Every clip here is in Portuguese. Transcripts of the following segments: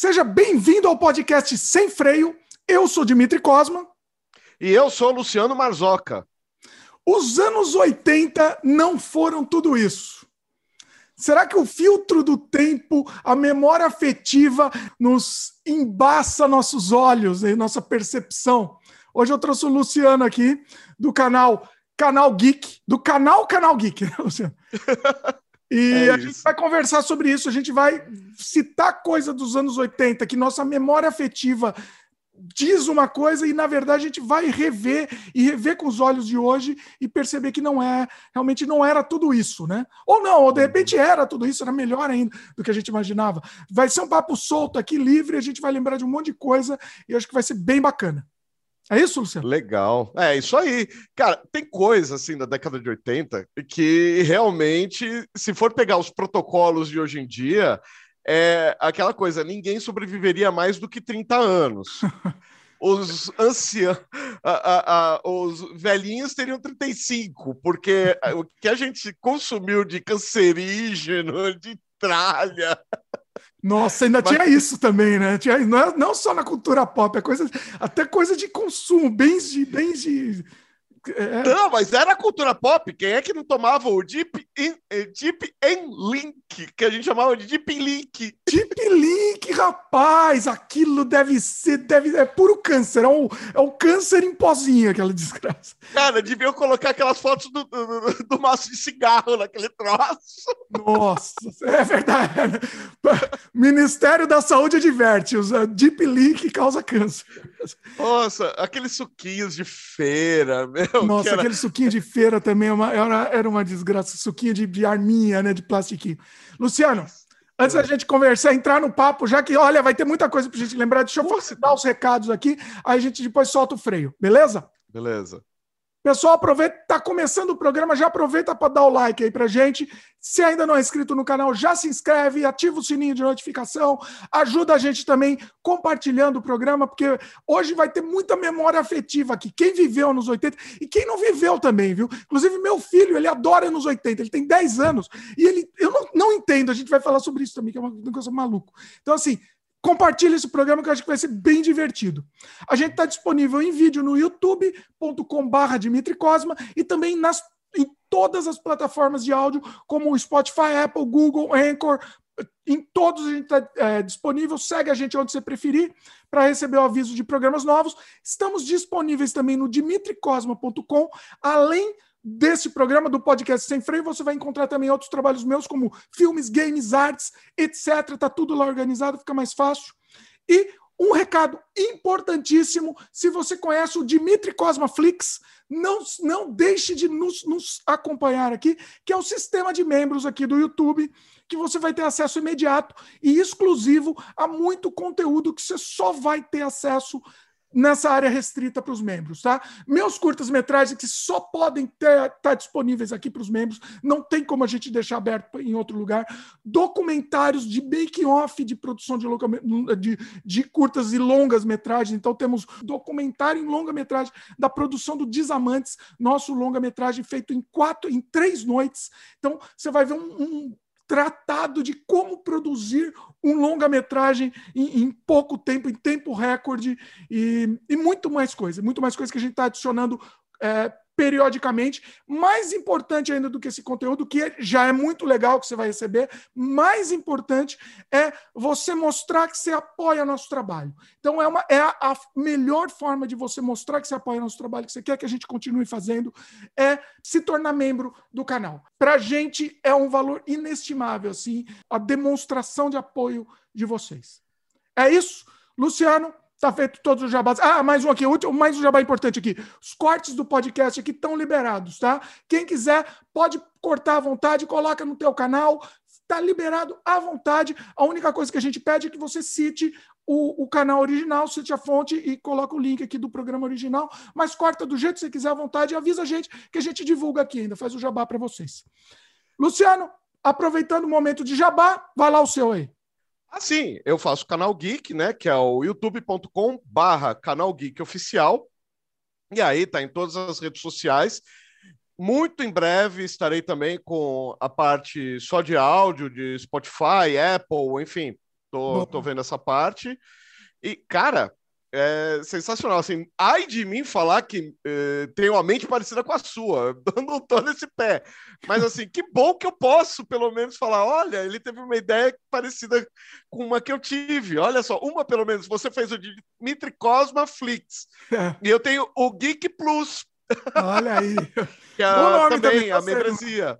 Seja bem-vindo ao podcast Sem Freio. Eu sou Dimitri Cosma. E eu sou Luciano Marzoca. Os anos 80 não foram tudo isso. Será que o filtro do tempo, a memória afetiva, nos embaça nossos olhos e nossa percepção? Hoje eu trouxe o Luciano aqui, do canal Canal Geek, do canal Canal Geek, né, Luciano? E é a gente vai conversar sobre isso, a gente vai citar coisa dos anos 80, que nossa memória afetiva diz uma coisa e na verdade a gente vai rever e rever com os olhos de hoje e perceber que não é, realmente não era tudo isso, né? Ou não, ou de repente era tudo isso, era melhor ainda do que a gente imaginava. Vai ser um papo solto aqui, livre, a gente vai lembrar de um monte de coisa e acho que vai ser bem bacana. É isso, Luciano? Legal. É isso aí. Cara, tem coisa assim da década de 80 que realmente, se for pegar os protocolos de hoje em dia, é aquela coisa, ninguém sobreviveria mais do que 30 anos. Os anciãos, os velhinhos teriam 35, porque o que a gente consumiu de cancerígeno, de tralha, nossa, ainda Mas... tinha isso também, né? Tinha, não, é, não só na cultura pop, é coisa, até coisa de consumo, bens de. Bens de é. Não, mas era a cultura pop. Quem é que não tomava o Deep in, eh, Deep in Link, que a gente chamava de Deep Link? Deep Link, rapaz! Aquilo deve ser, deve é puro câncer. É um, é um câncer em pozinho, aquela desgraça. Cara, deviam colocar aquelas fotos do, do, do maço de cigarro naquele troço. Nossa, é verdade. Ministério da Saúde adverte: o Deep Link causa câncer. Nossa, aqueles suquinhos de feira, meu. Nossa, aquele suquinho de feira também é era, era uma desgraça. Suquinho de, de arminha, né? De plastiquinho. Luciano, antes da gente conversar, entrar no papo, já que, olha, vai ter muita coisa pra gente lembrar, deixa eu dar os recados aqui, aí a gente depois solta o freio, beleza? Beleza. Pessoal, aproveita, tá começando o programa, já aproveita para dar o like aí pra gente. Se ainda não é inscrito no canal, já se inscreve, ativa o sininho de notificação, ajuda a gente também compartilhando o programa, porque hoje vai ter muita memória afetiva aqui. Quem viveu nos 80 e quem não viveu também, viu? Inclusive, meu filho, ele adora anos 80, ele tem 10 anos e ele, eu não, não entendo, a gente vai falar sobre isso também, que é uma coisa maluco. Então, assim, Compartilhe esse programa que eu acho que vai ser bem divertido. A gente está disponível em vídeo no youtube.com.br Dimitri Cosma e também nas, em todas as plataformas de áudio, como o Spotify, Apple, Google, Anchor. Em todos a gente está é, disponível. Segue a gente onde você preferir para receber o aviso de programas novos. Estamos disponíveis também no dimitricosma.com, além desse programa do podcast Sem Freio, você vai encontrar também outros trabalhos meus, como filmes, games, artes, etc. Tá tudo lá organizado, fica mais fácil. E um recado importantíssimo: se você conhece o Dimitri Cosmaflix, não, não deixe de nos, nos acompanhar aqui, que é o sistema de membros aqui do YouTube, que você vai ter acesso imediato e exclusivo a muito conteúdo que você só vai ter acesso nessa área restrita para os membros, tá? Meus curtas-metragens que só podem estar tá disponíveis aqui para os membros, não tem como a gente deixar aberto em outro lugar. Documentários de making-off de produção de, de, de curtas e longas metragens. Então temos documentário em longa-metragem da produção do Desamantes, nosso longa-metragem feito em quatro, em três noites. Então você vai ver um, um tratado de como produzir um longa-metragem em, em, pouco tempo, em tempo recorde e, e, muito mais coisa, muito mais coisa que a gente está adicionando é, periodicamente. Mais importante ainda do que esse conteúdo, que já é muito legal que você vai receber, mais importante é você mostrar que você apoia nosso trabalho. Então, é, uma, é a, a melhor forma de você mostrar que você apoia nosso trabalho, que você quer que a gente continue fazendo, é se tornar membro do canal. Para a gente é um valor inestimável, assim, a demonstração de apoio de vocês. É isso. Luciano, Tá feito todos os jabás. Ah, mais um aqui, mais um jabá importante aqui. Os cortes do podcast aqui estão liberados, tá? Quem quiser pode cortar à vontade, coloca no teu canal, tá liberado à vontade. A única coisa que a gente pede é que você cite o, o, canal original, cite a fonte e coloca o link aqui do programa original, mas corta do jeito que você quiser à vontade e avisa a gente que a gente divulga aqui ainda, faz o jabá para vocês. Luciano, aproveitando o momento de jabá, vai lá o seu aí. Assim, eu faço canal Geek, né? Que é o youtube.com barra canal Geek oficial. E aí tá em todas as redes sociais. Muito em breve estarei também com a parte só de áudio, de Spotify, Apple, enfim, Tô, tô vendo essa parte. E, cara, é sensacional. Assim, ai de mim falar que eh, tenho uma mente parecida com a sua. Eu não tô nesse pé. Mas, assim, que bom que eu posso, pelo menos, falar: olha, ele teve uma ideia parecida com uma que eu tive. Olha só, uma pelo menos. Você fez o Dimitri Cosma Flix. É. E eu tenho o Geek Plus. Olha aí. que é também, também a membresia.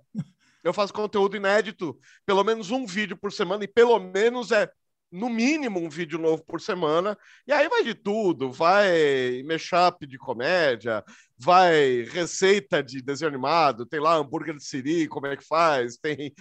Eu faço conteúdo inédito, pelo menos um vídeo por semana, e pelo menos é no mínimo um vídeo novo por semana, e aí vai de tudo, vai mashup de comédia, vai receita de desenho animado, tem lá hambúrguer de siri, como é que faz, tem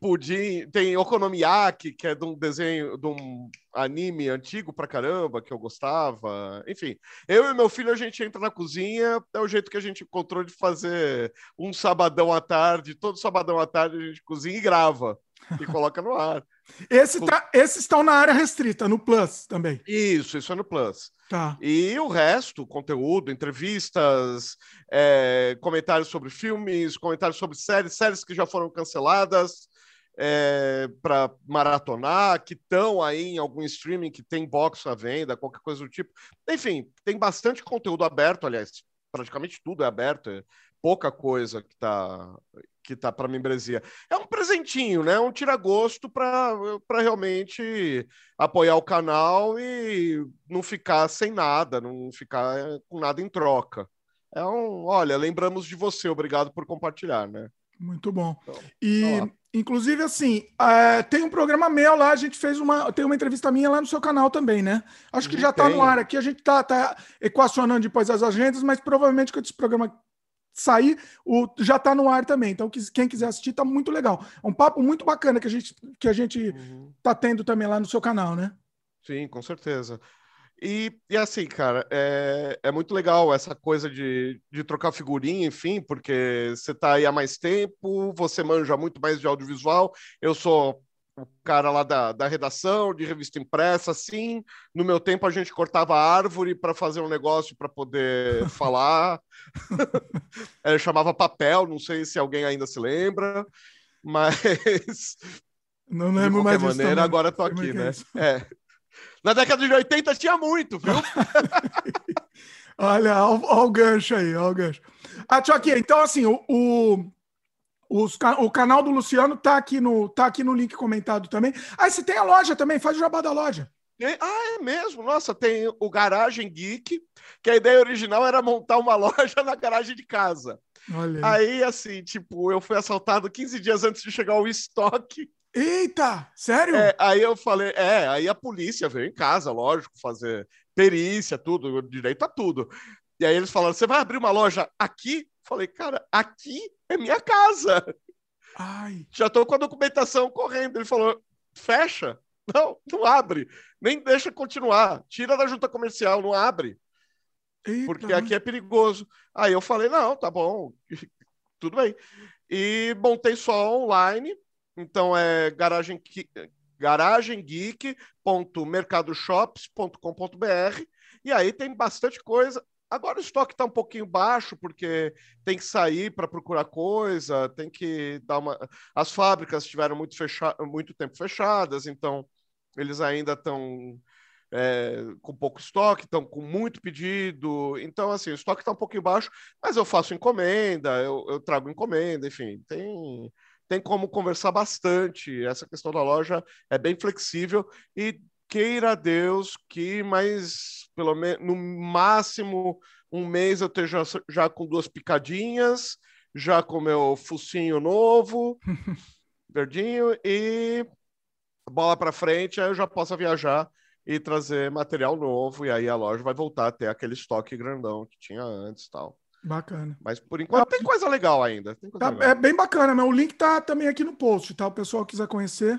pudim, tem okonomiyaki, que é de um desenho, de um anime antigo pra caramba, que eu gostava, enfim. Eu e meu filho, a gente entra na cozinha, é o jeito que a gente encontrou de fazer um sabadão à tarde, todo sabadão à tarde a gente cozinha e grava, e coloca no ar. Esse tá, esses estão na área restrita, no Plus também. Isso, isso é no Plus. Tá. E o resto, conteúdo, entrevistas, é, comentários sobre filmes, comentários sobre séries, séries que já foram canceladas é, para maratonar, que estão aí em algum streaming que tem box à venda, qualquer coisa do tipo. Enfim, tem bastante conteúdo aberto, aliás, praticamente tudo é aberto, pouca coisa que está que tá para membresia. É um presentinho, né? Um tira-gosto para realmente apoiar o canal e não ficar sem nada, não ficar com nada em troca. É um, olha, lembramos de você, obrigado por compartilhar, né? Muito bom. Então, e, tá inclusive, assim, é, tem um programa meu lá, a gente fez uma. Tem uma entrevista minha lá no seu canal também, né? Acho que já está no ar aqui, a gente está tá equacionando depois as agendas, mas provavelmente com esse programa sair, o, já está no ar também. Então, quem quiser assistir, está muito legal. É um papo muito bacana que a gente que a gente uhum. tá tendo também lá no seu canal, né? Sim, com certeza. E, e assim, cara, é, é muito legal essa coisa de, de trocar figurinha, enfim, porque você está aí há mais tempo, você manja muito mais de audiovisual. Eu sou o cara lá da, da redação, de revista impressa, assim. No meu tempo, a gente cortava árvore para fazer um negócio para poder falar. é, chamava papel, não sei se alguém ainda se lembra, mas. Não lembro mais De qualquer maneira, agora estou aqui, né? É. Na década de 80 tinha muito, viu? olha, olha o gancho aí, olha o gancho. Ah, aqui, então assim, o, o os, o canal do Luciano tá aqui, no, tá aqui no link comentado também. Ah, você tem a loja também, faz o jabá da loja. Ah, é mesmo? Nossa, tem o Garagem Geek, que a ideia original era montar uma loja na garagem de casa. Olha aí. aí, assim, tipo, eu fui assaltado 15 dias antes de chegar o estoque. Eita, sério? É, aí eu falei, é, aí a polícia veio em casa, lógico, fazer perícia, tudo, direito a tudo. E aí eles falaram: você vai abrir uma loja aqui? Falei, cara, aqui é minha casa. Ai. Já estou com a documentação correndo. Ele falou: fecha. Não, não abre. Nem deixa continuar. Tira da junta comercial, não abre. Eita. Porque aqui é perigoso. Aí eu falei: não, tá bom, tudo bem. E montei só online. Então é garagem, garagemgeek.mercadoshops.com.br e aí tem bastante coisa. Agora o estoque está um pouquinho baixo, porque tem que sair para procurar coisa, tem que dar uma. As fábricas estiveram muito, fecha... muito tempo fechadas, então eles ainda estão é, com pouco estoque, estão com muito pedido. Então, assim, o estoque está um pouquinho baixo, mas eu faço encomenda, eu, eu trago encomenda, enfim, tem, tem como conversar bastante. Essa questão da loja é bem flexível e queira Deus que mais, pelo menos, no máximo um mês eu esteja já com duas picadinhas, já com meu focinho novo, verdinho, e bola para frente, aí eu já posso viajar e trazer material novo, e aí a loja vai voltar a ter aquele estoque grandão que tinha antes tal. Bacana. Mas por enquanto tem coisa legal ainda. Coisa tá, legal. É bem bacana, mas o link tá também aqui no post, tá? O pessoal quiser conhecer.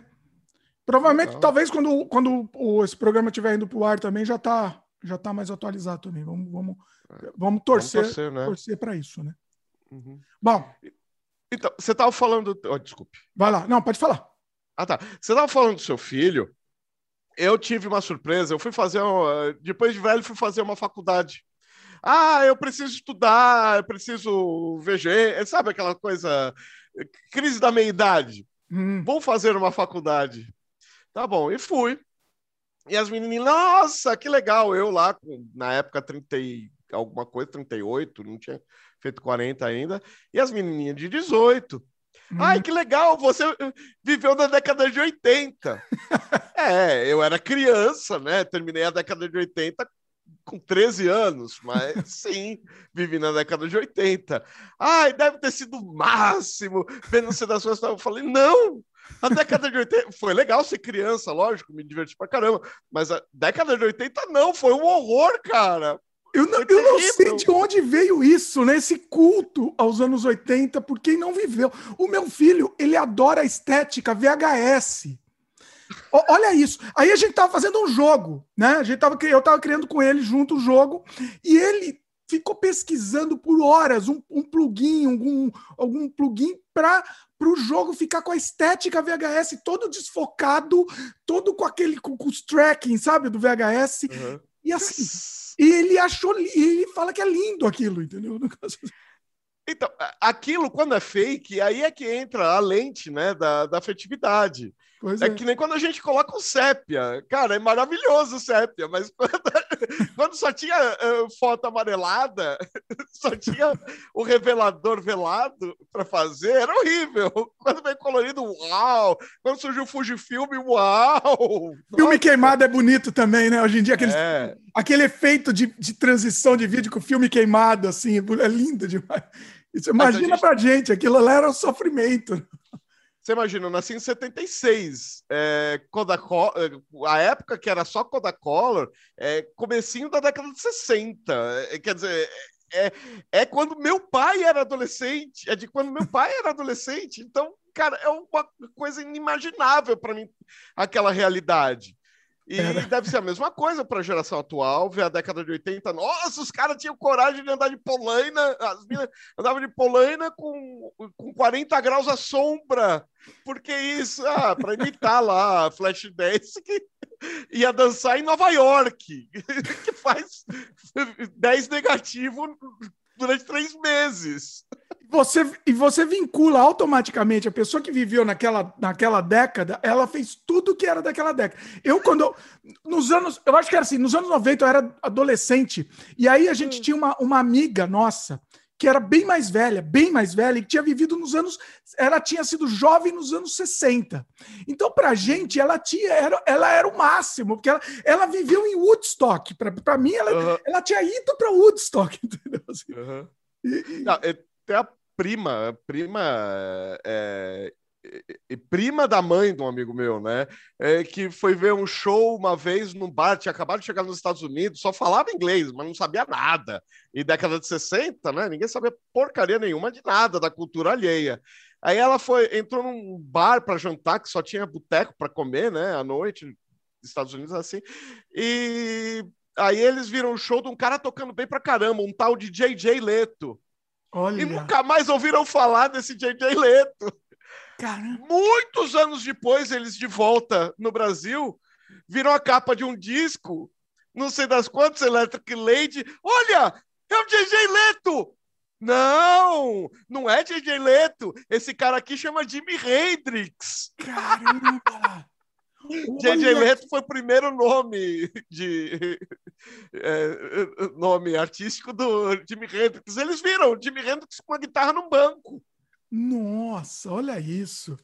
Provavelmente, Legal. talvez, quando, quando esse programa estiver indo para o ar também, já está já tá mais atualizado também. Vamos, vamos, é. vamos torcer, vamos torcer, né? torcer para isso, né? Uhum. Bom. Então, você estava falando. Oh, desculpe. Vai lá. Não, pode falar. Ah, tá. Você estava falando do seu filho. Eu tive uma surpresa. Eu fui fazer. Uma... Depois de velho, fui fazer uma faculdade. Ah, eu preciso estudar, eu preciso VG. Sabe aquela coisa. Crise da meia-idade. Hum. Vou fazer uma faculdade. Tá bom, e fui. E as menininhas, nossa, que legal. Eu lá, na época, 30 e alguma coisa, 38, não tinha feito 40 ainda. E as menininhas de 18. Hum. Ai, que legal, você viveu na década de 80. é, eu era criança, né? Terminei a década de 80 com 13 anos, mas sim, vivi na década de 80. Ai, deve ter sido o máximo vendo você das suas. Eu falei, não! A década de 80 foi legal ser criança, lógico, me diverti pra caramba, mas a década de 80 não, foi um horror, cara. Eu não, eu não sei de onde veio isso, né? Esse culto aos anos 80, por quem não viveu. O meu filho, ele adora a estética VHS. O, olha isso. Aí a gente tava fazendo um jogo, né? A gente tava, eu tava criando com ele junto o jogo, e ele ficou pesquisando por horas um, um plugin, algum, algum plugin para o jogo ficar com a estética VHS todo desfocado, todo com aquele com, com os tracking, sabe, do VHS. Uhum. E assim, e ele achou, e ele fala que é lindo aquilo, entendeu? Então, aquilo quando é fake, aí é que entra a lente, né, da, da afetividade. Pois é, é, que nem quando a gente coloca o sépia. Cara, é maravilhoso o sépia, mas quando, quando só tinha uh, foto amarelada, só tinha o revelador velado para fazer, era horrível. Quando veio colorido, uau! Quando surgiu o Fujifilm, uau! Filme Nossa. queimado é bonito também, né? Hoje em dia, aquele, é. aquele efeito de, de transição de vídeo com o filme queimado, assim, é lindo demais. Isso, imagina gente... pra gente, aquilo lá era um sofrimento. Você imagina, eu nasci em 76. É, é, a época que era só Kodacolor, é comecinho da década de 60. É, quer dizer, é, é quando meu pai era adolescente, é de quando meu pai era adolescente. Então, cara, é uma coisa inimaginável para mim aquela realidade. E Era. deve ser a mesma coisa para a geração atual, ver a década de 80. Nossa, os caras tinham coragem de andar de polaina, as meninas andavam de polaina com, com 40 graus à sombra. Por que isso? Ah, para imitar lá a Flashdance que ia dançar em Nova York, que faz 10 negativo durante três meses. Você, e você vincula automaticamente a pessoa que viveu naquela, naquela década, ela fez tudo que era daquela década. Eu, quando. Eu, nos anos. Eu acho que era assim, nos anos 90 eu era adolescente, e aí a gente hum. tinha uma, uma amiga nossa que era bem mais velha, bem mais velha, e que tinha vivido nos anos. Ela tinha sido jovem nos anos 60. Então, para a gente, ela tinha, era, ela era o máximo, porque ela, ela viveu em Woodstock. Para mim, ela, uhum. ela tinha ido para Woodstock, entendeu? Assim, uhum. e, Não, é, tem a prima, prima é, prima da mãe de um amigo meu, né? É, que foi ver um show uma vez num bar, tinha acabado de chegar nos Estados Unidos, só falava inglês, mas não sabia nada. E década de 60, né? Ninguém sabia porcaria nenhuma de nada da cultura alheia. Aí ela foi, entrou num bar para jantar, que só tinha boteco para comer, né? À noite, Estados Unidos, assim. E aí eles viram um show de um cara tocando bem pra caramba, um tal de JJ Leto. Olha. E nunca mais ouviram falar desse JJ Leto. Caramba. Muitos anos depois, eles de volta no Brasil, viram a capa de um disco, não sei das quantas, Electric Lady. Olha, é o JJ Leto! Não, não é JJ Leto. Esse cara aqui chama Jimi Hendrix. Caramba! JJ Leto foi o primeiro nome de é, nome artístico do Jimi Hendrix. Eles viram Jimi Hendrix com a guitarra no banco. Nossa, olha isso.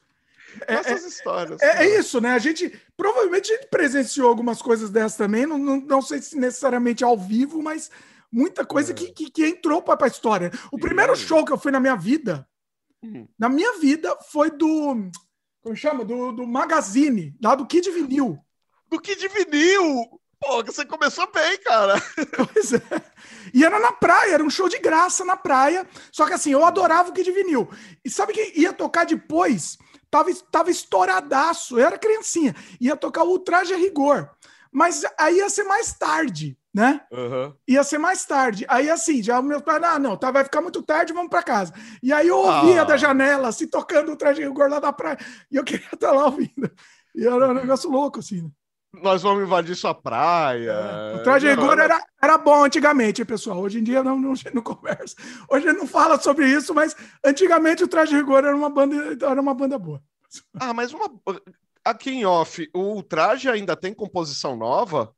É, Essas é, histórias. É, é, isso, né? A gente provavelmente a gente presenciou algumas coisas dessas também, não, não, não sei se necessariamente ao vivo, mas muita coisa é. que, que, que, entrou para a história. O primeiro show que eu fui na minha vida, hum. na minha vida, foi do. Como chama? Do, do Magazine, lá do Kid Vinil. Do Kid Vinil! Pô, você começou bem, cara. Pois é. E era na praia, era um show de graça na praia. Só que assim, eu adorava o Kid Vinil. E sabe quem ia tocar depois? Tava, tava estouradaço. Eu era criancinha. Ia tocar o Traje a Rigor. Mas aí ia ser mais tarde, né? Uhum. Ia ser mais tarde. Aí assim, já o meu pai, ah, não, tá, vai ficar muito tarde, vamos para casa. E aí eu ouvia ah. da janela, assim, tocando o Traje a Rigor lá da praia. E eu queria estar lá ouvindo. E era um negócio louco, assim, né? Nós vamos invadir sua praia. É. O traje rigor era, era bom antigamente, pessoal. Hoje em dia não, não, não conversa. Hoje não fala sobre isso, mas antigamente o traje rigor era uma banda, era uma banda boa. Ah, mas uma. aqui em off, o traje ainda tem composição nova?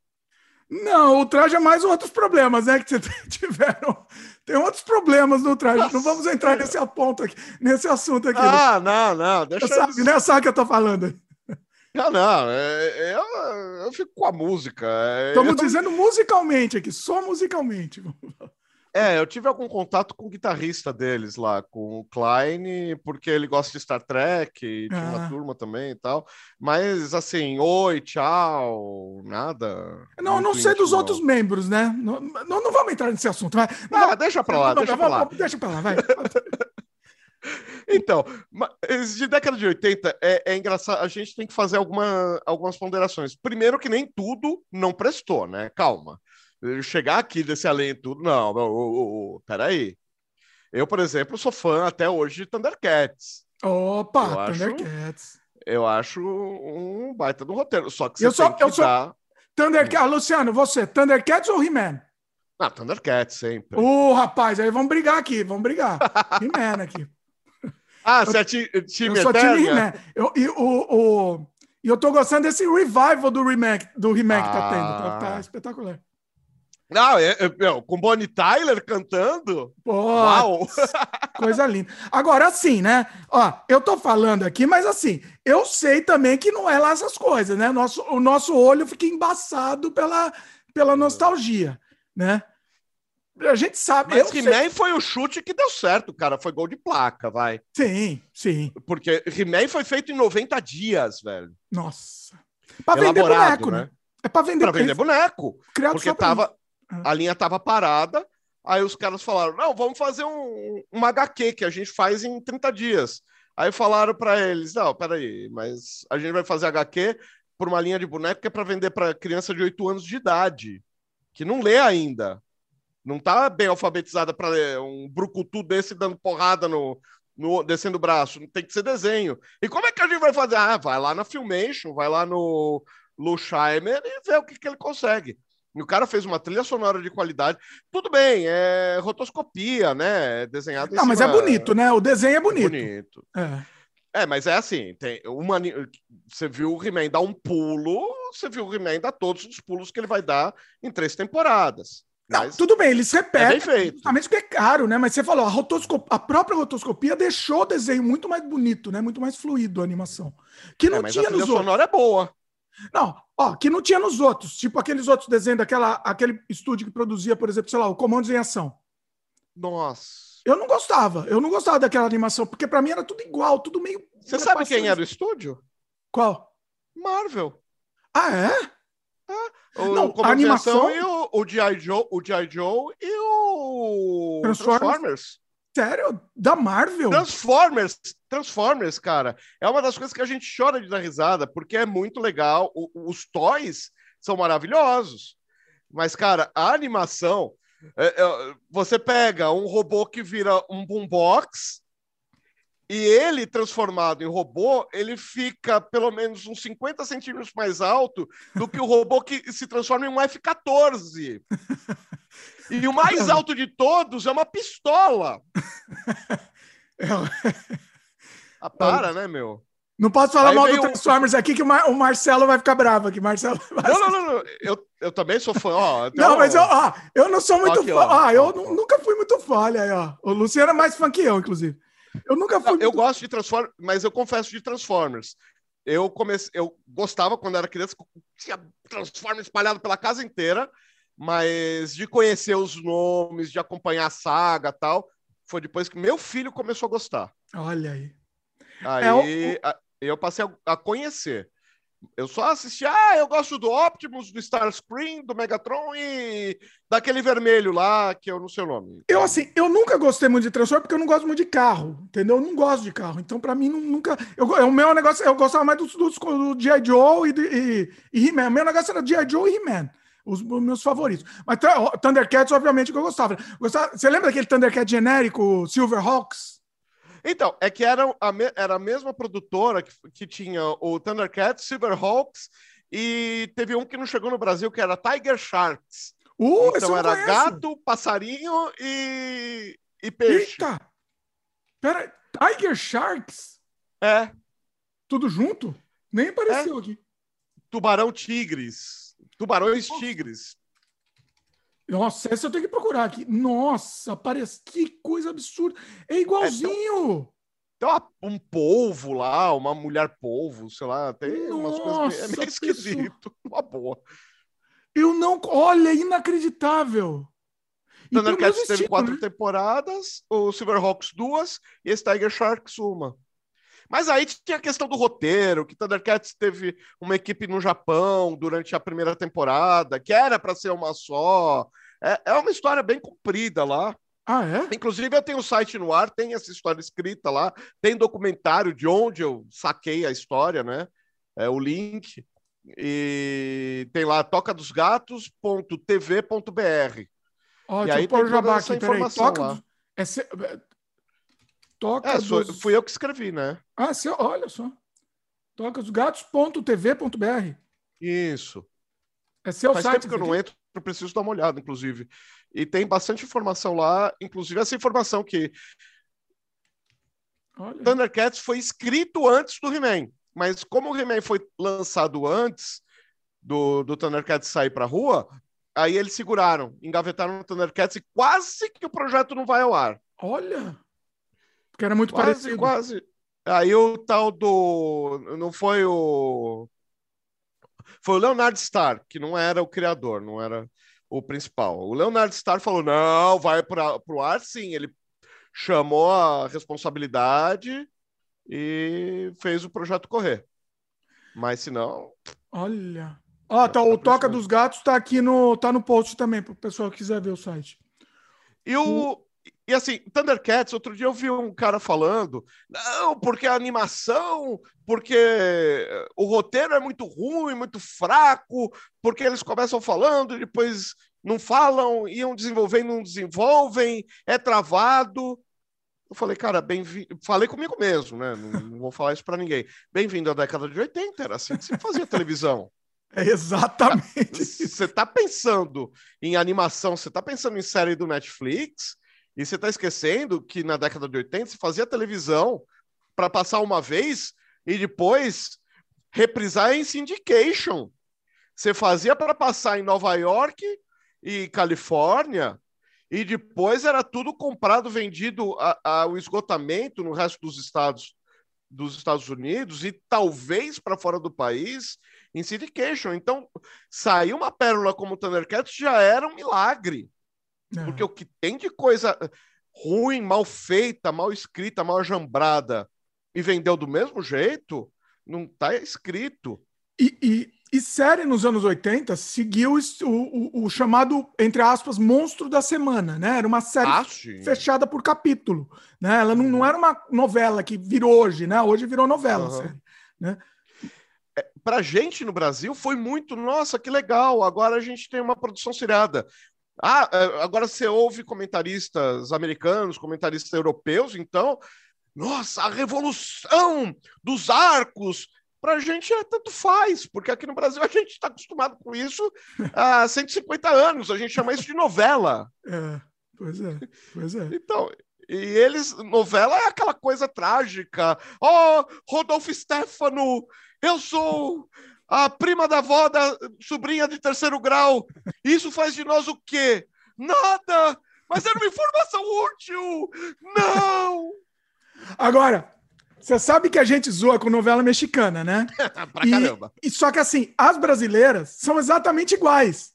Não, o traje é mais outros problemas, né? Que você tiveram. Tem outros problemas no traje. Nossa, não vamos entrar nesse ponto aqui, nesse assunto aqui. Ah, não, não. Deixa eu sabe, né? Sabe o que eu tô falando? Não, não. É, é, eu, eu fico com a música. É, Estamos eu... dizendo musicalmente aqui, só musicalmente. É, eu tive algum contato com o guitarrista deles lá, com o Klein, porque ele gosta de Star Trek, e tinha ah. uma turma também e tal. Mas assim, oi, tchau, nada. Não, não sei dos não. outros membros, né? Não, não, não, vamos entrar nesse assunto. Vai. Ah, deixa pra lá, deixa pra lá. Deixa pra lá, vai. Então, de década de 80, é, é, engraçado, a gente tem que fazer alguma, algumas ponderações. Primeiro que nem tudo não prestou, né? Calma chegar aqui desse além tudo, não, não oh, oh, peraí. Eu, por exemplo, sou fã até hoje de Thundercats. Opa, eu Thundercats. Acho, eu acho um baita do roteiro. Só que você eu sou, tem que eu sou... dar... Thundercats, hum. Luciano, você, Thundercats ou He-Man? Ah, Thundercats, sempre. Ô, oh, rapaz, aí vamos brigar aqui, vamos brigar. He-Man aqui. Ah, você é time Eu sou time He-Man. Eu, e o, o, eu tô gostando desse revival do remake, do remake ah. que tá tendo. Tá, tá ah. espetacular. Não, é, é, com Bonnie Tyler cantando? Pô, Uau! Coisa linda. Agora, assim, né? Ó, eu tô falando aqui, mas assim, eu sei também que não é lá essas coisas, né? Nosso, o nosso olho fica embaçado pela, pela nostalgia, né? A gente sabe. Mas He-Man foi o chute que deu certo, cara. Foi gol de placa, vai. Sim, sim. Porque He-Man foi feito em 90 dias, velho. Nossa. Pra vender boneco, né? né? É pra vender, pra vender boneco. Criado porque tava, a linha estava parada, aí os caras falaram: não, vamos fazer um, uma HQ que a gente faz em 30 dias. Aí falaram para eles: não, peraí, mas a gente vai fazer HQ por uma linha de boneco que é para vender para criança de 8 anos de idade, que não lê ainda. Não tá bem alfabetizada para um brucutu desse dando porrada no, no, descendo o braço. Tem que ser desenho. E como é que a gente vai fazer? Ah, vai lá na Filmation, vai lá no Lusheimer e vê o que, que ele consegue. E o cara fez uma trilha sonora de qualidade. Tudo bem, é rotoscopia, né? É desenhado Não, mas é bonito, né? O desenho é bonito. bonito. É. é. mas é assim, tem uma você viu o He-Man dar um pulo, você viu o He-Man dar todos os pulos que ele vai dar em três temporadas. Não, tudo bem, eles repetem, é justamente porque é caro, né? Mas você falou, a, rotoscopia, a própria rotoscopia deixou o desenho muito mais bonito, né? Muito mais fluido a animação. Que não é, tinha a nos sonora outros. é boa. Não, ó, que não tinha nos outros, tipo aqueles outros desenhos daquela aquele estúdio que produzia, por exemplo, sei lá, o Comandos em Ação. Nossa. Eu não gostava, eu não gostava daquela animação, porque para mim era tudo igual, tudo meio. Você sabe quem era o estúdio? Qual? Marvel. Ah, é? O não, a animação e o, o G.I. Joe, o G.I. Joe e o Transformers. Transformers. Sério? Da Marvel? Transformers, Transformers, cara. É uma das coisas que a gente chora de dar risada, porque é muito legal. O, os toys são maravilhosos. Mas, cara, a animação. É, é, você pega um robô que vira um boombox e ele, transformado em robô, ele fica pelo menos uns 50 centímetros mais alto do que o robô que se transforma em um F-14. E o mais alto de todos é uma pistola. ah, para, né, meu? Não posso falar Aí mal do Transformers aqui que o, Mar o, Marcelo vai ficar bravo aqui. Marcelo não, não, não, não, Eu, eu também sou fã. Ó, não, mas eu, ó, eu não sou muito aqui, fã. Ó, ó, eu nunca fui muito fã. Olha aí, ó. O Luciano é mais fã que eu, inclusive. Eu nunca fui. Não, eu gosto de Transformers, mas eu confesso de Transformers. Eu comecei, eu gostava quando era criança, tinha Transformers espalhado pela casa inteira mas de conhecer os nomes, de acompanhar a saga tal, foi depois que meu filho começou a gostar. Olha aí. Aí é, o... eu passei a, a, conhecer. Eu só assisti, ah, eu gosto do Optimus, do Starscream, do Megatron e daquele vermelho lá, que eu não sei o nome. Eu, assim, eu nunca gostei muito de Transformers porque eu não gosto muito de carro, entendeu? Eu não gosto de carro. Então, para mim, nunca. Eu, o meu negócio, eu gostava mais dos, dos, do G.I. Joe e, e, e He-Man. O meu negócio era G.I. Joe e He-Man os meus favoritos. Mas Thundercats, obviamente, que eu gostava. gostava. Você lembra daquele Thundercat genérico, Silverhawks? Então, é que era a, era a mesma produtora que, que tinha o Thundercats, Silverhawks, e teve um que não chegou no Brasil, que era Tiger Sharks. Uh, então era conheço. gato, passarinho e, e peixe. Eita! Pera, Tiger Sharks? É. Tudo junto? Nem apareceu é. aqui. Tubarão Tigres. Tubarões Nossa. Tigres. Nossa, essa eu tenho que procurar aqui. Nossa, parece que coisa absurda. É igualzinho. É, tem, um polvo lá, uma mulher polvo, sei lá, tem Nossa, umas coisas. É meio esquisito. Uma boa. Eu não. Olha, inacreditável. Thundercats teve quatro né? temporadas, o Silverhawks duas e esse Tiger Sharks uma. Mas aí tinha a questão do roteiro, que Thundercats teve uma equipe no Japão durante a primeira temporada, que era para ser uma só. É, é uma história bem comprida lá. Ah, é? Inclusive, eu tenho o um site no ar, tem essa história escrita lá, tem documentário de onde eu saquei a história, né? É o link. E tem lá tocadosgatos.tv.br. Ó, e aí tem toda essa informação Toca lá. É se... Toca é, dos... fui eu que escrevi, né? Ah, se... olha só. Tocasgatos.tv.br. Isso. É seu Faz site. tempo que eu não entro, eu preciso dar uma olhada, inclusive. E tem bastante informação lá, inclusive essa informação que Olha. Thundercats foi escrito antes do He-Man, mas como o He-Man foi lançado antes do, do Thundercats sair para rua, aí eles seguraram, engavetaram o Thundercats e quase que o projeto não vai ao ar. Olha! Porque era muito quase, parecido. Quase. Aí o tal do. Não foi o. Foi o Leonard Starr, que não era o criador, não era o principal. O Leonard Starr falou: não, vai para o ar sim. Ele chamou a responsabilidade e fez o projeto correr. Mas se não. Olha. Ó, tá, o Toca dos Gatos tá aqui no, tá no post também, para o pessoal que quiser ver o site. E o, e assim, Thundercats, outro dia eu vi um cara falando, não, porque a animação, porque o roteiro é muito ruim, muito fraco, porque eles começam falando e depois não falam, iam desenvolvendo, não desenvolvem, é travado. Eu falei, cara, bem falei comigo mesmo, né? Não, não vou falar isso para ninguém. Bem-vindo à década de 80, era assim que se fazia televisão. É exatamente. Você está pensando em animação, você está pensando em série do Netflix, e você está esquecendo que na década de 80 se fazia televisão para passar uma vez e depois reprisar em syndication. Você fazia para passar em Nova York e Califórnia e depois era tudo comprado, vendido ao esgotamento no resto dos estados dos Estados Unidos e talvez para fora do país em syndication. Então, sair uma pérola como Thundercats já era um milagre. Porque o que tem de coisa ruim, mal feita, mal escrita, mal jambrada e vendeu do mesmo jeito, não está escrito. E, e, e, série nos anos 80 seguiu o, o, o, chamado, entre aspas, monstro da semana, né? Era uma série ah, fechada por capítulo. Né? Ela não, não uhum. era uma novela que virou hoje, né? Hoje virou novela, uhum. série, né? É, pra gente no Brasil foi muito, nossa, que legal, agora a gente tem uma produção seriada. Ah, é, agora você ouve comentaristas americanos, comentaristas europeus, então, nossa, a revolução dos arcos. Para a gente é tanto faz, porque aqui no Brasil a gente está acostumado com isso há 150 anos, a gente chama isso de novela. É, pois é, pois é. Então, e eles, novela é aquela coisa trágica. Oh, Rodolfo Stefano, eu sou a prima da avó da sobrinha de terceiro grau. Isso faz de nós o quê? Nada! Mas era uma informação útil! Não! Agora, você sabe que a gente zoa com novela mexicana, né? pra caramba. E, só que assim, as brasileiras são exatamente iguais.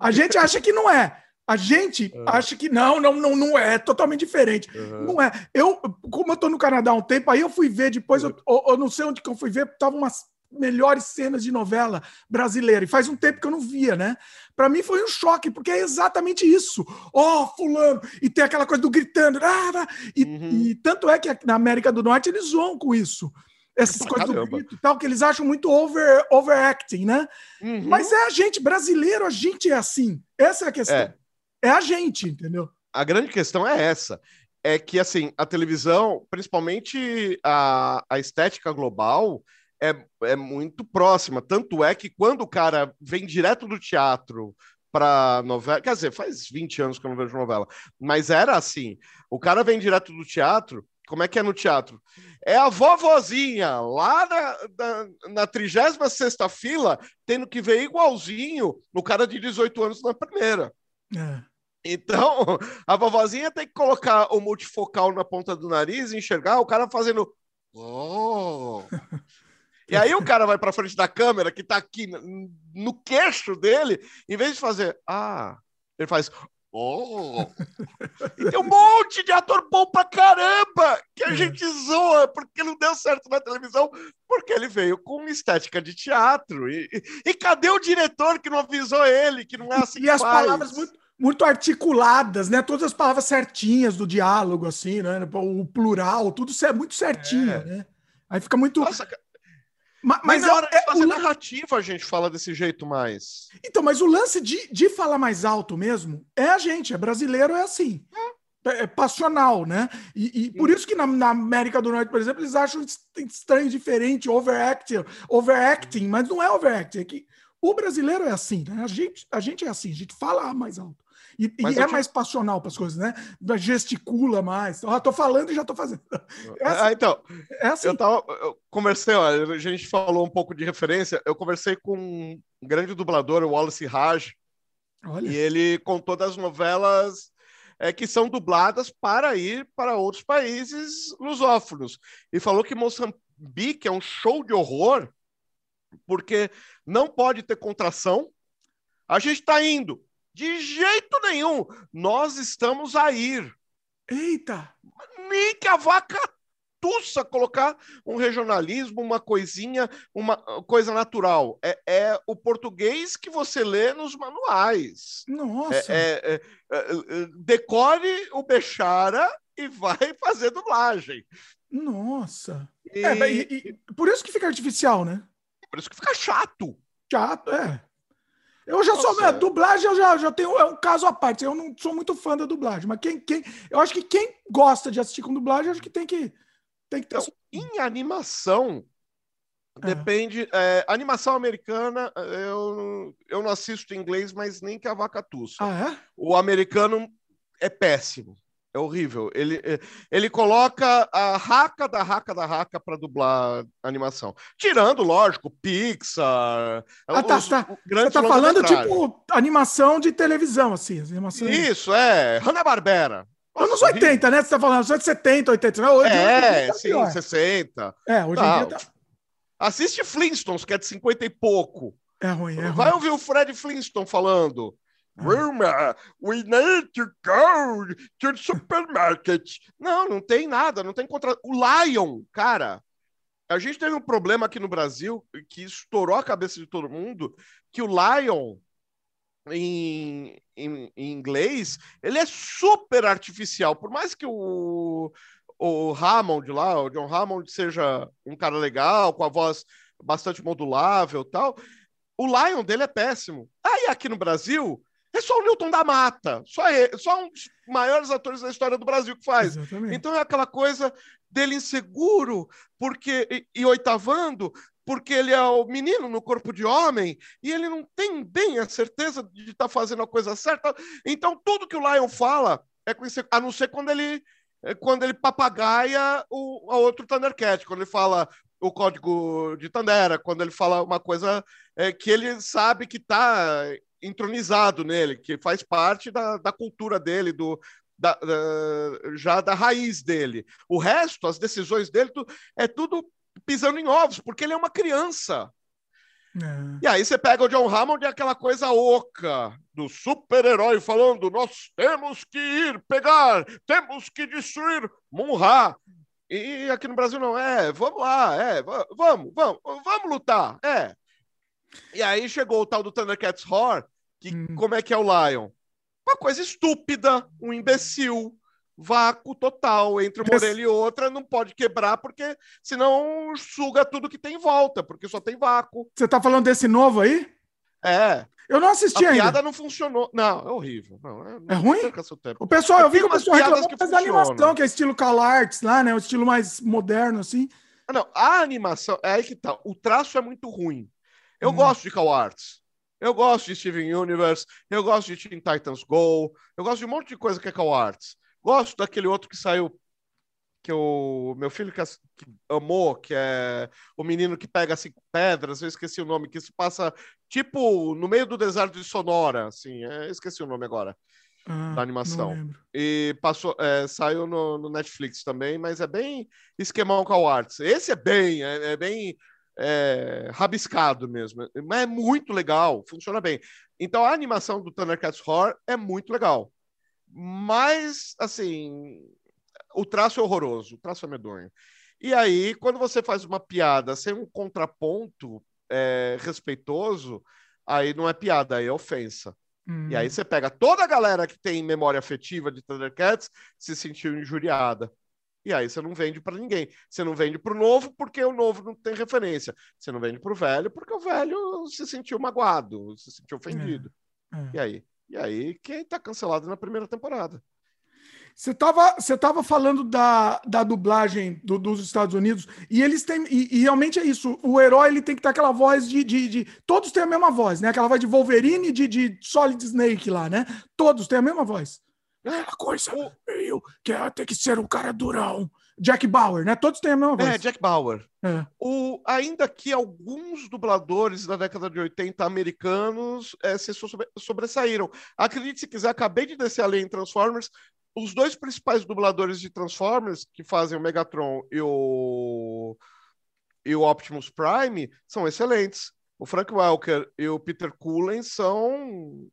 A gente acha que não é. A gente uhum. acha que não, não, não, não é, é totalmente diferente. Uhum. Não é. Eu, como eu tô no Canadá há um tempo, aí eu fui ver depois, uhum. eu, eu, não sei onde que eu fui ver, tava umas melhores cenas de novela brasileira. E faz um tempo que eu não via, né? Para mim foi um choque, porque é exatamente isso. Ó, oh, fulano! E tem aquela coisa do gritando. Ah, e, uhum. e, tanto é que na América do Norte eles zoam com isso. Essas ah, coisas caramba. do grito e tal, que eles acham muito over, overacting, né? Uhum. Mas é a gente, brasileiro, a gente é assim. Essa é a questão. É. é a gente, entendeu? A grande questão é essa é que assim a televisão, principalmente a, a estética global, é, é muito próxima. Tanto é que quando o cara vem direto do teatro para novela, quer dizer, faz 20 anos que eu não vejo novela, mas era assim: o cara vem direto do teatro, como é que é no teatro? É a vovozinha lá na, na, na 36 fila, tendo que ver igualzinho no cara de 18 anos na primeira. É. Então, a vovozinha tem que colocar o multifocal na ponta do nariz e enxergar o cara fazendo. Oh! E aí o cara vai para frente da câmera, que tá aqui no queixo dele, em vez de fazer. Ah, ele faz. Oh! E tem um monte de ator bom pra caramba que a é. gente zoa porque não deu certo na televisão, porque ele veio com estética de teatro. E, e, e cadê o diretor que não avisou ele que não é assim? E as faz? palavras muito, muito articuladas, né? Todas as palavras certinhas do diálogo, assim, né? O plural, tudo é muito certinho, é. né? Aí fica muito. Nossa, mas, mas na hora de é fazer é, narrativa a gente fala desse jeito mais. Então, mas o lance de, de falar mais alto mesmo é a gente, é brasileiro, é assim. É, é passional, né? E, e por isso que na, na, América do Norte, por exemplo, eles acham estranho, diferente, overacting, overacting, mas não é overacting, é que o brasileiro é assim, né? A gente, a gente é assim, a gente fala mais alto. E, e é te... mais passional para as coisas, né? Gesticula mais. Ó, tô falando e já tô fazendo. É assim. Ah, então, é assim. eu, tava, eu conversei, ó, a gente falou um pouco de referência. Eu conversei com um grande dublador, o Wallace Raj, Olha. e ele contou das novelas é, que são dubladas para ir para outros países lusófonos. E falou que Moçambique é um show de horror, porque não pode ter contração. A gente está indo de jeito nenhum. Nós estamos a ir. Eita! Nem que a vaca tussa colocar um regionalismo, uma coisinha, uma coisa natural. É, é o português que você lê nos manuais. Nossa! É, é, é, é decore o Bechara e vai fazer dublagem. Nossa! E... É, e, e, por isso que fica artificial, né? Por isso que fica chato. Chato, é. Eu já Nossa. sou. A dublagem eu já, já tenho. É um caso à parte. Eu não sou muito fã da dublagem. Mas quem, quem. Eu acho que quem gosta de assistir com dublagem, acho que tem que. Tem que ter. Então, em animação. É. Depende. É, animação americana, eu, eu não assisto em inglês, mas nem que a vaca tussa. Ah, é? O americano é péssimo. É horrível. Ele, é, ele coloca a raca da raca da raca para dublar animação. Tirando, lógico, Pixar. Ah, tá, os, tá. Você tá falando tipo animação de televisão, assim. Animação... Isso, é. Hanna-Barbera. Anos 80, né? Você tá falando, anos 70, 80. Hoje, é, hoje sim, pior. 60. É, hoje em dia tá... Assiste Flintstones, que é de 50 e pouco. É ruim, é ruim. Vai ouvir o Fred Flintstone falando. Wilma, we need to go to the supermarket. Não, não tem nada, não tem contra. O Lion, cara, a gente teve um problema aqui no Brasil que estourou a cabeça de todo mundo, que o Lion em, em, em inglês, ele é super artificial. Por mais que o, o Hammond lá, o John Hammond seja um cara legal, com a voz bastante modulável tal, o Lion dele é péssimo. Aí aqui no Brasil, é só o Newton da Mata, só, ele, só um dos maiores atores da história do Brasil que faz. Exatamente. Então é aquela coisa dele inseguro, porque e, e, oitavando, porque ele é o menino no corpo de homem e ele não tem bem a certeza de estar tá fazendo a coisa certa. Então tudo que o Lion fala é com inseguro, a não ser quando ele é quando ele papagaia o a outro Thundercat, quando ele fala o código de Tandera, quando ele fala uma coisa é, que ele sabe que está entronizado nele, que faz parte da, da cultura dele, do, da, da, já da raiz dele. O resto, as decisões dele, tu, é tudo pisando em ovos, porque ele é uma criança. É. E aí você pega o John Hammond e aquela coisa oca do super-herói falando: nós temos que ir pegar, temos que destruir Munra. E aqui no Brasil não é, vamos lá, é, vamos, vamos, vamos lutar, é. E aí chegou o tal do Thundercats Roar, que hum. como é que é o Lion? Uma coisa estúpida, um imbecil, vácuo total entre uma orelha e outra, não pode quebrar, porque senão suga tudo que tem em volta, porque só tem vácuo. Você tá falando desse novo aí? É. Eu não assisti a ainda. A piada não funcionou. Não, é horrível. Não, é, é ruim? O pessoal, eu vi que o pessoal reclamou que da animação, que é estilo CalArts lá, né? O estilo mais moderno, assim. Ah, não, a animação, é aí que tá. O traço é muito ruim. Eu hum. gosto de CalArts. Eu gosto de Steven Universe, eu gosto de Teen Titans Go, eu gosto de um monte de coisa que é CalArts. Gosto daquele outro que saiu que o meu filho que, que, amou, que é o menino que pega cinco pedras, eu esqueci o nome, que se passa tipo no meio do deserto de Sonora, assim, é, esqueci o nome agora. Ah, da animação. E passou, é, saiu no, no, Netflix também, mas é bem esquemão com o Arts. Esse é bem, é, é bem é, rabiscado mesmo, mas é muito legal, funciona bem. Então a animação do Thundercats Horror é muito legal. Mas, assim, o traço é horroroso, o traço é medonho. E aí, quando você faz uma piada sem um contraponto é, respeitoso, aí não é piada, aí é ofensa. Hum. E aí hum. você pega toda a galera que tem memória afetiva de Thundercats se sentiu injuriada. E aí você não vende para ninguém. Você não vende para o novo porque o novo não tem referência. Você não vende para o velho porque o velho se sentiu magoado, se sentiu ofendido. É. É. E aí? E aí quem está cancelado na primeira temporada? Você estava você tava falando da, da dublagem do, dos Estados Unidos e eles têm. E, e, realmente é isso. O herói ele tem que ter aquela voz de, de, de, Todos têm a mesma voz, né? Aquela voz de Wolverine de, de Solid Snake lá, né? Todos têm a mesma voz. Uma coisa meio que tem que ser um cara durão. Jack Bauer, né? Todos têm a mesma voz. É, Jack Bauer. É. O, ainda que alguns dubladores da década de 80 americanos é, se sobre, sobressaíram. Acredite se quiser, acabei de descer a lei em Transformers os dois principais dubladores de Transformers, que fazem o Megatron e o, e o Optimus Prime, são excelentes. O Frank Welker e o Peter Cullen são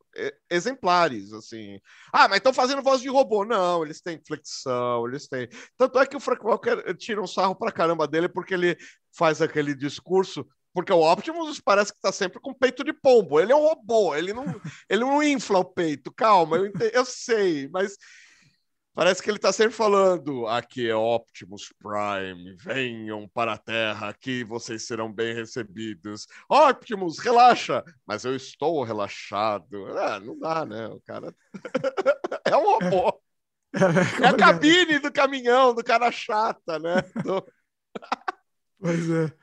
exemplares, assim. Ah, mas estão fazendo voz de robô. Não, eles têm flexão, eles têm... Tanto é que o Frank Welker tira um sarro pra caramba dele porque ele faz aquele discurso porque o Optimus parece que está sempre com peito de pombo. Ele é um robô, ele não, ele não infla o peito. Calma, eu, eu sei, mas Parece que ele está sempre falando: aqui é Optimus Prime, venham para a Terra, aqui vocês serão bem recebidos. Optimus, relaxa! Mas eu estou relaxado. Ah, não dá, né? O cara é um robô. É, é a cabine do caminhão, do cara chata, né? pois é.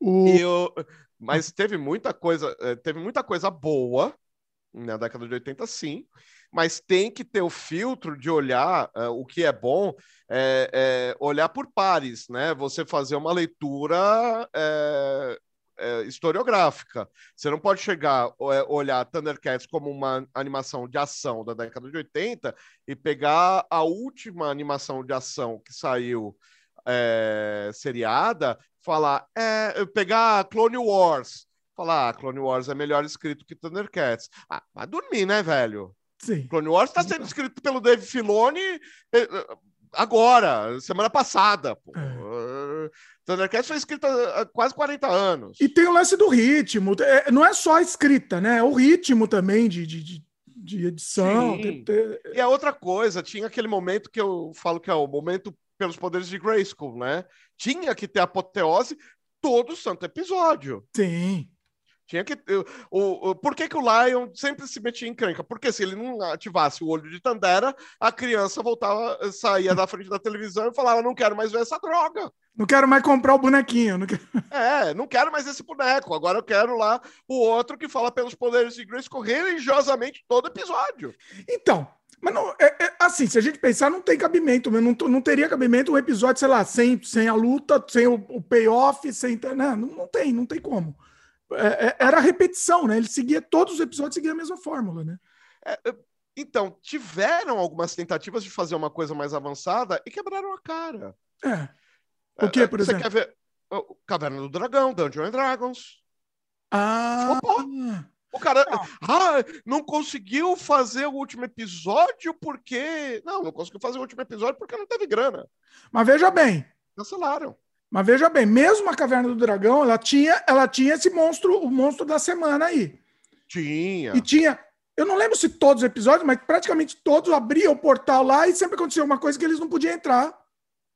O... Eu... Mas teve muita coisa, eh, teve muita coisa boa na década de 80, sim mas tem que ter o filtro de olhar uh, o que é bom, é, é, olhar por pares, né? Você fazer uma leitura é, historiográfica. Você não pode chegar, olhar Thundercats como uma animação de ação da década de 80 e pegar a última animação de ação que saiu seriada, falar, é, pegar Clone Wars, falar, ah, Clone Wars é melhor escrito que Thundercats. Ah, vai dormir, né, velho? Sim. Clone Wars está sendo escrito pelo Dave Filoni eh, eh, agora, semana passada. Pô. É. Thundercats foi escrita há quase 40 anos. E tem o lance do ritmo. Não é só a escrita, né? É o ritmo também de, de, de edição. Tem, tem... E é outra coisa. Tinha aquele momento que eu falo que é o momento pelos poderes de Grayskull, né? Tinha que ter apoteose todo santo episódio. Sim. Tinha que. O, o, por que, que o Lion sempre se metia em crenca? Porque se ele não ativasse o olho de Tandera, a criança voltava, saía da frente da televisão e falava: não quero mais ver essa droga. Não quero mais comprar o bonequinho. Não quero... É, não quero mais esse boneco. Agora eu quero lá o outro que fala pelos poderes de Grace religiosamente todo episódio. Então, mas não, é, é, assim, se a gente pensar, não tem cabimento, não, não teria cabimento um episódio, sei lá, sem, sem a luta, sem o, o payoff, sem. Não, não tem, não tem como. É, é, era repetição, né? Ele seguia todos os episódios, seguia a mesma fórmula, né? É, então, tiveram algumas tentativas de fazer uma coisa mais avançada e quebraram a cara. É. O que, por Você exemplo? Você quer ver Caverna do Dragão, Dungeons and Dragons. Ah! Opa! O cara ah, não conseguiu fazer o último episódio porque. Não, não conseguiu fazer o último episódio porque não teve grana. Mas veja bem. Cancelaram. Mas veja bem, mesmo a Caverna do Dragão, ela tinha, ela tinha esse monstro, o monstro da semana aí. Tinha. E tinha. Eu não lembro se todos os episódios, mas praticamente todos abriam o portal lá e sempre acontecia uma coisa que eles não podiam entrar.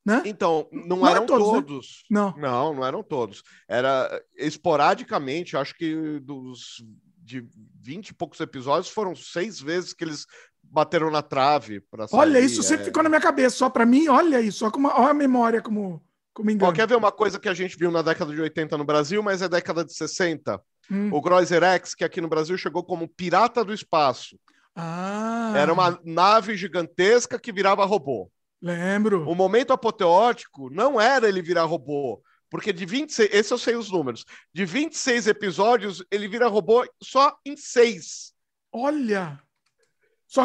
Né? Então, não, não eram todos. Né? todos. Né? Não. não, não eram todos. Era esporadicamente, acho que dos de 20 e poucos episódios foram seis vezes que eles bateram na trave Olha, isso sempre é... ficou na minha cabeça, só para mim, olha isso, só com uma, olha a memória como como engano. quer ver uma coisa que a gente viu na década de 80 no Brasil, mas é década de 60? Hum. O Groiser X, que aqui no Brasil chegou como Pirata do Espaço. Ah. Era uma nave gigantesca que virava robô. Lembro. O momento apoteótico não era ele virar robô, porque de 26, esse eu sei os números, de 26 episódios, ele vira robô só em seis. Olha!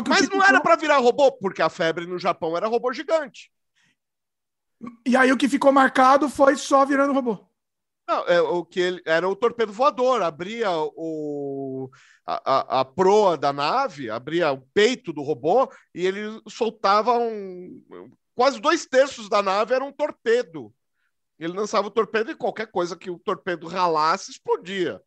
Mas não era para virar robô, porque a febre no Japão era robô gigante. E aí o que ficou marcado foi só virando robô. Não, é, o que ele, era o torpedo voador, abria o, a, a, a, proa da nave, abria o peito do robô e ele soltava um. Quase dois terços da nave era um torpedo. Ele lançava o torpedo e qualquer coisa que o torpedo ralasse explodia.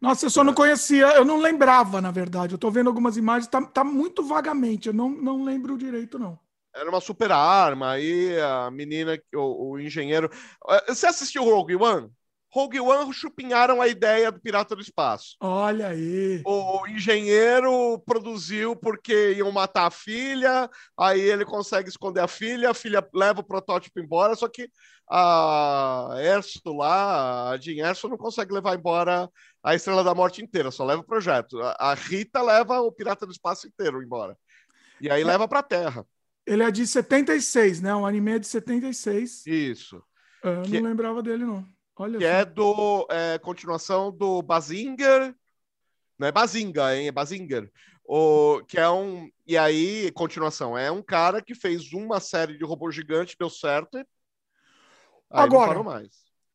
Nossa, eu só não conhecia, eu não lembrava, na verdade. Eu tô vendo algumas imagens, tá, tá muito vagamente, eu não, não lembro direito, não. Era uma super arma, aí a menina, o, o engenheiro. Eh, você assistiu Rogue One? Rogue One chupinharam a ideia do Pirata do Espaço. Olha aí. O engenheiro produziu porque iam matar a filha, aí ele consegue esconder a filha, a filha leva o protótipo embora, só que a Erso lá, a Jean Erso não consegue levar embora a Estrela da Morte inteira, só leva o projeto. A Rita leva o Pirata do Espaço inteiro embora. E aí é. leva para a Terra. Ele é de 76, né? Um anime é de 76. Isso. É, eu que... não lembrava dele, não. Olha que é do é, continuação do Bazinger, não é Bazinga, hein? É Bazinger. O, que é um. E aí, continuação, é um cara que fez uma série de robô gigante, deu certo. Aí agora, mais.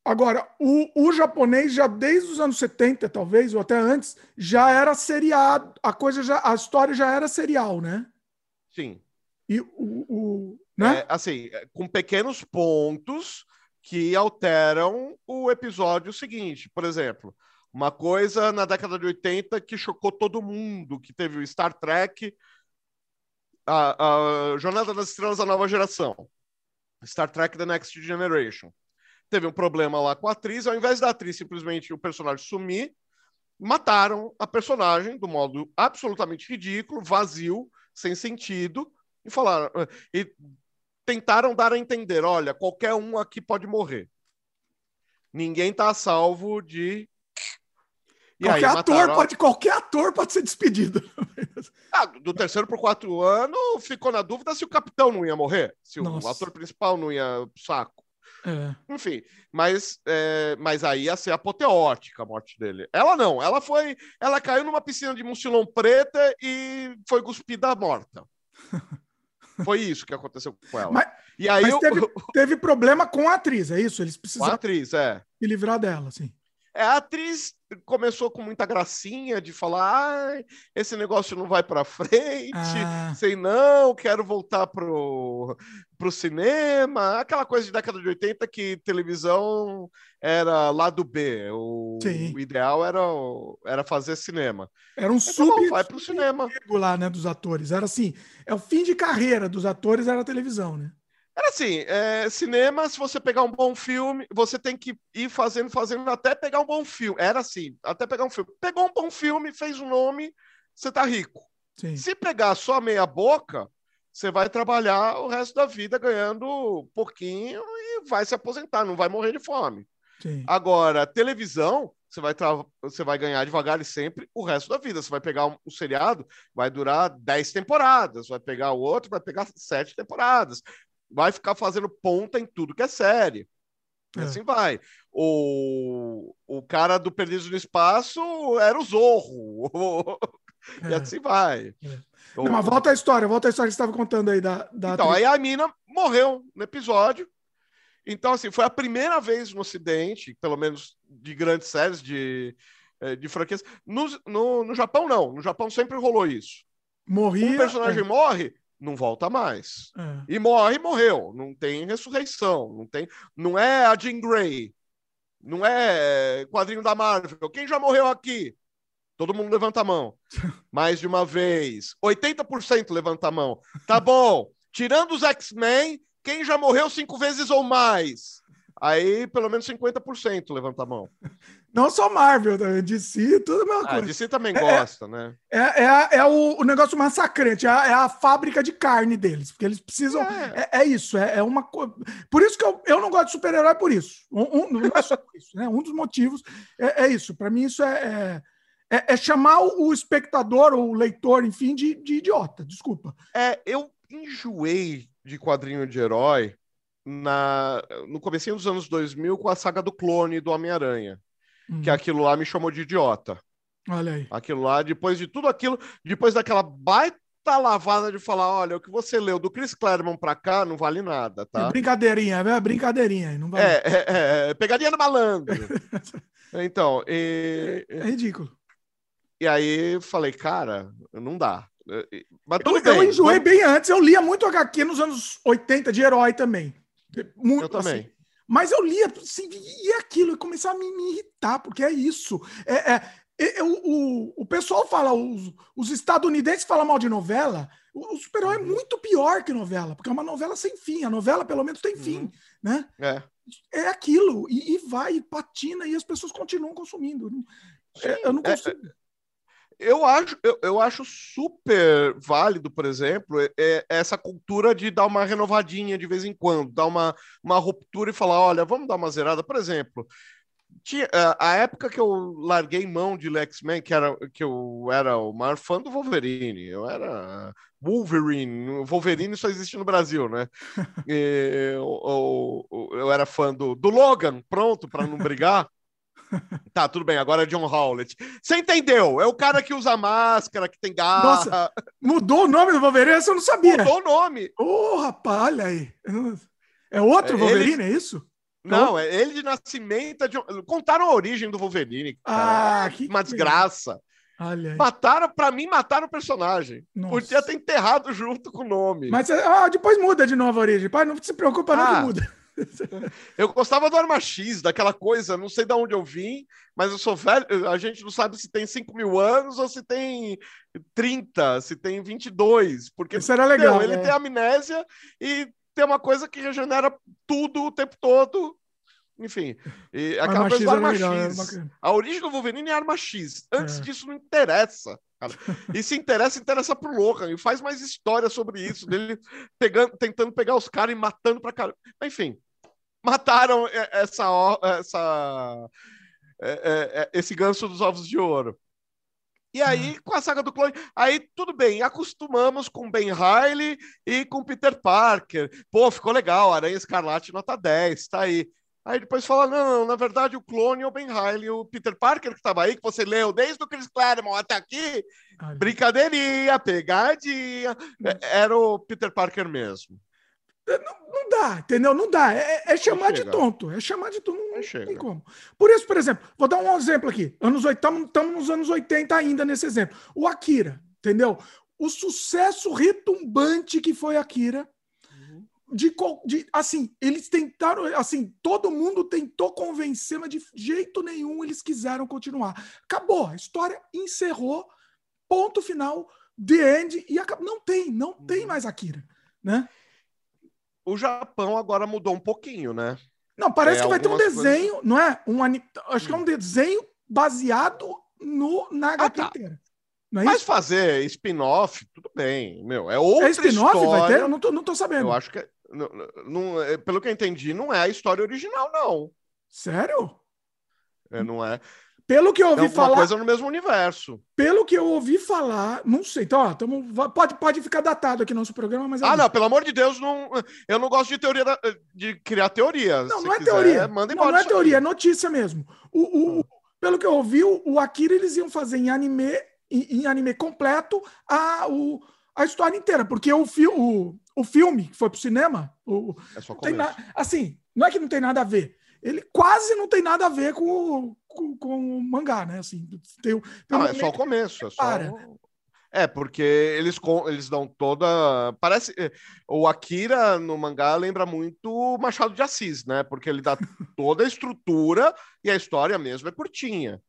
agora o, o japonês, já desde os anos 70, talvez, ou até antes, já era seriado. A coisa já. A história já era serial, né? Sim. E o. o né? É, assim, com pequenos pontos que alteram o episódio seguinte. Por exemplo, uma coisa na década de 80 que chocou todo mundo, que teve o Star Trek, a, a Jornada das Estrelas da Nova Geração, Star Trek The Next Generation. Teve um problema lá com a atriz, ao invés da atriz simplesmente o personagem sumir, mataram a personagem do modo absolutamente ridículo, vazio, sem sentido, e falaram e tentaram dar a entender: olha, qualquer um aqui pode morrer. Ninguém está a salvo de. E qualquer aí, ator mataram... pode, qualquer ator pode ser despedido. Ah, do terceiro para o quarto ano, ficou na dúvida se o capitão não ia morrer, se Nossa. o ator principal não ia saco. É. Enfim, mas, é, mas aí ia ser apoteótica a morte dele. Ela não, ela foi. Ela caiu numa piscina de mucilão preta e foi cuspida morta. Foi isso que aconteceu com ela. Mas, e aí eu... teve, teve, problema com a atriz, é isso? Eles precisaram com a atriz, é. se livrar dela, sim. É, a atriz começou com muita gracinha de falar: ah, esse negócio não vai para frente, ah. sei não, quero voltar pro, pro cinema. Aquela coisa de década de 80 que televisão era lado B. O, o ideal era, era fazer cinema. Era um então, sub. vai pro cinema. lá, né, dos atores. Era assim: é o fim de carreira dos atores, era a televisão, né? Era assim, é, cinema, se você pegar um bom filme, você tem que ir fazendo, fazendo até pegar um bom filme. Era assim, até pegar um filme. Pegou um bom filme, fez um nome, você tá rico. Sim. Se pegar só meia boca, você vai trabalhar o resto da vida ganhando pouquinho e vai se aposentar, não vai morrer de fome. Sim. Agora, televisão, você vai, você vai ganhar devagar e sempre o resto da vida. Você vai pegar um, um seriado, vai durar 10 temporadas, vai pegar o outro, vai pegar sete temporadas vai ficar fazendo ponta em tudo que é série. É. Assim vai. O, o cara do Perdidos no Espaço era o Zorro. e é. assim vai. É. Não, mas volta a história, volta a história que você estava contando aí da. da então, atriz. aí a mina morreu no episódio. Então, assim, foi a primeira vez no Ocidente, pelo menos de grandes séries de, eh, de franquias. No, no, no Japão, não. No Japão sempre rolou isso. Morria. Um personagem é. morre, não volta mais. É. E morre, morreu. Não tem ressurreição. Não tem. Não é a Jean Grey. Não é quadrinho da Marvel. Quem já morreu aqui? Todo mundo levanta a mão. Mais de uma vez. 80% levanta a mão. Tá bom. Tirando os X-Men, quem já morreu cinco vezes ou mais? Aí, pelo menos 50% levanta a mão. Não só Marvel, né? DC, tudo a mesma ah, coisa. DC também é, gosta, né? É, é, é o, o, negócio massacrante, é a, é a, fábrica de carne deles, porque eles precisam. É, é, é isso, é, é uma coisa. Por isso que eu, eu não gosto de super-herói, por isso. Um, um, não é só por isso, né? Um dos motivos é, isso. Para mim, isso é, é, chamar o, espectador, ou o leitor, enfim, de, de idiota, desculpa. É, eu enjoei de quadrinho de herói na, no comecinho dos anos 2000 com a saga do clone do Homem-Aranha. Hum. Que aquilo lá me chamou de idiota. Olha aí. Aquilo lá, depois de tudo aquilo, depois daquela baita lavada de falar, olha, o que você leu do Chris Claremont pra cá não vale nada, tá? É brincadeirinha, é brincadeirinha. Não vale. É, é, é, pegadinha no malandro. então, e... É, é ridículo. E aí falei, cara, não dá. Mas tudo eu, bem. Eu enjoei bem antes, eu lia muito HQ nos anos 80 de herói também. Muito, eu também. Assim. Mas eu lia assim, e aquilo, e começava a me, me, irritar, porque é isso. É, é, é, o, o, o pessoal fala, os, os estadunidenses falam mal de novela. O, o super-herói é muito pior que novela, porque é uma novela sem fim. A novela, pelo menos, tem fim. Uhum. Né? É. é aquilo, e, e, vai, e patina, e as pessoas continuam consumindo. É, eu não é, consigo. Eu acho, eu, eu acho super válido, por exemplo, é, é, essa cultura de dar uma renovadinha de vez em quando, dar uma, uma ruptura e falar: olha, vamos dar uma zerada. Por exemplo, tinha, a época que eu larguei mão de X-Men, que, era, que eu era o maior fã do Wolverine, eu era Wolverine, Wolverine só existe no Brasil, né? Eu, eu, eu, era fã do, do Logan, pronto, para não brigar. Tá, tudo bem, agora é John Howlett. Você entendeu? É o cara que usa máscara, que tem garra. Nossa, mudou o nome do Wolverine? Essa eu não sabia. Mudou o nome. Ô, oh, rapaz, olha aí. É outro é, Wolverine, ele... é isso? Não, é ele de nascimento. De... Contaram a origem do Wolverine. Cara. Ah, que Uma desgraça. Olha aí. Mataram, pra mim, mataram o personagem. Nossa. Podia ter enterrado junto com o nome. Mas ah, depois muda de novo a origem. Pai, não se preocupa, ah, não que muda. Eu gostava do Arma X, daquela coisa, não sei de onde eu vim, mas eu sou velho. A gente não sabe se tem 5 mil anos ou se tem 30, se tem 22. Porque Isso era legal. Não, ele é. tem amnésia e tem uma coisa que regenera tudo o tempo todo. Enfim, e aquela coisa do Arma X. Legal, a origem do Wolverine é Arma X. Antes é. disso, não interessa. Cara. E se interessa, interessa pro Lohan. E faz mais história sobre isso, dele pegando, tentando pegar os caras e matando pra caramba. Enfim, mataram essa, essa é, é, é, esse ganso dos ovos de ouro. E aí, hum. com a saga do clone, aí tudo bem, acostumamos com Ben Riley e com Peter Parker. Pô, ficou legal, Aranha Escarlate nota 10, tá aí. Aí depois fala, não, não, na verdade o clone é o Ben Riley, o Peter Parker que estava aí, que você leu desde o Chris Claremont até aqui, Ai, brincadeirinha, pegadinha, era o Peter Parker mesmo. Não, não, dá, entendeu? Não dá. É, é chamar de tonto. É chamar de tonto. Não, não tem como. Por isso, por exemplo, vou dar um exemplo aqui. Anos 80, estamos nos anos 80 ainda nesse exemplo. O Akira, entendeu? O sucesso retumbante que foi Akira. Uhum. De, de, assim, eles tentaram, assim, todo mundo tentou convencer, mas de jeito nenhum eles quiseram continuar. Acabou, a história encerrou, ponto final, the end, e acabou. Não tem, não tem uhum. mais Akira, né? O Japão agora mudou um pouquinho, né? Não, parece é, que vai ter um desenho, coisas... não é? Um Acho que é um hum. desenho baseado no, na HQ ah, tá. inteira. Não é Mas isso? fazer spin-off, tudo bem, meu. É outra é spin-off? Vai ter? Eu não tô, não tô sabendo. Eu acho que. Não, não, é, pelo que eu entendi, não é a história original, não. Sério? É, não é. Pelo que eu ouvi é falar. coisa no mesmo universo. Pelo que eu ouvi falar, não sei. Então, ó, tamo, pode, pode ficar datado aqui nosso programa, mas. É ah, não, pelo amor de Deus, não, eu não gosto de teoria da, de criar teorias. Não, não é quiser, teoria. Manda embora. Não, não é teoria, é notícia mesmo. O, o, ah. Pelo que eu ouvi, o, o Akira eles iam fazer em anime, em, em anime completo, a, o, a história inteira. Porque o, fi, o, o filme que foi pro cinema. O, é só tem na, Assim, não é que não tem nada a ver ele quase não tem nada a ver com, com, com o mangá, né? Assim, tem, tem não, é só o começo. É, só... é, porque eles, eles dão toda. Parece. Eh, o Akira no mangá lembra muito Machado de Assis, né? Porque ele dá toda a estrutura e a história mesmo é curtinha.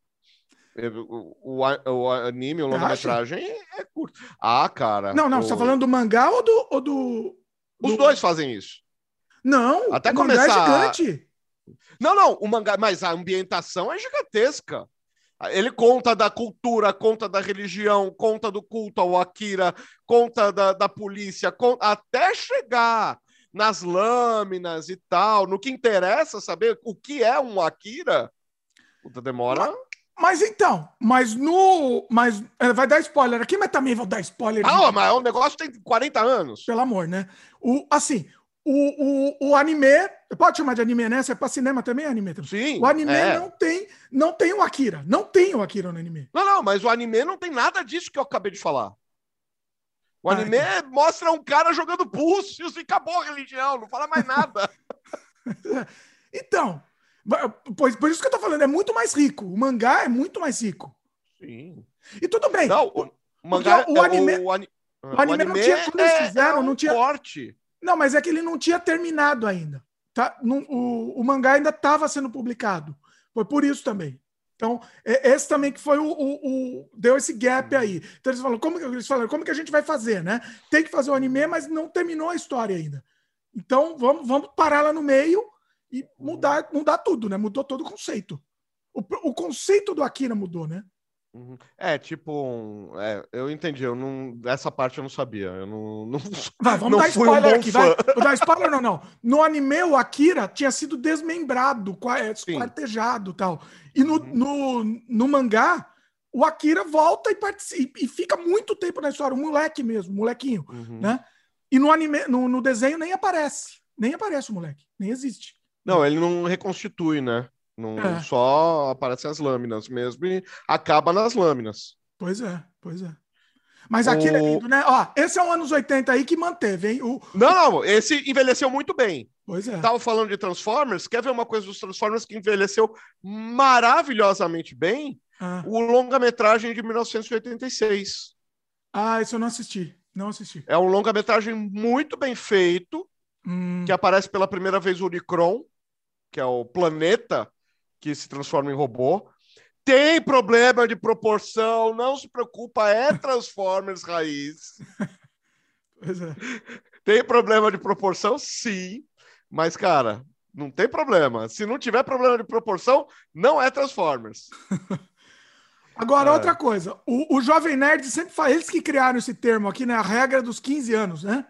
O, o, o anime, o longa-metragem é curto. Ah, cara. Não, não, o... você tá falando do mangá ou do. Ou do, Os dois fazem isso. Não, até começar. é gigante. Não, não, o mangá, mas a ambientação é gigantesca. Ele conta da cultura, conta da religião, conta do culto ao Akira, conta da, da polícia, conta, até chegar nas lâminas e tal. No que interessa saber o que é um Akira, puta, demora. Mas, Mas então, mas no. Mas é, vai dar spoiler aqui, mas também vou dar spoiler. Ah, não, mas o negócio tem 40 anos. Pelo amor, né? O, assim, o, o, o anime. Pode chamar de anime, né? Se é pra cinema também é anime. Sim. O anime é. não tem não tem o Akira. Não tem o Akira no anime. Não, não, mas o anime não tem nada disso que eu acabei de falar. O Ah, anime mostra um cara jogando pulsos e acabou a religião, não fala mais nada. Então, pois, por isso que eu tô falando, é muito mais rico. O mangá é muito mais rico. Sim. E tudo bem. Não, o, o mangá. o anime- o, ani- o anime não tinha- quando eles fizeram, um não tinha- corte. Não, mas é que ele não tinha terminado ainda. Tá? Não- o, o mangá ainda estava sendo publicado. Foi por isso também. Então, é- esse também que foi o, o- o- deu esse gap aí. Então eles falaram, como que eles falaram, como que a gente vai fazer, né? Tem que fazer o anime, mas não terminou a história ainda. Então, vamos, vamos parar lá no meio e mudar, mudar tudo, né? Mudou todo o conceito. O, o conceito do Akira mudou, né? Uhum. É, tipo, um- é, eu entendi, eu não, essa parte eu não sabia, eu não, não- Vai, vamos Não dar um spoiler bom aqui, vai. Vou dar spoiler não, não. No anime, o Akira tinha sido desmembrado, é, esquartejado e tal. E no, Uhum. no, no mangá, o Akira volta e, participa, e fica muito tempo na história, o moleque mesmo, molequinho, Uhum. né? E no anime, no, no desenho nem aparece. Nem aparece o moleque, nem existe. Não, ele não reconstitui, né? Não, É. Só aparecem as lâminas mesmo e acaba nas lâminas. Pois é, pois é. Mas Akira é lindo, né? Ó, esse é o anos 80 aí que manteve, hein? O, Não, não, esse envelheceu muito bem. pois é. Tava falando de Transformers, quer ver uma coisa dos Transformers que envelheceu maravilhosamente bem? Ah, O longa-metragem de 1986. Ah, isso eu não assisti. Não assisti. É um longa-metragem muito bem feito, Hum, que aparece pela primeira vez o Unicron, que é o planeta que se transforma em robô. Tem problema de proporção, não se preocupa, é Transformers raiz. pois é. Tem problema de proporção, sim, mas cara, não tem problema. Se não tiver problema de proporção, não é Transformers. Agora, É. outra coisa. O, o Jovem Nerd sempre fala. Eles que criaram esse termo aqui, né? A regra dos 15 anos, né?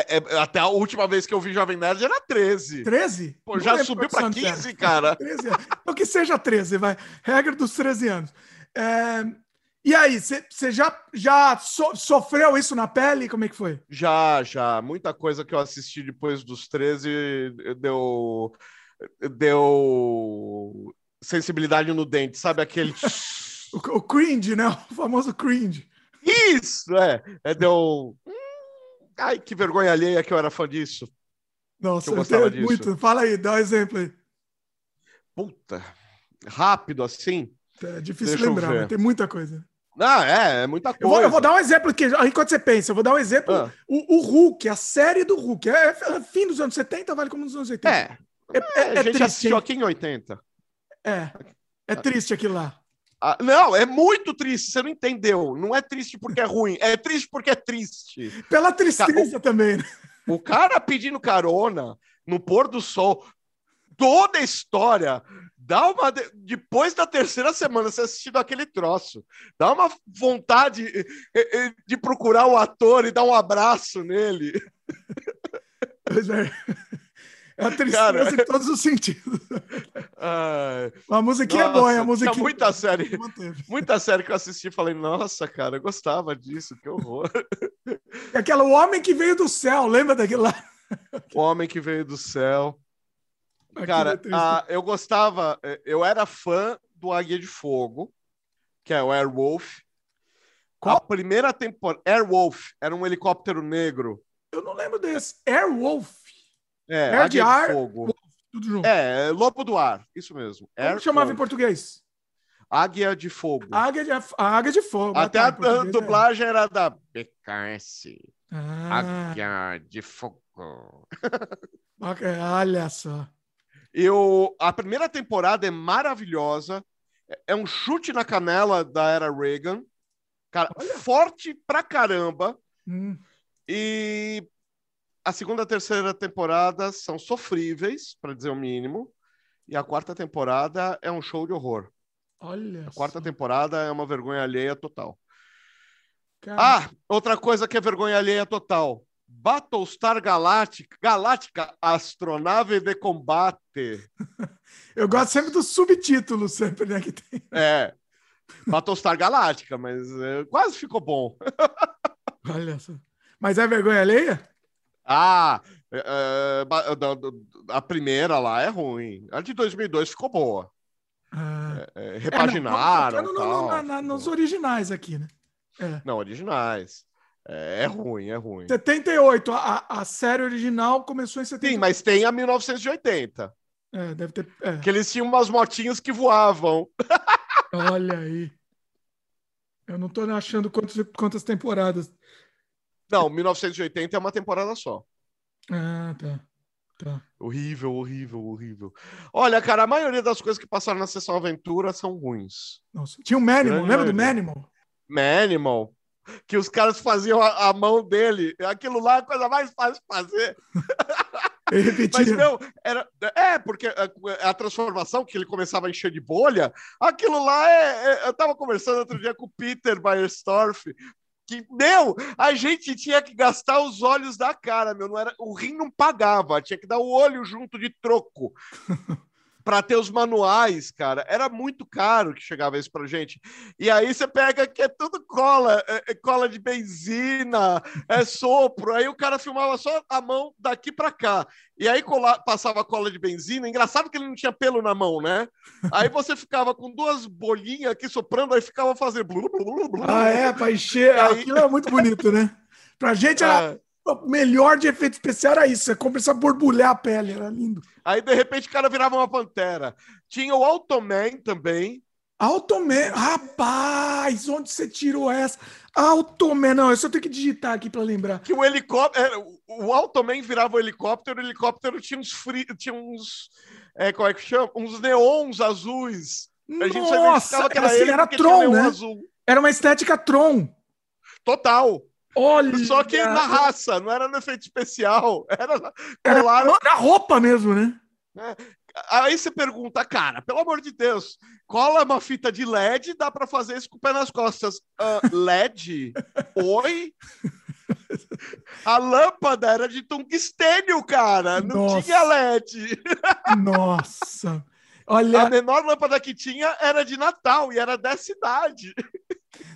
É- é- até a última vez que eu vi Jovem Nerd era 13. 13? Pô, já subiu para era. 15, cara. 13 anos. Então que seja 13, vai. Regra dos 13 anos. É, E aí, você já, já so- sofreu isso na pele? Como é que foi? Já, já. Muita coisa que eu assisti depois dos 13 deu. Deu. Sensibilidade no dente, sabe aquele. O, o cringe, né? O famoso cringe. Isso, é. é deu. Ai, que vergonha alheia que eu era fã disso. Nossa, eu eu gostava tenho disso. muito. Fala aí, dá um exemplo aí. Puta. Rápido assim. É difícil Deixa eu lembrar, mas tem muita coisa. Ah, é, é muita Eu coisa. vou, eu vou dar um exemplo aqui, aí enquanto você pensa, eu vou dar um exemplo. Ah. O, o Hulk, a série do Hulk, é, é fim dos anos 70, vale como nos anos 80. É, é, é, a é gente triste. assistiu aqui em 80. É, é triste aquilo lá. Ah, não, é muito triste, você não entendeu. Não é triste porque é ruim, é triste porque é triste. Pela tristeza também, né? O cara pedindo carona no pôr do sol, toda a história, dá uma. de- Depois da terceira semana, você assistindo aquele troço, dá uma vontade eh, eh, de procurar o ator e dar um abraço nele. Pois é. É a tristeza Cara. em todos os sentidos. A musiquinha é Nossa, boa, hein? a musiquinha. muita série. Muita série que eu assisti e falei, nossa, cara, eu gostava disso, que horror. É aquela O Homem que Veio do Céu, lembra daquilo lá? O Homem que Veio do Céu. Aquilo é Cara, triste. a- eu gostava, eh, eu era fã do Águia de Fogo, que é o Airwolf. Qual? A primeira temporada. Airwolf era um helicóptero negro. Eu não lembro desse. Airwolf. É, Air de ar, Fogo. Tudo junto. É, Lobo do Ar, isso mesmo. Como Airwolf. chamava em português? Águia de Fogo. Águia de, a águia de fogo. Até a tá, em português, é. dublagem era da BKS. Ah, Águia de Fogo. olha só. Eu, a primeira temporada é maravilhosa. É- É um chute na canela da era Reagan. Cara, Olha. forte pra caramba. Hum, E a segunda e a terceira temporada são sofríveis, para dizer o mínimo. E a quarta temporada é um show de horror. olha A quarta só. temporada é uma vergonha alheia total. Cara, Ah, outra coisa que é vergonha alheia total. Battlestar Galactica, Galáctica Astronave de Combate. Eu gosto sempre dos subtítulos, sempre, né? Que tem. É. Battlestar Galáctica, mas é, quase ficou bom. Olha só. Mas é vergonha alheia? Ah, é, é, a primeira lá é ruim. A de 2002 ficou boa. Ah. É, é repaginaram. não, no, no, na, nos originais aqui, né? Não, originais. É, ruim, é ruim. 78, a, a série original começou em 78. Sim, mas tem a 1980. É, deve ter. É. Que eles tinham umas motinhas que voavam. Olha aí. Eu não tô achando quantos, quantas temporadas. Não, 1980 é uma temporada só. Ah, tá. Tá. Horrível, horrível, horrível. Olha, cara, a maioria das coisas que passaram na sessão aventura são ruins. Nossa. Tinha o um Manimal, lembra do Manimal? Manimal. Que os caras faziam a, a, mão dele. Aquilo lá é a coisa mais fácil de fazer. Mas, meu, era. É, porque a, a, transformação que ele começava a encher de bolha, aquilo lá é. é eu tava conversando outro dia com o Peter Bayerstorff, que, meu, a gente tinha que gastar os olhos da cara, meu, não era, o rim não pagava, tinha que dar o olho junto de troco. para ter os manuais, cara. Era muito caro que chegava isso pra gente. E aí você pega que é tudo cola, é, é cola de benzina, é sopro. Aí o cara filmava só a mão daqui para cá. E aí cola, passava cola de benzina. Engraçado que ele não tinha pelo na mão, né? Aí você ficava com duas bolinhas aqui soprando, aí ficava fazendo. Blu, blu, blu, ah, é, pra encher. Aí... Aquilo é muito bonito, né? Pra gente era. É o melhor de efeito especial era isso. Você começa a borbulhar a pele, era lindo. Aí, de repente, o cara virava uma pantera. Tinha o Automan também. Automan, rapaz, onde você tirou essa? Automan, não, eu só tenho que digitar aqui para lembrar. Que o helicóptero, o Automan virava o helicóptero, o helicóptero tinha uns fri... tinha uns, é, como é que chama? Uns neons azuis. A gente Nossa, que era, assim, era Tron, né? Azul. Era uma estética Tron. Total. Olha! Só que na raça, não era no efeito especial. Era, era na roupa mesmo, né? É. Aí você pergunta, cara, pelo amor de Deus, cola uma fita de LED, dá para fazer isso com o pé nas costas. Uh, LED? Oi? A lâmpada era de tungstênio, cara. Não Nossa. tinha LED. Nossa. Olha... A menor lâmpada que tinha era de Natal e era dessa idade.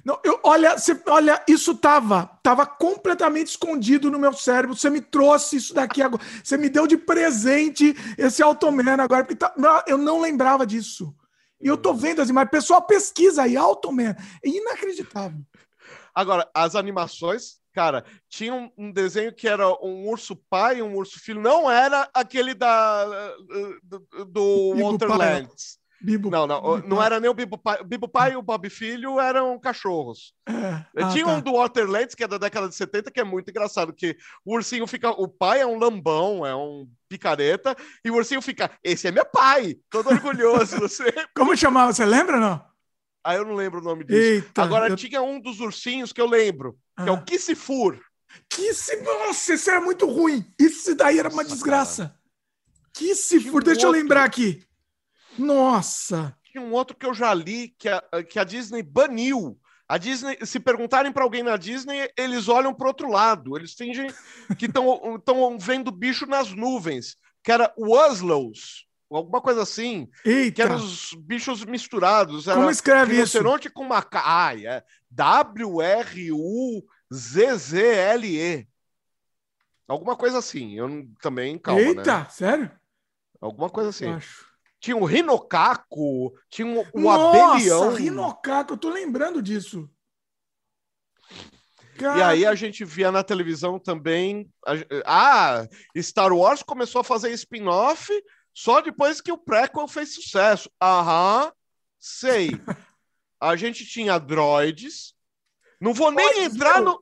Não, eu, olha, você, olha, isso tava, tava completamente escondido no meu cérebro. Você me trouxe isso daqui agora. Você me deu de presente esse Automan agora, porque tá, eu não lembrava disso. E eu tô vendo assim, mas pessoal pesquisa aí, Automan. É inacreditável. Agora, as animações, cara, tinha um, um, desenho que era um urso pai e um urso filho. Não era aquele da do, do Wonderlands. Bibo, não, não, Bibo não era nem o Bibo Pai. O Bibo Pai e o Bob Filho eram cachorros. É. Ah, Tinha tá. um do Waterlands, que é da década de 70, que é muito engraçado, que o ursinho fica. O pai é um lambão, é um picareta, e o ursinho fica. Esse é meu pai! Todo orgulhoso. Você... Como chamava? Você lembra não? Ah, eu não lembro o nome disso. Eita, Agora eu... tinha um dos ursinhos que eu lembro, ah. que é o ah. Kissifur. Kiss... Nossa, esse era muito ruim. Isso daí era uma Nossa, desgraça. Kissifur, deixa outro... eu lembrar aqui. Nossa! Tinha um outro que eu já li que a, que a Disney baniu. A Disney, se perguntarem para alguém na Disney, eles olham para outro lado. Eles fingem que estão vendo bicho nas nuvens. Que era Wuslows, alguma coisa assim. Eita. Que eram os bichos misturados. Era Como escreve rinoceronte isso? com macaco. Ah, é W-R-U-Z-Z-L-E. Alguma coisa assim. Eu também, calma, Eita, né? sério? Alguma coisa assim. Eu acho. Tinha um rinocaco, tinha um, um Nossa, abelhão. rinocaco, eu tô lembrando disso. E aí a gente via na televisão também. Ah, Star Wars começou a fazer spin-off só depois que o prequel fez sucesso. Aham, sei. A gente tinha droids. Não vou nem entrar no.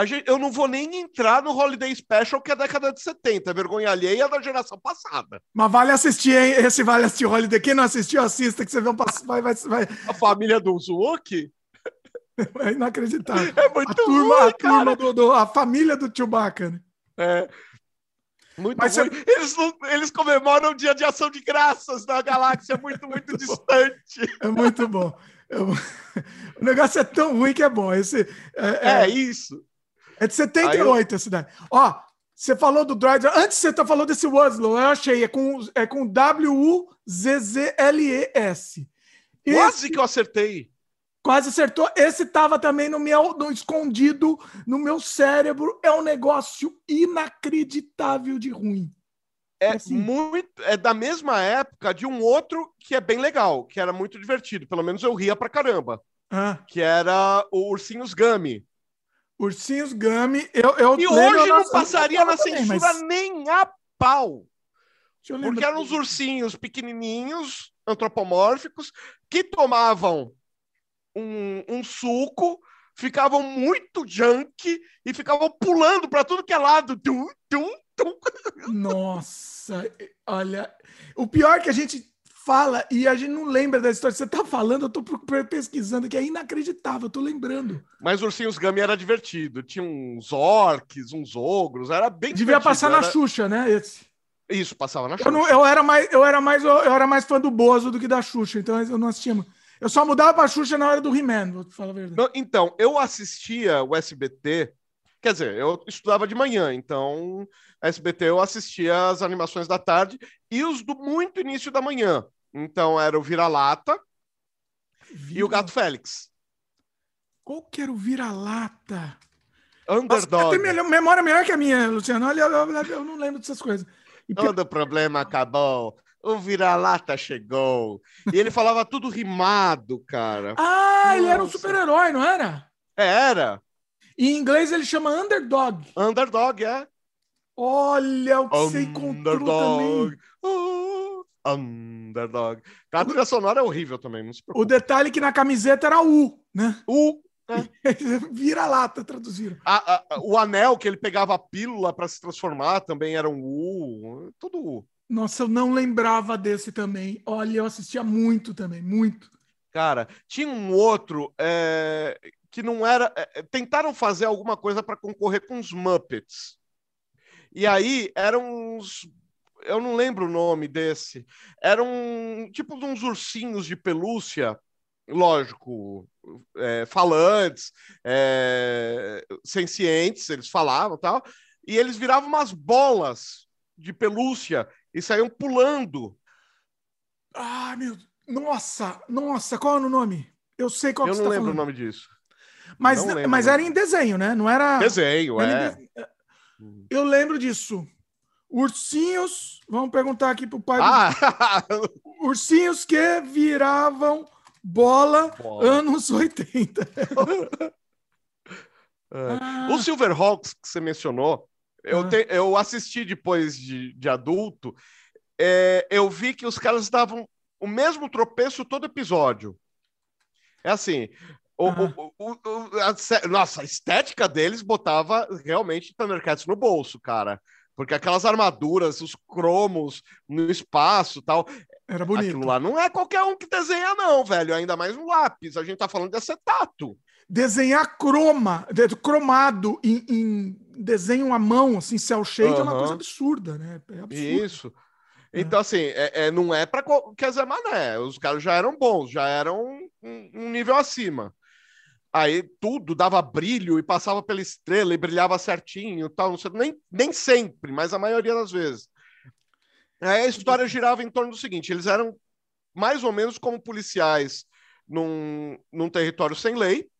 Gente, eu não vou nem entrar no Holiday Special, que é década de 70, vergonha alheia da geração passada. Mas vale assistir, hein? Esse vale assistir Holiday. Quem não assistiu, assista, que você vê um vai, vai, vai. A família do Zuok? É inacreditável. É muito a turma, ruim, a, turma do, do, a família do Chewbacca, né? É. Muito Mas ruim. Você... Eles, eles comemoram o dia de ação de graças na galáxia muito, muito distante. É muito bom. É... O negócio é tão ruim que é bom. Esse, é, é... é isso. É de 78 eu... esse daí. Ó, você falou do Droid. Antes você tá falou desse Wuzlow, eu achei. É com, é com W-U-Z-Z-L-E-S. Quase que eu acertei. Quase acertou. Esse tava também no meu no escondido no meu cérebro. É um negócio inacreditável de ruim. É assim. muito é da mesma época de um outro que é bem legal, que era muito divertido. Pelo menos eu ria pra caramba. Ah. Que era o Ursinhos Gummy. Ursinhos Gummy, eu, eu E hoje não passaria na também, censura mas... nem a pau. Porque eram os ursinhos pequenininhos, antropomórficos, que tomavam um, um suco, ficavam muito junk e ficavam pulando para tudo que é lado. Tum, tum, tum. Nossa, olha. O pior é que a gente fala e a gente não lembra da história. Você tá falando, eu tô pesquisando, que é inacreditável, eu tô lembrando. Mas Ursinhos Gummy era divertido. Tinha uns orques, uns ogros, era bem Devia passar era... na Xuxa, né? Esse. Isso, passava na Xuxa. Eu, não, eu, era mais, eu, era mais, eu era mais fã do Bozo do que da Xuxa, então eu não assistia. Eu só mudava pra Xuxa na hora do He-Man, vou falar a verdade. Não, então, eu assistia o SBT, quer dizer, eu estudava de manhã, então SBT eu assistia as animações da tarde e os do muito início da manhã. Então era o Vira-Lata Vira... e o Gato Félix. Qual que era o Vira-Lata? Underdog. Nossa, tem memória melhor que a minha, Luciano. Olha, eu, eu não lembro dessas coisas. E Todo problema acabou. O vira-lata chegou. E ele falava tudo rimado, cara. Ah, Nossa. ele era um super-herói, não era? Era. E em inglês ele chama Underdog. Underdog, é. Olha o que Underdog. você encontrou também. Uh, underdog. A trilha sonora é horrível também, não se preocupe. O detalhe é que na camiseta era U, né? U. É. Vira lata, traduziram. A, a, o anel que ele pegava a pílula para se transformar também era um U. Tudo U. Nossa, eu não lembrava desse também. Olha, eu assistia muito também, muito. Cara, tinha um outro é, que não era. É, tentaram fazer alguma coisa para concorrer com os Muppets. E aí eram uns. Eu não lembro o nome desse. Eram tipo uns ursinhos de pelúcia, lógico, é, falantes, é, sencientes, eles falavam tal. E eles viravam umas bolas de pelúcia e saíam pulando. Ah, meu. Nossa, nossa, qual é o nome? Eu sei qual Eu que não tá lembro falando. o nome disso. Mas, mas era em desenho, né? Não era. Desenho, era é. Eu lembro disso. Ursinhos. Vamos perguntar aqui pro pai. Ah! Do... Ursinhos que viravam bola, bola. anos 80. é. ah. O Silverhawks que você mencionou, eu, ah. te, eu assisti depois de, de adulto, é, eu vi que os caras davam o mesmo tropeço todo episódio. É assim, o, ah. o, o, a, nossa, a estética deles botava realmente Thundercats no bolso, cara. Porque aquelas armaduras, os cromos no espaço tal. Era bonito. Aquilo lá não é qualquer um que desenha, não, velho. Ainda mais um lápis. A gente tá falando de acetato. Desenhar croma, cromado em, em desenho à mão, assim, cel shade, uhum. é uma coisa absurda, né? É absurdo. Isso. Então, assim, é, é, não é para quer dizer, mané. Os caras já eram bons, já eram um, um, nível acima. Aí tudo dava brilho e passava pela estrela e brilhava certinho, tal, não sei, nem, nem sempre, mas a maioria das vezes. Aí a história girava em torno do seguinte: eles eram mais ou menos como policiais num, num território sem lei,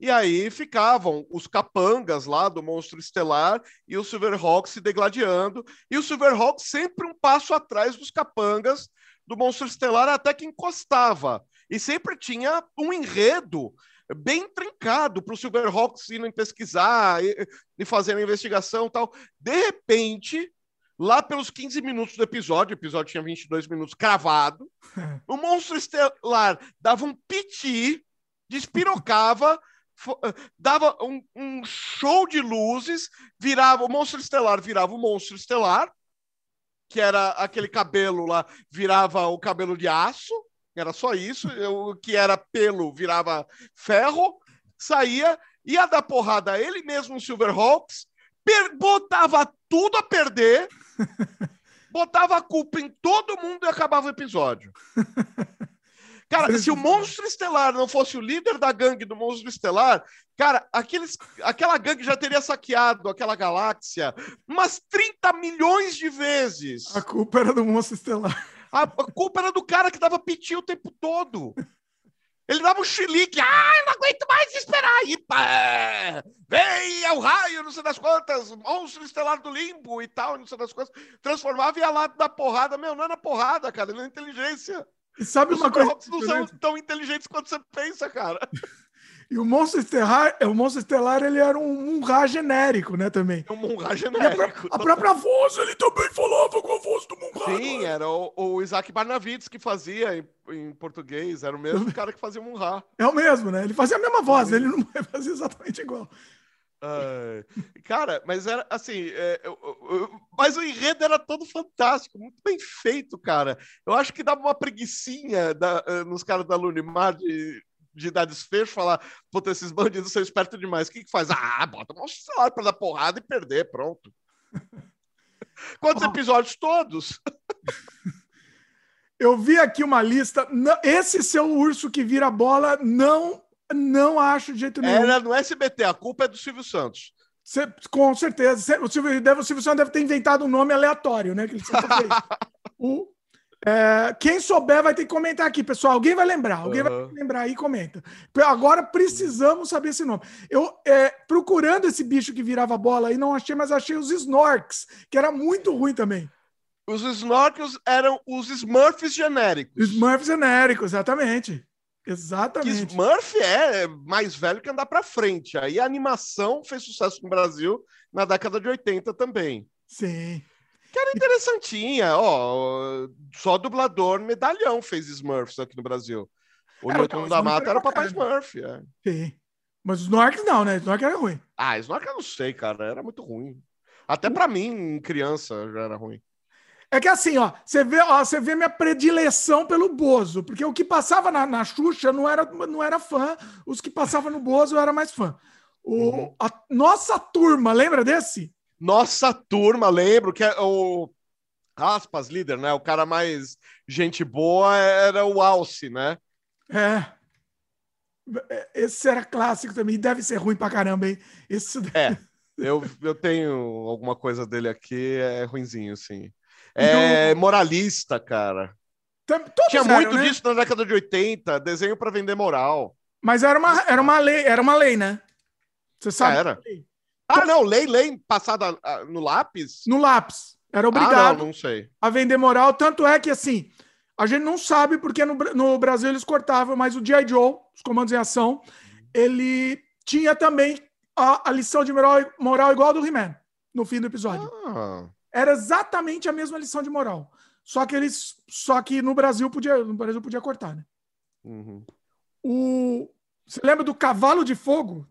e aí ficavam os capangas lá do Monstro Estelar e o Silverhawk se degladiando. E o Silverhawk sempre um passo atrás dos capangas do Monstro Estelar até que encostava. E sempre tinha um enredo bem trincado para o Silverhawks irem pesquisar e, e fazer a investigação tal. De repente, lá pelos 15 minutos do episódio, o episódio tinha 22 minutos cravado, o Monstro Estelar dava um piti, despirocava eh, dava um, um, show de luzes, virava o monstro estelar, virava o monstro estelar, que era aquele cabelo lá, virava o cabelo de aço, era só isso, o que era pelo virava ferro, saía, ia dar porrada a ele mesmo no Silverhawks, botava tudo a perder, botava a culpa em todo mundo e acabava o episódio. Cara, se o Monstro Estelar não fosse o líder da gangue do Monstro Estelar, cara, aqueles, aquela gangue já teria saqueado aquela galáxia umas 30 milhões de vezes. A culpa era do Monstro Estelar. A, culpa era do cara que dava piti o tempo todo. Ele dava um chilique. Ah, eu não aguento mais esperar. E pá, vem é o raio, não sei das quantas, monstro estelar do limbo e tal, não sei das quantas. Transformava e ia lá da porrada. Meu, não é na porrada, cara, não é inteligência. E sabe Os uma coisa? Os não são tão inteligentes quanto você pensa, cara. E o monstro estelar, o monstro estelar ele era um Munra genérico, né, também. Um Munra genérico. A, a, própria voz, ele também falava com a voz do Munra. Sim, né? era o, o, Isaac Barnavides que fazia em, em, português, era o mesmo cara que fazia o Munra. É o mesmo, né? Ele fazia a mesma voz, ele não fazia exatamente igual. Uh, cara, mas era assim, é, eu, eu, mas o enredo era todo fantástico, muito bem feito, cara. Eu acho que dava uma preguiçinha da, uh, nos caras da Lunimar de de dar desfecho, falar, puta, esses bandidos são espertos demais. O que, que faz? Ah, bota um salário pra dar porrada e perder, pronto. Quantos oh. episódios? Todos. Eu vi aqui uma lista. Esse seu urso que vira bola, não, não acho de jeito nenhum. Era no SBT, a culpa é do Silvio Santos. Cê, com certeza. O Silvio, deve, o Silvio Santos deve ter inventado um nome aleatório, né? Que ele o é, quem souber vai ter que comentar aqui, pessoal. Alguém vai lembrar, alguém uhum. vai lembrar aí e comenta. Agora precisamos saber esse nome. Eu, é, procurando esse bicho que virava bola aí, não achei, mas achei os Snorks, que era muito ruim também. Os Snorks eram os Smurfs genéricos. Smurfs genéricos, exatamente. Exatamente. Que Smurf é mais velho que andar para frente. Aí a animação fez sucesso no Brasil na década de 80 também. Sim. Era interessantinha, ó. Só dublador medalhão fez Smurfs aqui no Brasil. O Newton da Mata era o Papai Smurf. É. Sim. Mas Snork não, né? Snork era ruim. Ah, Snork eu não sei, cara. Era muito ruim. Até para mim, criança, já era ruim. É que assim, ó, você vê, ó, você vê minha predileção pelo Bozo, porque o que passava na, na Xuxa não era, não era fã, os que passavam no Bozo eu era mais fã. O, uhum. a nossa turma, lembra desse? Nossa turma, lembro que é o aspas líder, né? O cara mais gente boa era o Alce, né? É. Esse era clássico também. Deve ser ruim pra caramba, hein? Esse... É. Eu, eu tenho alguma coisa dele aqui, é ruinzinho, sim. É então... moralista, cara. Todos Tinha eram, muito né? disso na década de 80, desenho para vender moral. Mas era uma, era uma lei, era uma lei, né? Você sabe? Era. Ah, não, lei, lei passada ah, no lápis? No lápis. Era obrigado ah, não, não sei. a vender moral. Tanto é que, assim, a gente não sabe porque no, no Brasil eles cortavam, mas o G.I. Joe, os comandos em ação, ele tinha também a, a lição de moral, moral igual a do He-Man, no fim do episódio. Ah. Era exatamente a mesma lição de moral. Só que eles. Só que no Brasil podia, no Brasil podia cortar, né? Uhum. O, você lembra do cavalo de fogo?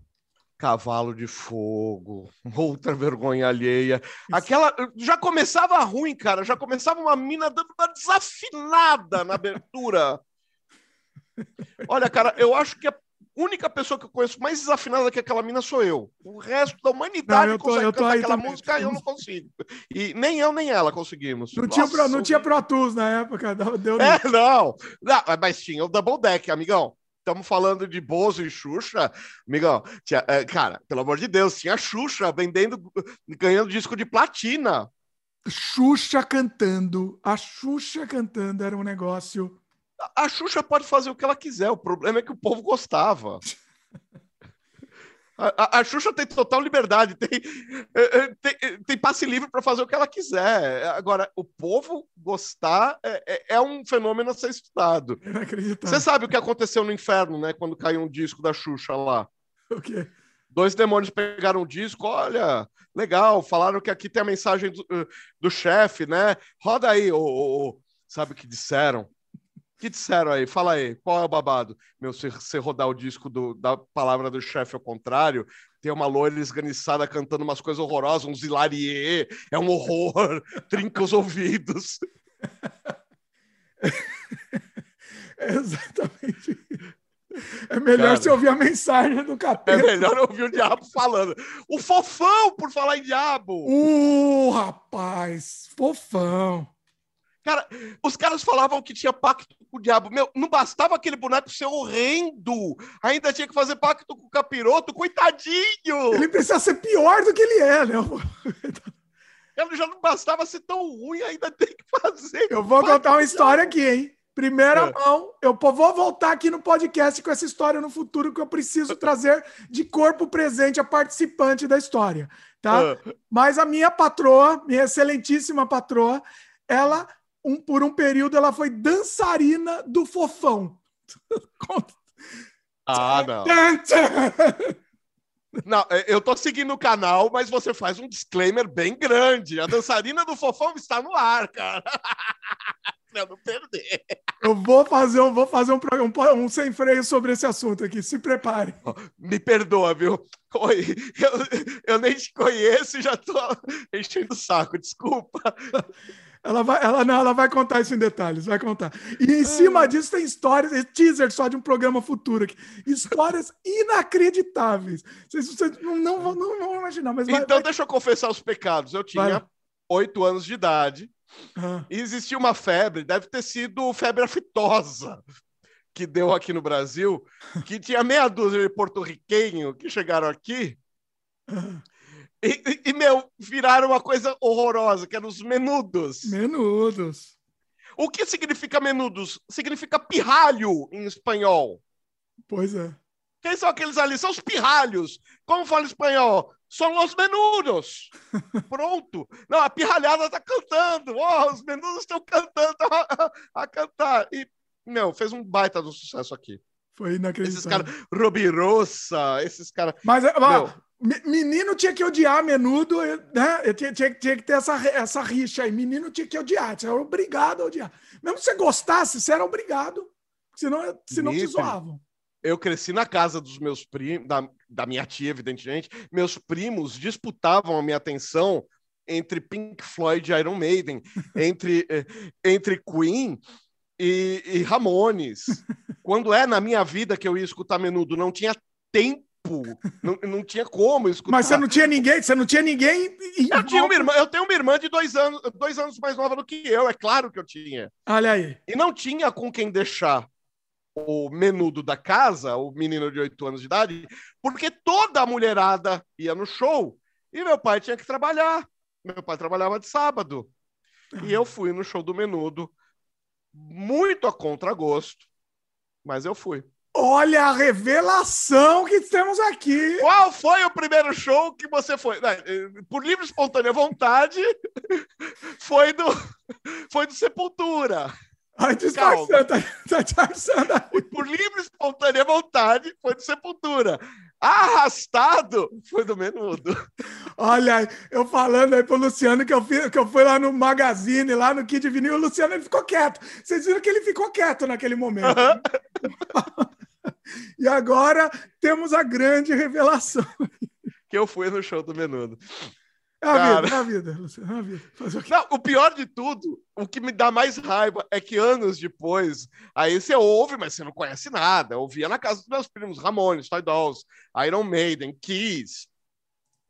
Cavalo de Fogo, outra vergonha alheia. Aquela já começava ruim, cara. Já começava uma mina dando uma desafinada na abertura. Olha, cara, eu acho que a única pessoa que eu conheço mais desafinada que aquela mina sou eu. O resto da humanidade não, eu tô, consegue eu tô cantar aquela também. música e eu não consigo. E nem eu nem ela conseguimos. Não, Nossa, tinha, pro, não tinha Pro Tools na época. Deu, é, não. não. Mas tinha o Double Deck, amigão estamos falando de Bozo e Xuxa, amigão, tinha, é, cara, pelo amor de Deus, tinha Xuxa vendendo, ganhando disco de platina. Xuxa cantando, a Xuxa cantando era um negócio. A, a Xuxa pode fazer o que ela quiser, o problema é que o povo gostava. A, a, Xuxa tem total liberdade, tem, é, é, tem, tem passe livre para fazer o que ela quiser. Agora, o povo gostar é, é, é um fenômeno a ser estudado. Você sabe o que aconteceu no inferno, né? Quando caiu um disco da Xuxa lá. O quê? Dois demônios pegaram um disco, olha, legal, falaram que aqui tem a mensagem do, do chefe, né? Roda aí, o, sabe o que disseram? Que disseram aí? Fala aí, qual é o babado? Meu, se você rodar o disco do, da palavra do chefe ao contrário, tem uma loira esganiçada cantando umas coisas horrorosas, um zilarie, é um horror, trinca os ouvidos. É exatamente. É melhor Cara, você ouvir a mensagem do capeta. É melhor ouvir o diabo falando. O fofão, por falar em diabo. Uh, rapaz, fofão. Cara, os caras falavam que tinha pacto com o diabo. Meu, não bastava aquele boneco ser horrendo. Ainda tinha que fazer pacto com o capiroto. Coitadinho! Ele precisa ser pior do que ele é, né? Ele já não bastava ser tão ruim, ainda tem que fazer. Eu vou contar uma história aqui, hein? Primeira é. mão, eu vou voltar aqui no podcast com essa história no futuro que eu preciso trazer de corpo presente a participante da história, tá? É. Mas a minha patroa, minha excelentíssima patroa, ela um, por um período ela foi dançarina do fofão. ah, não. Não, é, eu tô seguindo o canal, mas você faz um disclaimer bem grande. A dançarina do fofão está no ar, cara. pra não perder. Eu vou fazer, eu vou fazer um, um, um sem freio sobre esse assunto aqui. Se prepare. Me perdoa, viu? Oi, eu, eu nem te conheço e já tô enchendo o saco, desculpa. Ela vai, ela, não, ela vai contar isso em detalhes, vai contar. E em cima disso tem histórias, é teaser só de um programa futuro aqui. Histórias inacreditáveis. Vocês, vocês não, não, vão, não vão imaginar. Mas vai, então, vai... deixa eu confessar os pecados. Eu tinha oito anos de idade ah. e existia uma febre, deve ter sido febre aftosa que deu aqui no Brasil, que tinha meia dúzia de porto-riquenhos que chegaram aqui. Ah e, e, meu, viraram uma coisa horrorosa, que eram os menudos. Menudos. O que significa menudos? Significa pirralho em espanhol. Pois é. Quem são aqueles ali? São os pirralhos. Como fala espanhol? São os menudos. Pronto. Não, a pirralhada tá cantando. Oh, os menudos estão cantando a, a, cantar. E, meu, fez um baita do sucesso aqui. Foi inacreditável. Esses caras, Robirossa, esses caras. Mas, meu, Menino tinha que odiar menudo, né? Tinha, tinha, tinha, que ter essa, essa rixa aí. Menino tinha que odiar, você era obrigado a odiar. Mesmo se você gostasse, você era obrigado. Senão, senão te zoavam. Eu cresci na casa dos meus primos, da, da minha tia, evidentemente. Meus primos disputavam a minha atenção entre Pink Floyd e Iron Maiden, entre, eh, entre Queen e, e Ramones. Quando é na minha vida que eu ia escutar menudo, não tinha tempo não, não tinha como escutar. Mas você não tinha ninguém, você não tinha ninguém. Eu, tinha uma irmã, eu tenho uma irmã de dois anos, dois anos mais nova do que eu, é claro que eu tinha. Olha aí. E não tinha com quem deixar o menudo da casa, o menino de oito anos de idade, porque toda a mulherada ia no show e meu pai tinha que trabalhar. Meu pai trabalhava de sábado. E eu fui no show do menudo, muito a contragosto, mas eu fui. Olha a revelação que temos aqui. Qual foi o primeiro show que você foi? Eh, por livre espontânea vontade, foi do, foi do Sepultura. Ai, disfarçando, tá, tá disfarçando. Por livre espontânea vontade, foi do Sepultura. Arrastado foi do Menudo. Olha, eu falando aí pro Luciano que eu, fui, que eu fui lá no Magazine, lá no Kid Vinil, o Luciano ele ficou quieto. Vocês viram que ele ficou quieto naquele momento. Né? e agora temos a grande revelação. Que eu fui no show do Menudo. É a Cara... vida, é a vida, Luciano, é a vida. O Não, o pior de tudo, o que me dá mais raiva é que anos depois, aí você ouve, mas você não conhece nada. Eu ouvia na casa dos meus primos, Ramones, Toy Dolls, Iron Maiden, Kiss,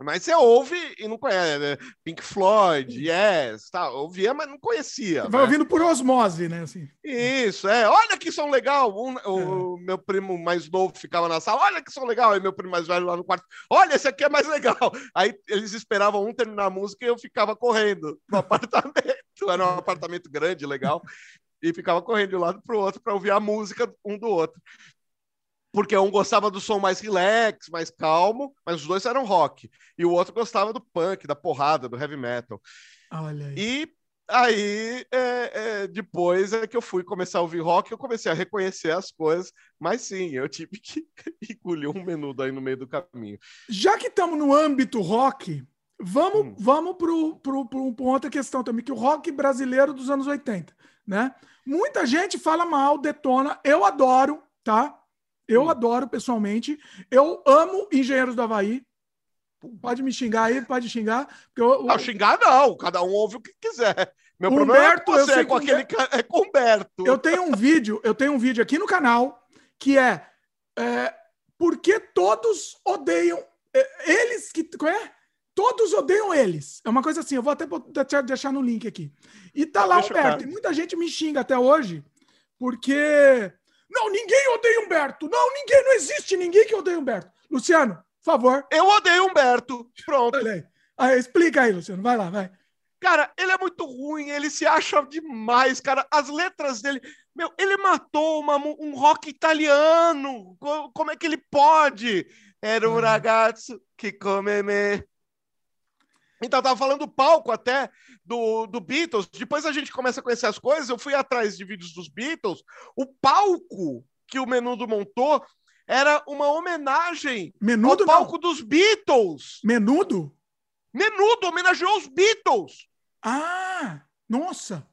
mas você ouve e não conhece, né? Pink Floyd, Yes, tá, ouvia, mas não conhecia. Vai né? ouvindo por osmose, né? Assim. Isso, é. Olha que som legal. Um, é. O meu primo mais novo ficava na sala, olha que som legal. Aí meu primo mais velho lá no quarto, olha, esse aqui é mais legal. Aí eles esperavam um terminar a música e eu ficava correndo no apartamento. Era um apartamento grande, legal. E ficava correndo de um lado para o outro para ouvir a música um do outro porque um gostava do som mais relax, mais calmo, mas os dois eram rock. E o outro gostava do punk, da porrada, do heavy metal. Olha aí. E aí, é, é, depois é que eu fui começar a ouvir rock, eu comecei a reconhecer as coisas, mas sim, eu tive que engolir um menudo aí no meio do caminho. Já que estamos no âmbito rock, vamos, hum. vamos para outra questão também, que o rock brasileiro dos anos 80, né? Muita gente fala mal, detona, eu adoro, tá? Eu hum. adoro pessoalmente. Eu amo Engenheiros do Havaí. Pode me xingar aí, pode xingar. Eu, não, xingar não. Cada um ouve o que quiser. Meu Humberto, problema é você, com aquele é com Humberto. Eu tenho um vídeo, eu tenho um vídeo aqui no canal que é, é por que todos odeiam é, eles que, é? todos odeiam eles. É uma coisa assim, eu vou até deixar no link aqui. E tá lá Humberto. E muita gente me xinga até hoje, porque. Não, ninguém odeia Humberto. Não, ninguém, não existe ninguém que odeia Humberto. Luciano, por favor. Eu odeio Humberto. Pronto. Olha aí. aí. Explica aí, Luciano. Vai lá, vai. Cara, ele é muito ruim, ele se acha demais, cara. As letras dele. Meu, ele matou uma, um rock italiano. Como é que ele pode? Era um uhum. ragazzo que come me. Então, eu tava falando do palco até do, do Beatles. Depois a gente começa a conhecer as coisas. Eu fui atrás de vídeos dos Beatles. O palco que o Menudo montou era uma homenagem Menudo, ao palco não. dos Beatles. Menudo? Menudo homenageou os Beatles. Ah, nossa.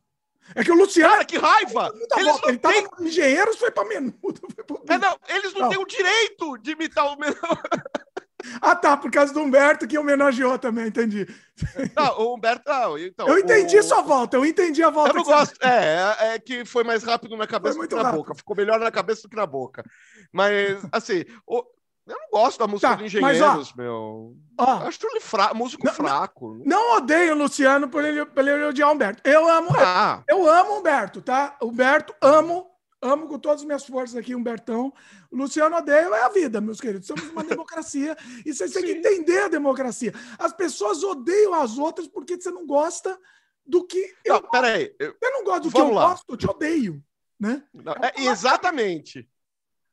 É que o Luciano. Cara, que raiva! Eles ele tava tem... engenheiros, foi para menudo. Foi pro... é, não, eles não, não, têm o direito de imitar o menudo. ah, tá, por causa do Humberto que homenageou também, entendi. Não, o Humberto. Não, então, eu entendi o... sua volta, eu entendi a volta. Eu não gosto. Você... É, é, é que foi mais rápido na cabeça do que na rápido. boca. Ficou melhor na cabeça do que na boca. Mas, assim, o... Eu não gosto da música tá, de Engenheiros, mas, ó, meu. Ó, Acho ele fra... músico não, fraco. Não odeio o Luciano por ele, por ele odiar o Humberto. Eu amo, ah. eu, eu amo o Humberto, tá? Humberto, amo, amo com todas as minhas forças aqui, Humbertão. Luciano odeia, é a vida, meus queridos. Somos uma democracia e vocês têm que entender a democracia. As pessoas odeiam as outras porque você não gosta do que. Não, eu peraí. Eu... Você não gosta do Vamos que eu lá. gosto, eu te odeio. Né? Não, é, exatamente.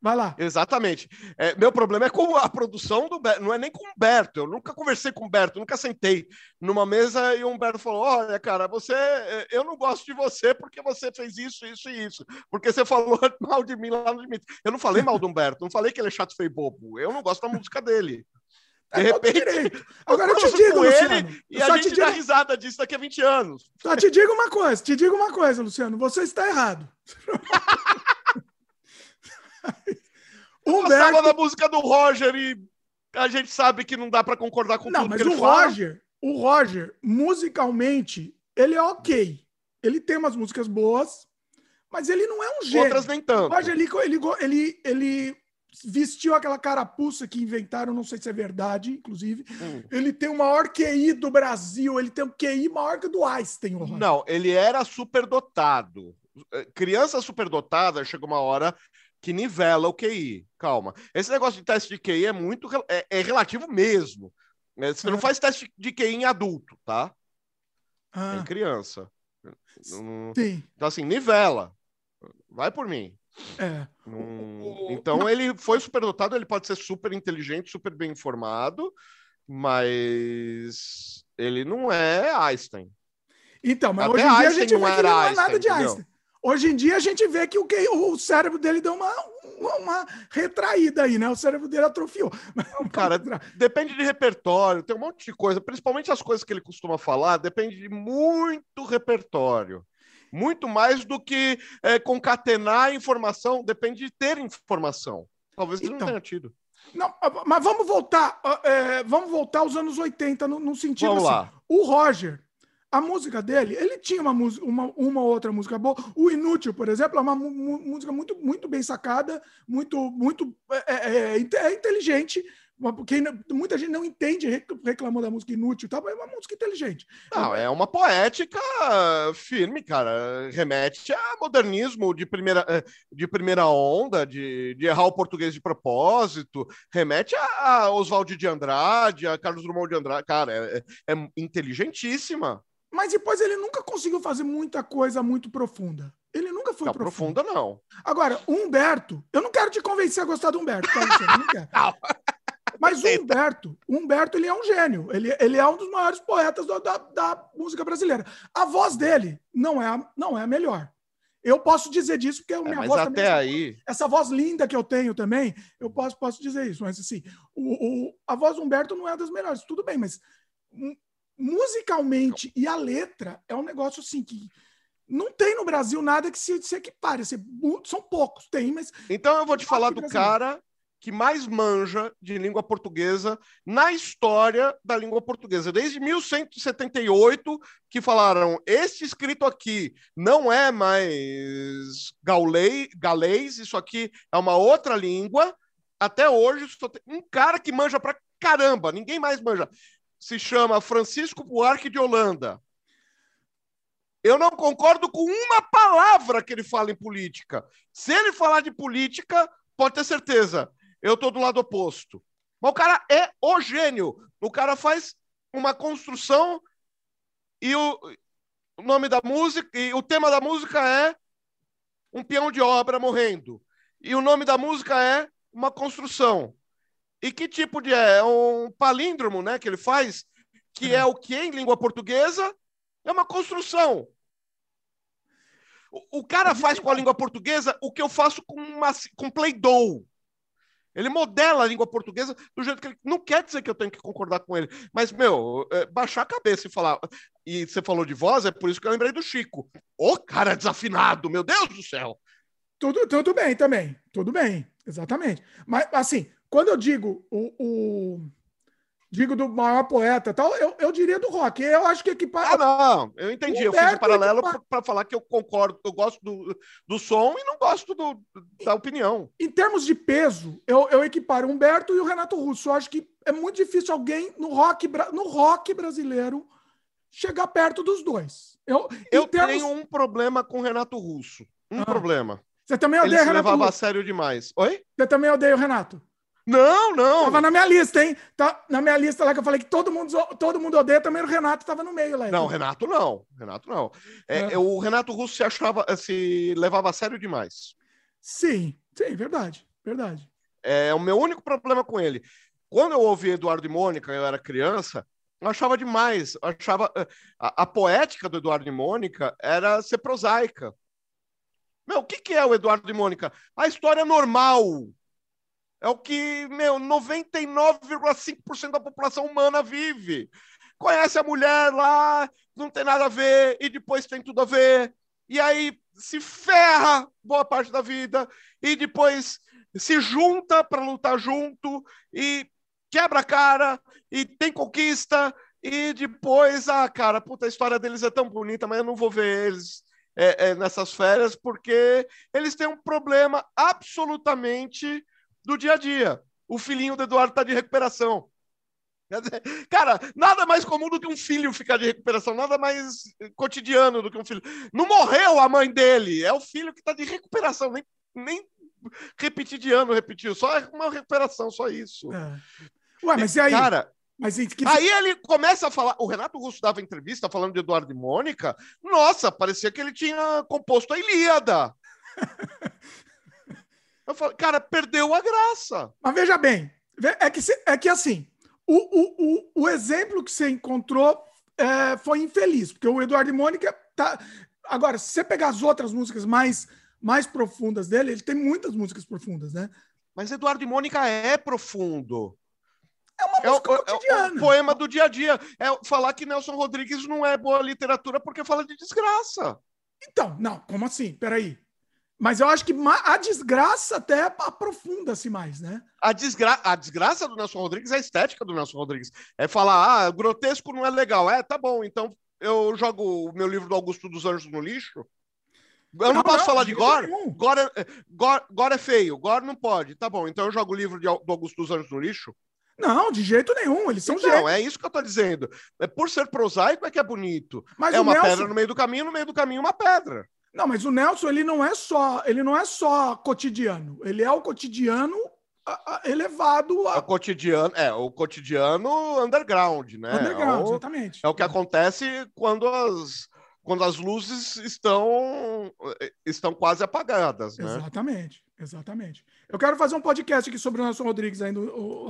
Vai lá. Exatamente. É, meu problema é com a produção do Humberto, não é nem com o Humberto. Eu nunca conversei com o Humberto, nunca sentei numa mesa e o Humberto falou: Olha, cara, você, é, eu não gosto de você porque você fez isso, isso e isso. Porque você falou mal de mim lá no limite. Eu não falei mal do Humberto, não falei que ele é chato, feio bobo. Eu não gosto da música dele. De é repente, Agora eu te digo, Luciano. Ele, e a gente digo... dá risada disso daqui a 20 anos. Só te digo uma coisa, te digo uma coisa, Luciano. Você está errado. Humberto... gostava da música do Roger e a gente sabe que não dá para concordar com não, tudo mas que ele o fala. Roger, o Roger, musicalmente, ele é ok. Ele tem umas músicas boas, mas ele não é um gênio. Outras nem tanto. O Roger, ele, ele, ele, ele vestiu aquela carapuça que inventaram, não sei se é verdade, inclusive. Hum. Ele tem o maior QI do Brasil, ele tem um QI maior que o do Einstein. Não, ele era superdotado. Criança superdotada, chega uma hora que nivela o QI. Calma. Esse negócio de teste de QI é muito é, é relativo mesmo. É, você não faz teste de QI em adulto, tá? Ah. Em criança. Sim. Então, assim, nivela. Vai por mim. É. Então, ele foi superdotado, ele pode ser super inteligente, super bem informado, mas ele não é Einstein. Então, mas Até hoje em dia a gente não, era não é nada de Einstein. Hoje em dia a gente vê que o, que, o cérebro dele deu uma, uma, retraída aí, né? O cérebro dele atrofiou. Não, cara, depende de repertório, tem um monte de coisa, principalmente as coisas que ele costuma falar, depende de muito repertório. Muito mais do que é, concatenar informação, depende de ter informação. Talvez ele então, não tenha tido. Não, mas vamos voltar, é, vamos voltar aos anos 80 no, no sentido vamos assim. Lá. O Roger, a música dele, ele tinha uma, uma, uma outra música boa. O Inútil, por exemplo, é uma música muito, muito bem sacada, muito, muito é, é, é, é inteligente. Porque muita gente não entende, reclamando da música inútil, tá? é uma música inteligente. Não, é uma poética firme, cara. Remete a modernismo de primeira, é, de primeira onda, de, de errar o português de propósito. Remete a, a Oswald de Andrade, a Carlos Drummond de Andrade. Cara, é, é inteligentíssima. Mas depois ele nunca conseguiu fazer muita coisa muito profunda. Ele nunca foi não, profundo. profunda, não. Agora, o Humberto, eu não quero te convencer a gostar do Humberto, tá, Luciano? Não quero. não. Mas o Humberto, o Humberto, ele é um gênio. Ele, ele é um dos maiores poetas da, da, da, música brasileira. A voz dele não é a, não é a melhor. Eu posso dizer disso porque a é, minha é, voz até também, aí... essa voz linda que eu tenho também, eu posso, posso dizer isso. Mas assim, o, o, a voz do Humberto não é das melhores. Tudo bem, mas musicalmente e a letra é um negócio assim que não tem no Brasil nada que se, se equipare. São poucos, tem, mas. Então eu vou te falar do brasileiro. cara que mais manja de língua portuguesa na história da língua portuguesa. Desde 1178, que falaram: este escrito aqui não é mais gaulei, galês, isso aqui é uma outra língua. Até hoje, um cara que manja pra caramba, ninguém mais manja se chama Francisco Buarque de Holanda. Eu não concordo com uma palavra que ele fala em política. Se ele falar de política, pode ter certeza, eu estou do lado oposto. Mas o cara é o gênio. O cara faz uma construção e o, o nome da música, e o tema da música é um peão de obra morrendo. E o nome da música é uma construção. E que tipo de é? É um palíndromo, né, que ele faz, que é o que em língua portuguesa é uma construção. O, o cara faz com a língua portuguesa o que eu faço com, uma, com Play-Doh. Ele modela a língua portuguesa do jeito que ele. Não quer dizer que eu tenho que concordar com ele. Mas, meu, é, baixar a cabeça e falar. E você falou de voz, é por isso que eu lembrei do Chico. Ô, cara desafinado, meu Deus do céu! Tudo, tudo bem também. Tudo bem. Exatamente. Mas, assim, quando eu digo o, o digo do maior poeta tal, eu, eu diria do rock. Eu acho que equipara. Ah, não, eu entendi. Eu fiz um paralelo para falar que eu concordo, eu gosto do, do som e não gosto do, da opinião. Em termos de peso, eu, eu equiparo o Humberto e o Renato Russo. Eu acho que é muito difícil alguém no rock, no rock brasileiro chegar perto dos dois. Eu, eu termos... tenho um problema com o Renato Russo. Um ah. problema. Você também odeia Ele se Renato levava Russo. a sério demais. Oi? Você também odeia o Renato. Não, não. Tava na minha lista, hein? Tá na minha lista lá que eu falei que todo mundo, todo mundo odeia, também o Renato tava no meio lá. Não, Renato não. Renato não. É, é. O Renato Russo se achava, se levava a sério demais. Sim, sim, verdade, verdade. É o meu único problema com ele. Quando eu ouvi Eduardo e Mônica, eu era criança, eu achava demais. Eu achava eh, a, a, poética do Eduardo e Mônica era ser prosaica. Meu, o que, que é o Eduardo e Mônica? A história normal é o que, meu, 99,5% da população humana vive. Conhece a mulher lá, não tem nada a ver, e depois tem tudo a ver. E aí se ferra boa parte da vida, e depois se junta para lutar junto, e quebra a cara, e tem conquista, e depois, ah, cara, puta, a história deles é tão bonita, mas eu não vou ver eles é, é, nessas férias, porque eles têm um problema absolutamente do dia a dia. O filhinho do Eduardo está de recuperação. Cara, nada mais comum do que um filho ficar de recuperação, nada mais cotidiano do que um filho. Não morreu a mãe dele, é o filho que está de recuperação, nem, nem repetir de ano repetiu, só é uma recuperação, só isso. É. Ué, mas e aí? Cara, mas que... Aí ele começa a falar. O Renato Russo dava entrevista falando de Eduardo e Mônica. Nossa, parecia que ele tinha composto a Ilíada. Eu falei, cara, perdeu a graça. Mas veja bem, é que, é que assim, o, o, o, o exemplo que você encontrou é, foi infeliz, porque o Eduardo e Mônica tá. Agora, se você pegar as outras músicas mais, mais profundas dele, ele tem muitas músicas profundas, né? Mas Eduardo e Mônica é profundo. É uma música é o, cotidiana. É o poema do dia a dia. É falar que Nelson Rodrigues não é boa literatura porque fala de desgraça. Então, não, como assim? Peraí. Mas eu acho que a desgraça até aprofunda-se mais, né? A, desgra a desgraça do Nelson Rodrigues é a estética do Nelson Rodrigues. É falar, ah, grotesco não é legal. É, tá bom, então eu jogo o meu livro do Augusto dos Anjos no lixo. Eu não, não posso não, falar de gore. Gore, é, gore. gore é feio. Gore não pode. Tá bom, então eu jogo o livro de, do Augusto dos Anjos no lixo. Não, de jeito nenhum. Eles são Não, é isso que eu tô dizendo. É por ser prosaico é que é bonito. Mas é uma Nelson... pedra no meio do caminho, no meio do caminho uma pedra. Não, mas o Nelson ele não é só ele não é só cotidiano. Ele é o cotidiano elevado a... É o cotidiano é o cotidiano underground, né? Underground, é o, exatamente. É o que acontece quando as quando as luzes estão estão quase apagadas, né? Exatamente, exatamente. Eu quero fazer um podcast aqui sobre o Nelson Rodrigues ainda.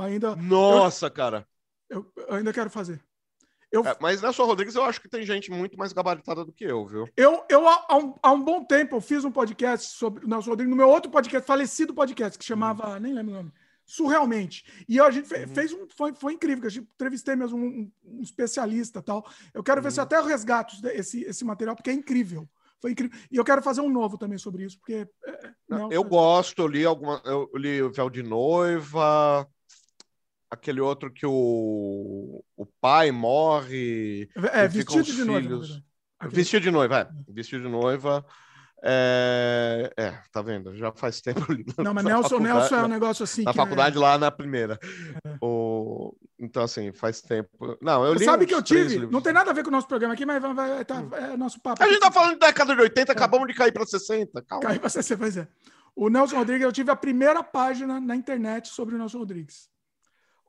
ainda Nossa, eu, cara. Eu, eu ainda quero fazer. Eu... É, mas Nelson Rodrigues, eu acho que tem gente muito mais gabaritada do que eu, viu? Eu, eu há, um, há um bom tempo, eu fiz um podcast sobre o Nelson Rodrigues, no meu outro podcast, falecido podcast, que chamava, uhum. nem lembro o nome, Surrealmente. E a gente uhum. fez um. Foi, foi incrível, que a gente entrevistei mesmo um, um especialista tal. Eu quero uhum. ver se uhum. até eu resgato esse, esse material, porque é incrível. Foi incrível. E eu quero fazer um novo também sobre isso, porque. É, é Nelson... Eu gosto, eu li alguma. Eu li o Véu de Noiva aquele outro que o, o pai morre. É, vestido de filhos... noiva. Vestido de noiva, é. Vestido de noiva. É, é, tá vendo? Já faz tempo ali. Não, mas Nelson, Nelson é um negócio assim. Na faculdade, é... lá na primeira. É. O... Então, assim, faz tempo. Não, eu li. Sabe que eu tive? Não tem nada a ver com o nosso programa aqui, mas vai, vai, tá, é nosso papo. A gente tá falando da década de 80, é. acabamos de cair para 60. Calma. Cair para 60, pois é. O Nelson Rodrigues, eu tive a primeira página na internet sobre o Nelson Rodrigues.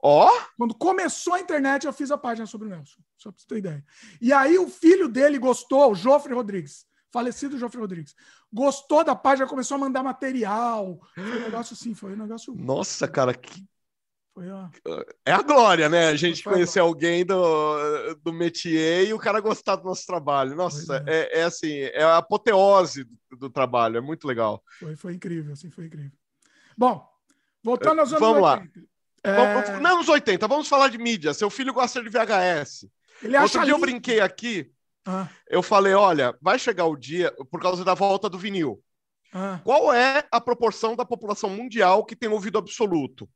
Ó! Oh? Quando começou a internet, eu fiz a página sobre o Nelson. Só pra você ter ideia. E aí o filho dele gostou, o Joffre Rodrigues falecido Joffre Rodrigues. Gostou da página, começou a mandar material. Foi um negócio assim, foi um negócio. Nossa, cara, que. É a glória, né? A gente conhecer alguém do, do métier e o cara gostar do nosso trabalho. Nossa, é. É, é. assim, é a apoteose do, do, trabalho, é muito legal. Foi, foi incrível, assim, foi incrível. Bom, voltando aos anos vamos 80. Lá. É... Não, nos 80, vamos falar de mídia. Seu filho gosta de VHS. Ele Outro dia lindo. eu brinquei aqui ah. Eu falei, olha, vai chegar o dia, por causa da volta do vinil. Ah. Qual é a proporção da população mundial que tem ouvido absoluto?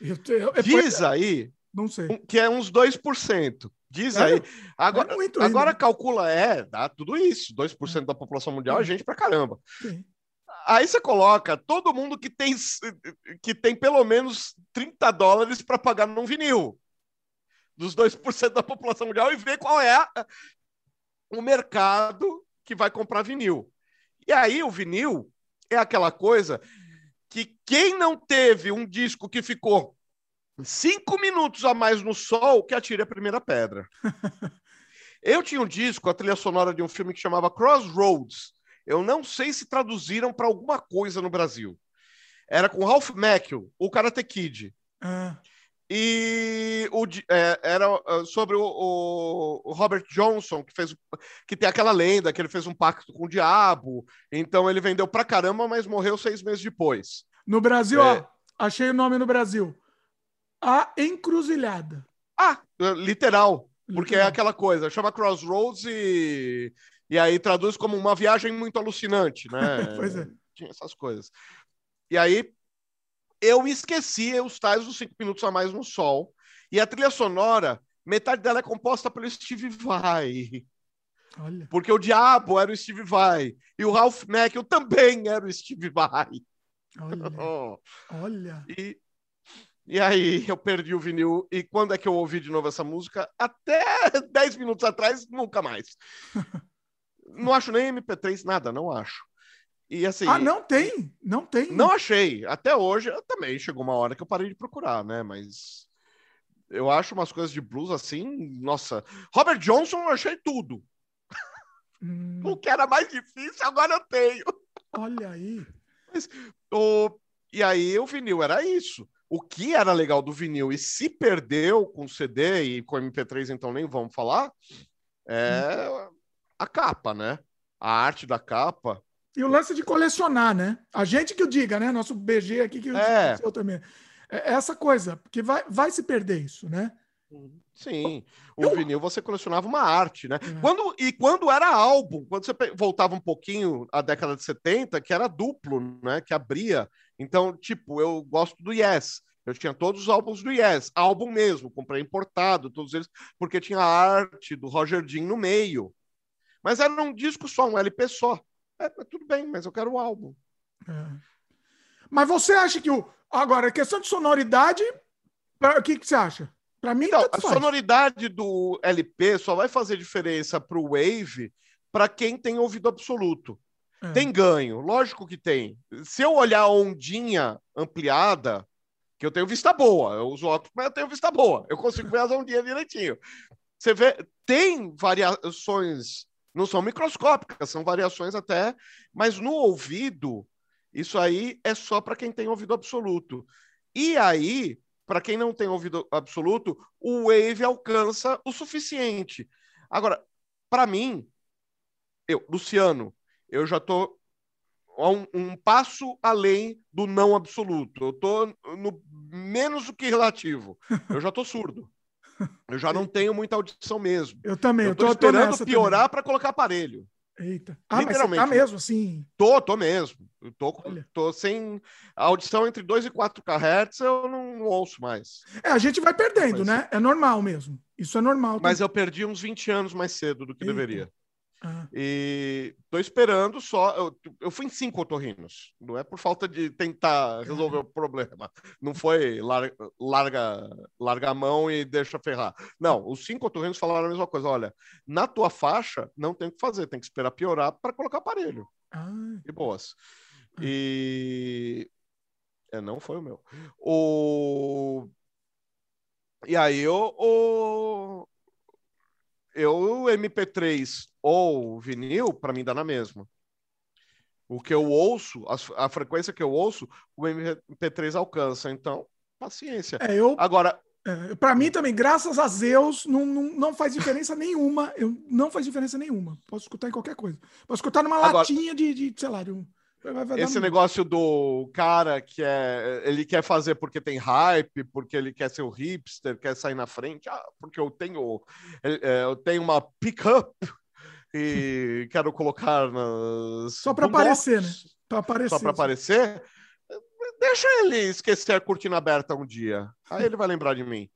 Eu, eu, eu, Diz aí não sei. que é uns 2%. Diz é, aí. Agora, é agora calcula, é, dá tudo isso. 2% é. da população mundial é gente pra caramba. Sim. Aí você coloca todo mundo que tem, que tem pelo menos 30 dólares para pagar num vinil dos 2% da população mundial e ver qual é o mercado que vai comprar vinil. E aí o vinil é aquela coisa que quem não teve um disco que ficou cinco minutos a mais no sol, que atire a primeira pedra. Eu tinha um disco, a trilha sonora de um filme que chamava Crossroads. Eu não sei se traduziram para alguma coisa no Brasil. Era com Ralph Macchio, o Karate Kid. Ah. E o, é, era ah, sobre o, o, Robert Johnson, que fez que tem aquela lenda que ele fez um pacto com o diabo. Então ele vendeu pra caramba, mas morreu seis meses depois. No Brasil, é... ó, achei o nome no Brasil. A Encruzilhada. Ah, literal. literal. Porque é aquela coisa, chama Crossroads e, e aí traduz como uma viagem muito alucinante, né? pois é. Tinha essas coisas. E aí eu esqueci os tais dos cinco minutos a mais no sol. E a trilha sonora, metade dela é composta pelo Steve Vai. Olha. Porque o Diabo era o Steve Vai. E o Ralph Macchio também era o Steve Vai. Olha. oh. Olha. E, e aí eu perdi o vinil. E quando é que eu ouvi de novo essa música? Até 10 minutos atrás, nunca mais. Não acho nem MP3, nada, não acho. E assim. Ah, não tem? Não tem. Não achei. Até hoje também chegou uma hora que eu parei de procurar, né? Mas eu acho umas coisas de blues assim, nossa. Robert Johnson, eu achei tudo. Hum. O que era mais difícil, agora eu tenho. Olha aí. Mas, o... E aí o vinil era isso. O que era legal do vinil e se perdeu com CD e com MP3, então nem vamos falar, é hum. A capa, né? A arte da capa e o lance de colecionar, né? A gente que o diga, né? Nosso BG aqui que é. o também. É essa coisa, porque vai, vai se perder isso, né? Sim, o eu... vinil você colecionava uma arte, né? É. Quando, e quando era álbum, quando você voltava um pouquinho à década de 70, que era duplo, né? Que abria. Então, tipo, eu gosto do Yes. Eu tinha todos os álbuns do Yes, álbum mesmo, comprei importado, todos eles, porque tinha a arte do Roger Dean no meio. Mas era um disco só, um LP só. É, tudo bem, mas eu quero o álbum. É. Mas você acha que o. Agora, a questão de sonoridade, o que, que você acha? Para mim, então, a sonoridade do LP só vai fazer diferença para o Wave para quem tem ouvido absoluto. É. Tem ganho, lógico que tem. Se eu olhar a ondinha ampliada, que eu tenho vista boa, eu uso óculos, mas eu tenho vista boa, eu consigo ver as ondinhas direitinho. Você vê, tem variações não são microscópicas, são variações até, mas no ouvido, isso aí é só para quem tem ouvido absoluto. E aí, para quem não tem ouvido absoluto, o wave alcança o suficiente. Agora, para mim, eu, Luciano, eu já estou um, um, passo além do não absoluto. Eu estou no menos do que relativo. Eu já estou surdo. Eu já não tenho muita audição mesmo. Eu também. Eu tô, tô esperando piorar para colocar aparelho. Eita. Ah, Literalmente. mas tá mesmo, assim? Tô, tô mesmo. Eu tô, tô sem a audição entre 2 e 4 kHz, eu não, não ouço mais. É, a gente vai perdendo, mas... né? É normal mesmo. Isso é normal. Mas eu perdi uns 20 anos mais cedo do que Eita. deveria. Ah. E tô esperando só. Eu, eu, fui em cinco otorrinos. Não é por falta de tentar resolver o problema. Não foi larga, larga, larga a mão e deixa ferrar. Não, os cinco otorrinos falaram a mesma coisa. Olha, na tua faixa não tem o que fazer, tem que esperar piorar para colocar aparelho. Ah. E boas. Ah. E. É, não foi o meu. O. E aí, o, o, eu MP3 ou vinil, para mim dá na mesma. O que eu ouço, a, a, frequência que eu ouço, o MP3 alcança. Então, paciência. É, eu, Agora. É, para mim também, graças a Deus, não, não, não faz diferença nenhuma. Eu, não faz diferença nenhuma. Posso escutar em qualquer coisa. Posso escutar numa Agora, latinha de, de, sei lá, de um, esse negócio do cara que é, ele quer fazer porque tem hype, porque ele quer ser o hipster, quer sair na frente, ah, porque eu tenho, é, eu tenho uma pickup e quero colocar nas. Só para aparecer, né? Para aparecer. Só para aparecer. Deixa ele esquecer a cortina aberta um dia. Aí ele vai lembrar de mim.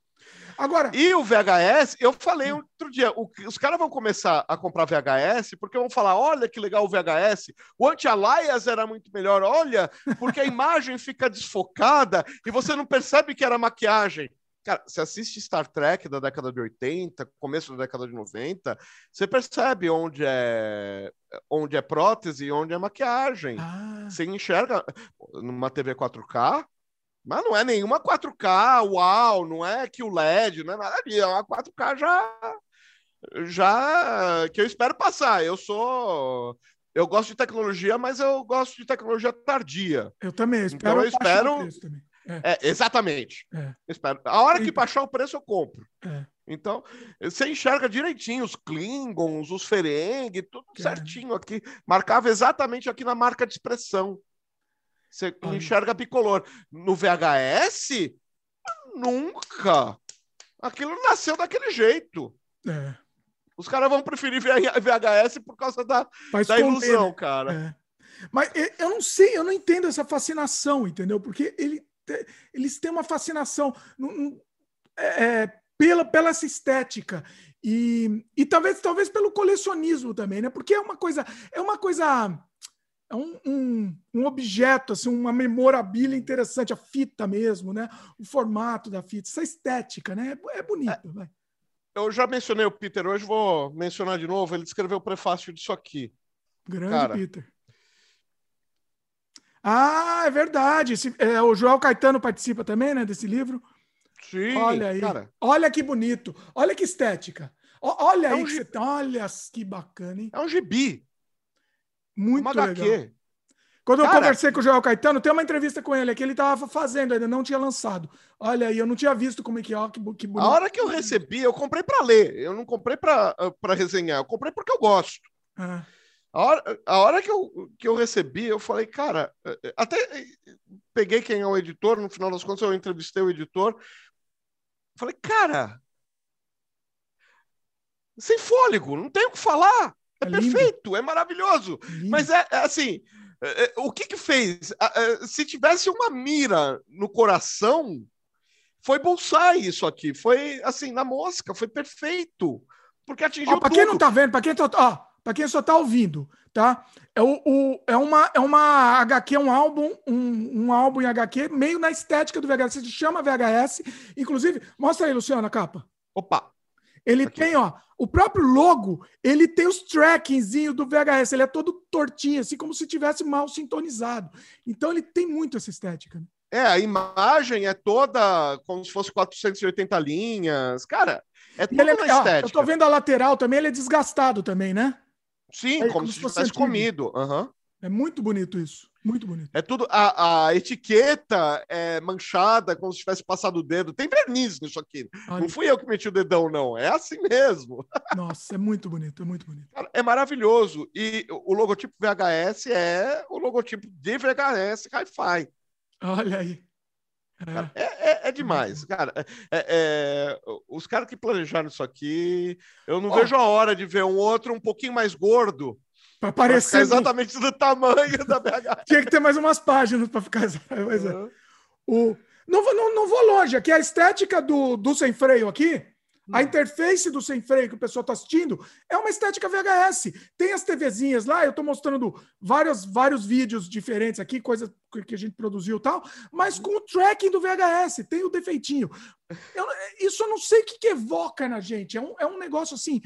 Agora. E o VHS, eu falei outro dia, o, os caras vão começar a comprar VHS porque vão falar: olha que legal o VHS, o anti-alias era muito melhor, olha, porque a imagem fica desfocada e você não percebe que era maquiagem. Cara, você assiste Star Trek da década de 80, começo da década de 90, você percebe onde é onde é prótese e onde é maquiagem. Ah. Você enxerga numa TV 4K, mas não é nenhuma 4K, uau, não é que o LED, não é nada disso, é uma 4K já já que eu espero passar. Eu sou eu gosto de tecnologia, mas eu gosto de tecnologia tardia. Eu também, espero então eu espero é. É, exatamente. É. Espero. A hora que baixar o preço, eu compro. É. Então, você enxerga direitinho os Klingons, os Ferengi, tudo é. certinho aqui. Marcava exatamente aqui na marca de expressão. Você enxerga bicolor. No VHS, nunca. Aquilo nasceu daquele jeito. É. Os caras vão preferir VHS por causa da, da ilusão, né? cara. É. Mas eu não sei, eu não entendo essa fascinação, entendeu? Porque ele, eles têm uma fascinação é, é, pela, pela essa estética. E, e talvez, talvez pelo colecionismo também, né? Porque é uma coisa, é uma coisa é um, um, um, objeto, assim, uma memorabilia interessante, a fita mesmo, né? O formato da fita, essa estética, né? É, é bonito, é, Eu já mencionei o Peter, hoje vou mencionar de novo. Ele escreveu o prefácio disso aqui. Grande Cara. Peter. Ah, é verdade. Esse, é, o Joel Caetano participa também, né, desse livro. Sim, olha aí. Cara. Olha que bonito. Olha que estética. O, olha é aí, um que você... olha que bacana, hein? É um gibi. Muito uma legal. HQ. Quando Cara, eu conversei com o Joel Caetano, tem uma entrevista com ele aqui, ele estava fazendo, ainda não tinha lançado. Olha aí, eu não tinha visto como é que é, que, que bonito. A hora que eu recebi, eu comprei para ler, eu não comprei para resenhar, eu comprei porque eu gosto. Ah. A hora, a hora que, eu, que eu recebi, eu falei, cara, eh, eh, até eh, peguei quem é o editor, no final das contas eu entrevistei o editor, falei, cara, sem fôlego, não tenho o que falar. É, é perfeito, é maravilhoso. Lindo. Mas é, é assim, é, é, o que que fez? Se tivesse uma mira no coração, foi bolsar isso aqui. Foi assim, na mosca, foi perfeito. Porque atingiu ó, pra quem não tá vendo, para quem tá, para quem só tá ouvindo, tá? É, o, o, é, uma, é uma HQ, um álbum, um, um álbum em HQ, meio na estética do VHS. Se chama VHS. Inclusive, mostra aí, Luciano, a capa. Opa! Ele Aqui. tem, ó, o próprio logo, ele tem os trackingzinhos do VHS, ele é todo tortinho, assim como se tivesse mal sintonizado. Então ele tem muito essa estética. Né? É, a imagem é toda como se fosse 480 linhas. Cara, é toda ele é, estética. Ó, eu tô vendo a lateral também, ele é desgastado também, né? Sim, é, como, como, se, se tivesse comido. Uhum. É muito bonito isso. Muito bonito. É tudo. A, a etiqueta é manchada, como se tivesse passado o dedo. Tem verniz nisso aqui. Olha. Não fui eu que meti o dedão, não. É assim mesmo. Nossa, é muito bonito, é muito bonito. É maravilhoso. E o logotipo VHS é o logotipo de VHS Hi-Fi. Olha aí. É. é, é, é, demais, cara. É, é, os caras que planejaram isso aqui, eu não oh. vejo a hora de ver um outro um pouquinho mais gordo para parecer. exatamente do tamanho da BH. Tinha que ter mais umas páginas para ficar. Mas, uhum. o... não, não, não vou longe. Aqui a estética do, do sem freio aqui. A interface do sem freio que o pessoal está assistindo é uma estética VHS. Tem as TVzinhas lá, eu estou mostrando vários, vários vídeos diferentes aqui, coisas que a gente produziu e tal, mas com o tracking do VHS, tem o defeitinho. Eu, isso eu não sei o que, que evoca na gente. É um, é um negócio assim.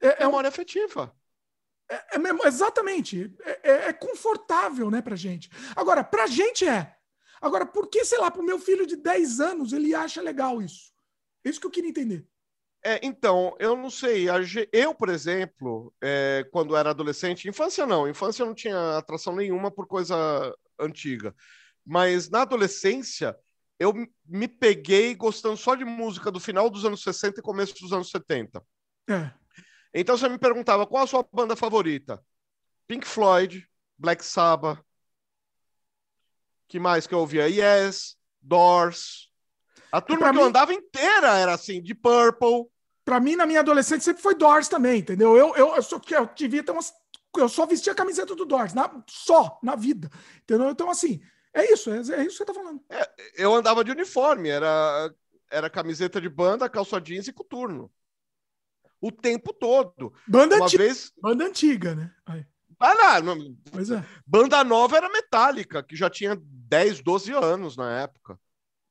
É, é memória um... afetiva. É, é, exatamente. É, é, é confortável, né, pra gente. Agora, pra gente é. Agora, por que, sei lá, pro meu filho de 10 anos ele acha legal isso? É isso que eu queria entender. É, então, eu não sei. Eu, por exemplo, é, quando era adolescente, infância não, infância não tinha atração nenhuma por coisa antiga. Mas na adolescência, eu me peguei gostando só de música do final dos anos 60 e começo dos anos 70. É. Então você me perguntava qual a sua banda favorita? Pink Floyd, Black Sabbath. Que mais que eu ouvia? Yes, Doors. A turma que mim... eu andava inteira era assim, de Purple. Pra mim, na minha adolescência, sempre foi Doors também, entendeu? Eu, eu, eu, só, eu devia ter umas. Eu só vestia a camiseta do Doors, na, só, na vida. Entendeu? Então, assim, é isso, é, é isso que você tá falando. É, eu andava de uniforme, era, era camiseta de banda, calça jeans e coturno. O tempo todo. Banda, Uma antiga, vez... banda antiga, né? Aí. Ah, não, não. Pois é. Banda nova era Metallica, que já tinha 10, 12 anos na época.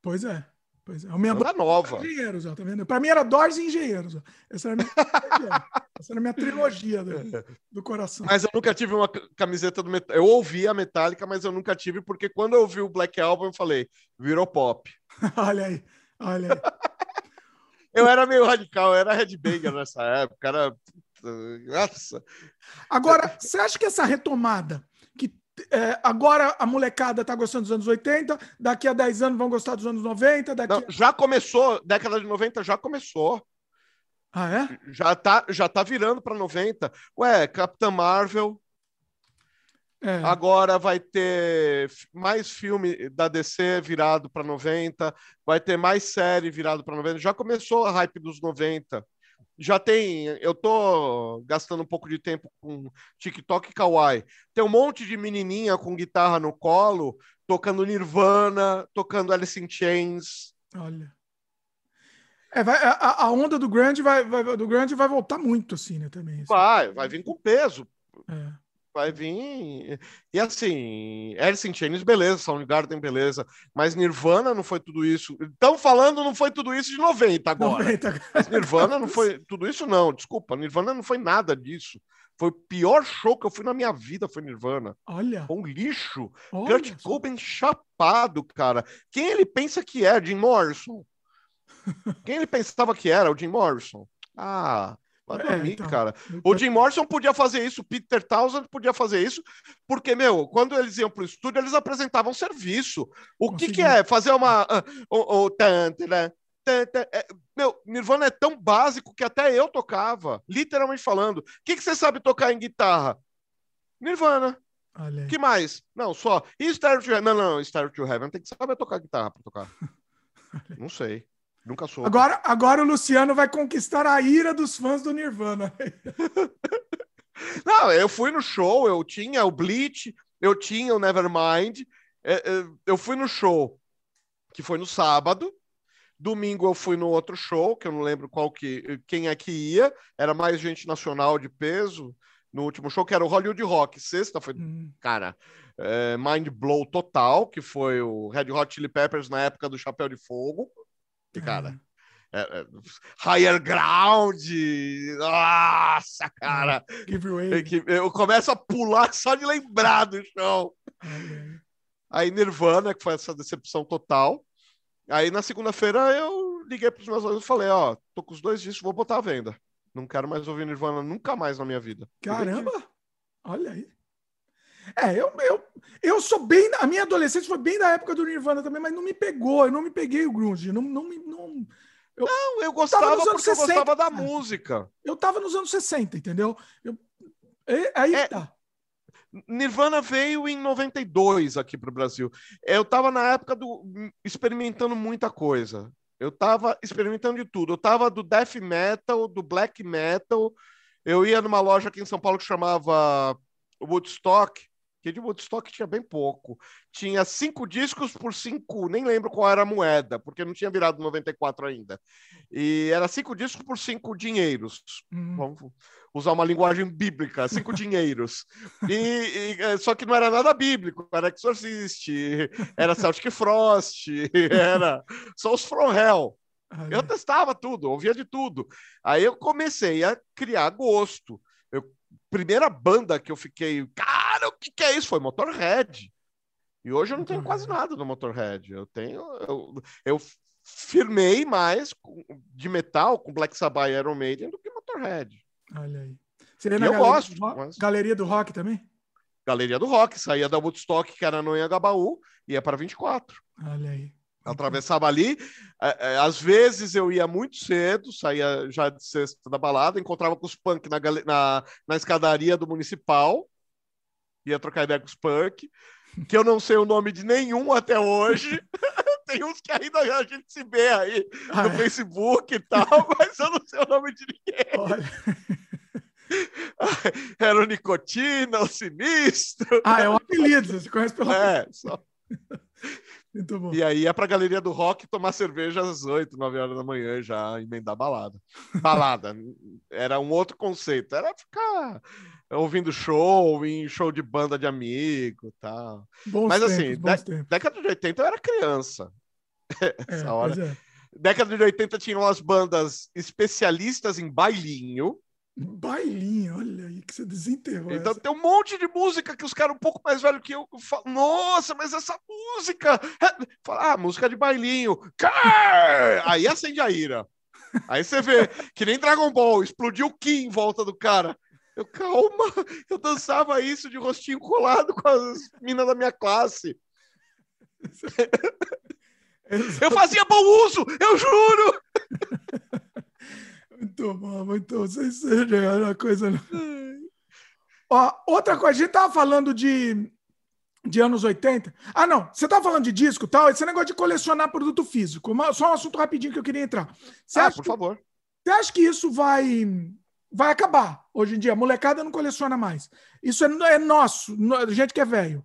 Pois é. Pois é. A minha banda nova. Engenheiros, ó, tá vendo? Pra mim era Doors e Engenheiros. Ó. Essa era a minha, Essa era a minha trilogia do, do, coração. Mas eu nunca tive uma camiseta do Metallica. Eu ouvi a Metallica, mas eu nunca tive, porque quando eu ouvi o Black Album, eu falei, virou pop. olha aí, olha aí. Eu era meio radical, eu era headbanger nessa época, era... Nossa. Agora, você acha que essa retomada é, agora a molecada tá gostando dos anos 80, daqui a 10 anos vão gostar dos anos 90. Daqui Não, Já começou, década de 90 já começou. Ah, é? Já tá, já tá virando para 90. Ué, Capitã Marvel. É. Agora vai ter mais filme da DC virado para 90, vai ter mais série virado para 90. Já começou a hype dos 90 já tem. Eu tô gastando um pouco de tempo com TikTok e Kawaii. Tem um monte de menininha com guitarra no colo, tocando Nirvana, tocando Alice in Chains. Olha. É, vai, a, a, onda do grande vai, vai, do grande vai voltar muito, assim, né, também. Assim. Vai, vai vir com peso. É vai vir. E assim, Alice in Chains, beleza, Soundgarden, beleza, mas Nirvana não foi tudo isso. Estão falando não foi tudo isso de 90 agora. 90. Mas Nirvana não foi tudo isso, não. Desculpa, Nirvana não foi nada disso. Foi o pior show que eu fui na minha vida, foi Nirvana. Olha. Foi um lixo. Olha Kurt Cobain chapado, cara. Quem ele pensa que é? Jim Morrison? Quem ele pensava que era? O Jim Morrison? Ah, Vai é, é, então, cara. O Jim Morrison podia fazer isso, o Peter Townsend podia fazer isso, porque, meu, quando eles iam pro estúdio, eles apresentavam serviço. O que, que é? Fazer uma. Uh, uh, né? meu, Nirvana é tão básico que até eu tocava, literalmente falando. O que, que você sabe tocar em guitarra? Nirvana. que mais? Não, só. E Star to Heaven? Não, não, Star to Heaven tem que saber tocar guitarra para tocar. não sei. Nunca soube. Agora, agora o Luciano vai conquistar a ira dos fãs do Nirvana. Não, eu fui no show, eu tinha o Bleach, eu tinha o Nevermind. É, é, eu fui no show, que foi no sábado. Domingo eu fui no outro show, que eu não lembro qual que, quem é que ia. Era mais gente nacional de peso. No último show, que era o Hollywood Rock. Sexta foi, hum. cara, é, mind blow total, que foi o Red Hot Chili Peppers na época do Chapéu de Fogo. Cara, é, é, higher ground. Nossa, cara. Eu começo a pular só de lembrar do show. Aí Nirvana, que foi essa decepção total. Aí na segunda-feira eu liguei para os meus amigos e falei: Ó, tô com os dois discos, vou botar à venda. Não quero mais ouvir Nirvana nunca mais na minha vida. Caramba! Olha aí. É, eu, eu, eu sou bem. A minha adolescência foi bem da época do Nirvana também, mas não me pegou, eu não me peguei o Grunge. Não, não, não, eu, não, eu gostava porque 60, eu gostava da música. Eu tava nos anos 60, entendeu? Eu, aí é, tá. Nirvana veio em 92 aqui para o Brasil. Eu tava na época do experimentando muita coisa. Eu tava experimentando de tudo. Eu tava do death metal, do black metal. Eu ia numa loja aqui em São Paulo que chamava Woodstock, que de Woodstock tinha bem pouco. Tinha cinco discos por cinco, nem lembro qual era a moeda, porque não tinha virado 94 ainda. E era cinco discos por cinco dinheiros. Hum. Vamos usar uma linguagem bíblica, cinco dinheiros. E, e, é, só que não era nada bíblico, era Exorcist, era Celtic Frost, era só os From Hell. Eu testava tudo, ouvia de tudo. Aí eu comecei a criar gosto. Eu, primeira banda que eu fiquei, cara, o que, que é isso? Foi Motorhead. E hoje eu não tenho quase nada no Motorhead. Eu tenho. Eu, eu firmei mais de metal com Black Sabbath e Iron Maiden do que Motorhead. Olha aí. Seria na eu galeria gosto. Do mas... Galeria do Rock também? Galeria do Rock, saía da Woodstock, que era no Anhangabaú, ia para 24. Olha aí. Atravessava ali. É, é, às vezes eu ia muito cedo, saía já de sexta da balada, encontrava com os punk na, na, na escadaria do municipal, ia trocar ideia com os punk, que eu não sei o nome de nenhum até hoje. Tem uns que ainda a gente se vê aí ah, no é? Facebook e tal, mas eu não sei o nome de ninguém. Olha. Era o Nicotina, o Sinistro. Ah, é um apelido, você conhece pelo É, só. Muito bom. E aí ia pra galeria do rock tomar cerveja às 8, 9 horas da manhã já emendar balada. Balada. era um outro conceito. Era ficar ouvindo show, em show de banda de amigo tal. Bons Mas assim, tempos, assim, década de 80 eu era criança. Essa é, hora. É. Década de 80 tinham as bandas especialistas em bailinho. Bailinho, olha aí que você desenterrou. Então essa. tem um monte de música que os caras um pouco mais velhos que eu falam, nossa, mas essa música. É... Fala, ah, música de bailinho. Aí acende a ira. Aí você vê que nem Dragon Ball, explodiu o Ki em volta do cara. Eu, calma, eu dançava isso de rostinho colado com as minas da minha classe. eu fazia bom uso, eu juro! Muito bom, muito bom. Vocês chegaram uma coisa. Ó, outra coisa, a gente tava falando de, de anos 80. Ah, não, você tava falando de disco e tal, esse negócio de colecionar produto físico. Só um assunto rapidinho que eu queria entrar. Você ah, por que, favor. Você acha que isso vai vai acabar hoje em dia? A molecada não coleciona mais. Isso é, é nosso, gente que é velho.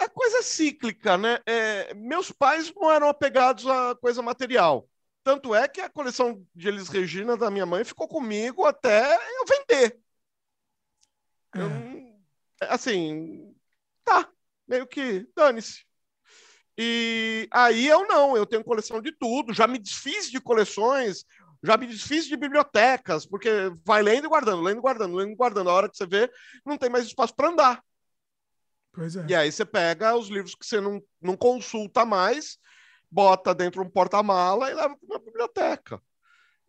É coisa cíclica, né? É, meus pais não eram apegados a coisa material. Tanto é que a coleção de Elis Regina da minha mãe ficou comigo até eu vender. É. Eu, assim, tá, meio que dane-se. E aí eu não, eu tenho coleção de tudo, já me desfiz de coleções, já me desfiz de bibliotecas, porque vai lendo e guardando, lendo e guardando, lendo e guardando. A hora que você vê, não tem mais espaço para andar. Pois é. E aí você pega os livros que você não, não consulta mais bota dentro de um porta-mala e leva para uma biblioteca.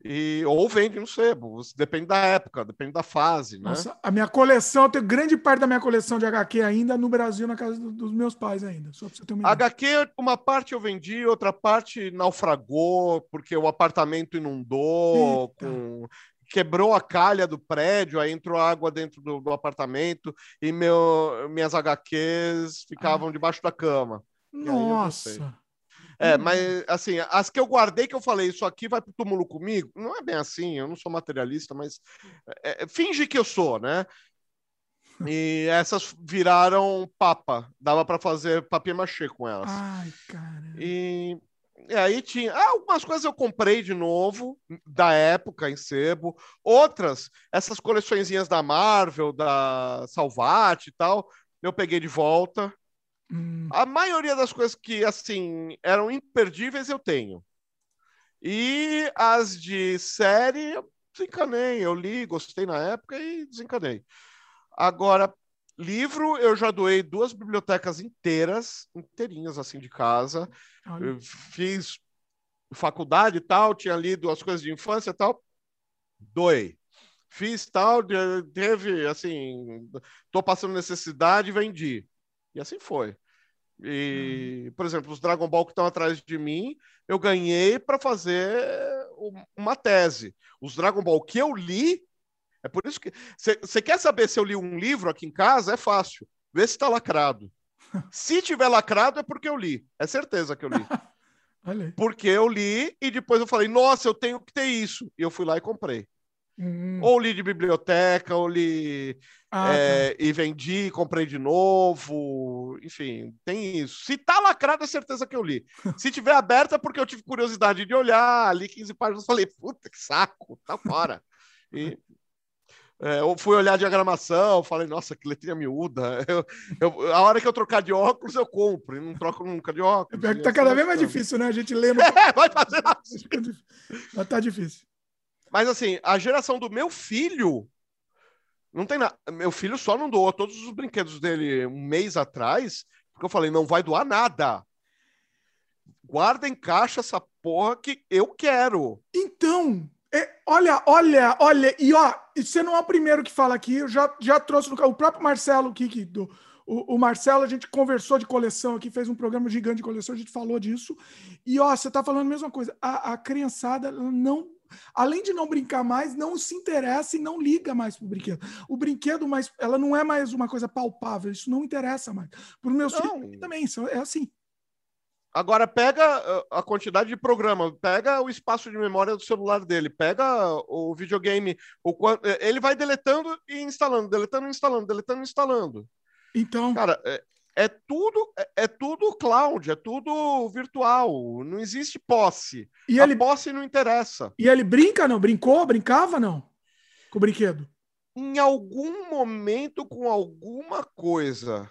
E, ou vende no sebo, depende da época, depende da fase. Né? Nossa, a minha coleção, eu tenho grande parte da minha coleção de HQ ainda no Brasil, na casa do, dos meus pais ainda. Só você ter uma HQ, uma parte eu vendi, outra parte naufragou, porque o apartamento inundou, com, quebrou a calha do prédio, aí entrou água dentro do, do apartamento e meu, minhas HQs ficavam ah. debaixo da cama. Nossa! É, uhum. mas assim, as que eu guardei que eu falei, isso aqui vai pro túmulo comigo, não é bem assim, eu não sou materialista, mas é, é finge que eu sou, né? E essas viraram papa, dava para fazer papier machê com elas. Ai, cara. E, e aí tinha ah, algumas coisas eu comprei de novo da época em sebo, outras, essas coleçõezinhas da Marvel, da Salvat e tal, eu peguei de volta. Hum. A maioria das coisas que, assim, eram imperdíveis eu tenho. E as de série, eu desencanei. Eu li, gostei na época e desencanei. Agora, livro, eu já doei duas bibliotecas inteiras, inteirinhas, assim, de casa. fiz faculdade e tal, tinha lido as coisas de infância e tal. Doei. Fiz tal, teve, assim, tô passando necessidade, vendi. E assim foi. E, hum. por exemplo, os Dragon Ball que estão atrás de mim, eu ganhei para fazer uma tese. Os Dragon Ball que eu li, é por isso que. Você quer saber se eu li um livro aqui em casa? É fácil. Vê se está lacrado. se tiver lacrado, é porque eu li. É certeza que eu li. porque eu li e depois eu falei, nossa, eu tenho que ter isso. E eu fui lá e comprei. Hum. Ou li de biblioteca, ou li ah, é, tá. e vendi, comprei de novo. Enfim, tem isso. Se tá lacrado, é certeza que eu li. Se tiver aberta, é porque eu tive curiosidade de olhar, li 15 páginas falei, puta que saco, tá fora. E é, eu fui olhar a diagramação, falei, nossa, que letrinha miúda. Eu, eu, a hora que eu trocar de óculos, eu compro, e não troco nunca de óculos. É tá cada vez mais difícil, né? A gente. No... É, vai fazer assim. Mas tá difícil. Mas assim, a geração do meu filho. Não tem nada. Meu filho só não doou todos os brinquedos dele um mês atrás, porque eu falei, não vai doar nada. Guarda em caixa essa porra que eu quero. Então, é, olha, olha, olha, e ó, você não é o primeiro que fala aqui, eu já, já trouxe no, o próprio Marcelo Kiki, do, o, o, Marcelo, a gente conversou de coleção aqui, fez um programa gigante de coleção, a gente falou disso. E ó, você tá falando a mesma coisa. A, a criançada não, além de não brincar mais, não se interessa e não liga mais pro brinquedo. O brinquedo, mais, ela não é mais uma coisa palpável, isso não interessa mais. Para os meus não. filhos também, é assim. Agora pega ah, a quantidade de programa, pega o espaço de memória do celular dele, pega o videogame, o eh, ele vai deletando e instalando, deletando, instalando, deletando, instalando. Então, cara, é, é tudo é, é, tudo cloud, é tudo virtual, não existe posse. E a ele, posse não interessa. E ele brinca não? Brincou? Brincava não? Com o brinquedo? Em algum momento com alguma coisa.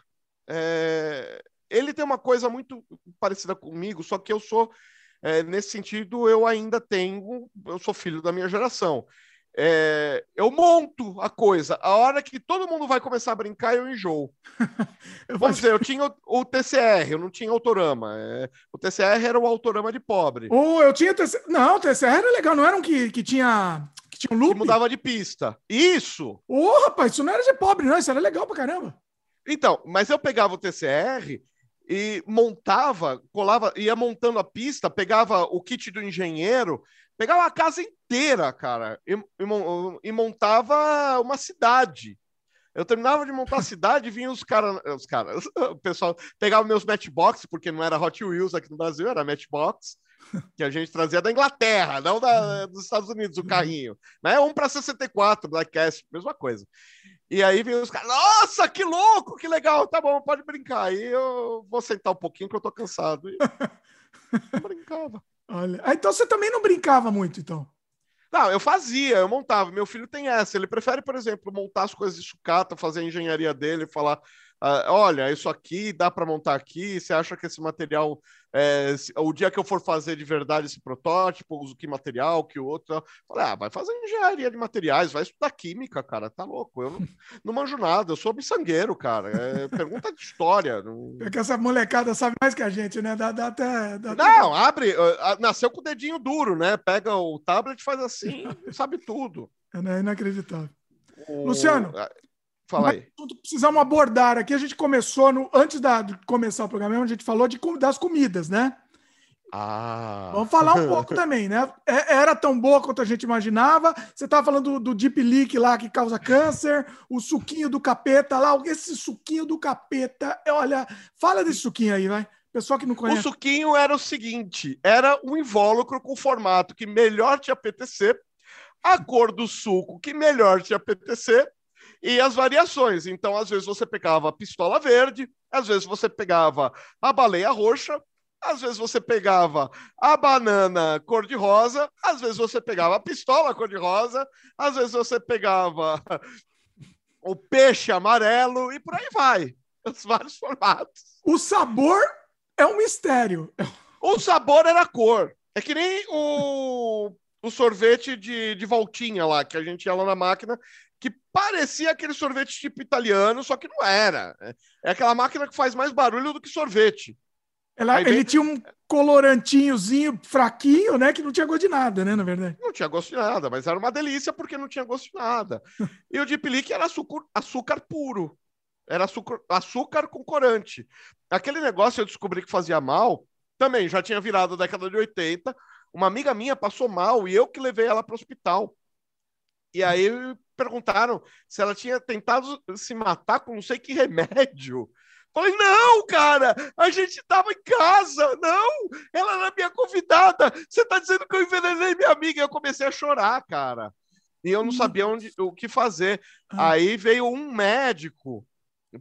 É, ele tem uma coisa muito parecida comigo, só que eu sou, é, nesse sentido, eu ainda tenho, eu sou filho da minha geração. É, eu monto a coisa. A hora que todo mundo vai começar a brincar, eu enjoo. eu Vamos dizer, eu tinha o, o, TCR, eu não tinha autorama. É, o TCR era o autorama de pobre. Oh, eu tinha TCR. Não, o TCR era legal, não era um que, que tinha. Que tinha um loop? Que mudava de pista. Isso! Ô, oh, rapaz, isso não era de pobre, não. Isso era legal pra caramba. Então, mas eu pegava o TCR e montava, colava, ia montando a pista, pegava o kit do engenheiro, pegava a casa inteira, cara, e, e, e montava uma cidade. Eu terminava de montar a cidade e vinha os caras, os caras, o pessoal pegava meus matchbox, porque não era Hot Wheels aqui no Brasil, era matchbox, que a gente trazia da Inglaterra, não da, dos Estados Unidos, o carrinho. Né? Um para 64, Blackcast, mesma coisa. E aí vem os caras, nossa, que louco, que legal, tá bom, pode brincar. Aí eu vou sentar um pouquinho que eu tô cansado. E brincava. Olha, ah, então você também não brincava muito, então? Não, eu fazia, eu montava. Meu filho tem essa. Ele prefere, por exemplo, montar as coisas de sucata, fazer a engenharia dele, falar: ah, olha, isso aqui dá para montar aqui. Você acha que esse material é, o dia que eu for fazer de verdade esse protótipo, uso que material, que outro. Falei, ah, vai fazer engenharia de materiais, vai estudar química, cara, tá louco. Eu não, não manjo nada, eu sou miçangueiro, cara. É, pergunta de história. Não... É que essa molecada sabe mais que a gente, né? Dá, dá até. Dá não, até... abre. Nasceu com o dedinho duro, né? Pega o tablet, faz assim, sabe tudo. É né? inacreditável. O... Luciano. Fala aí. Precisamos abordar aqui. A gente começou no antes da, de começar o programa, a gente falou de, das comidas, né? Ah. Vamos falar um pouco também, né? É, era tão boa quanto a gente imaginava. Você estava falando do, do Deep Leak lá que causa câncer, o suquinho do capeta lá. Esse suquinho do capeta, olha, fala desse suquinho aí, vai. Pessoal que não conhece. O suquinho era o seguinte: era um invólucro com formato que melhor te apetecer, a cor do suco que melhor te apetecer e as variações. Então, às vezes você pegava a pistola verde, às vezes você pegava a baleia roxa, às vezes você pegava a banana cor-de-rosa, às vezes você pegava a pistola cor-de-rosa, às vezes você pegava o peixe amarelo e por aí vai. Os vários formatos. O sabor é um mistério. O sabor era a cor. É que nem o, o sorvete de, de voltinha lá, que a gente ia lá na máquina que parecia aquele sorvete tipo italiano, só que não era. É aquela máquina que faz mais barulho do que sorvete. Ela, ele tinha um colorantinhozinho fraquinho, né? Que não tinha gosto de nada, né? Na verdade. Não tinha gosto de nada, mas era uma delícia porque não tinha gosto de nada. e o Deep Leak era açúcar, açúcar puro. Era açúcar, açúcar com corante. Aquele negócio eu descobri que fazia mal, também já tinha virado década de 80. Uma amiga minha passou mal e eu que levei ela para o hospital. E aí perguntaram se ela tinha tentado se matar com não sei que remédio. Falei, não, cara, a gente tava em casa, não, ela era minha convidada, você tá dizendo que eu envenenei minha amiga, eu comecei a chorar, cara. E eu não sabia onde, o que fazer. Ah. Aí veio um médico,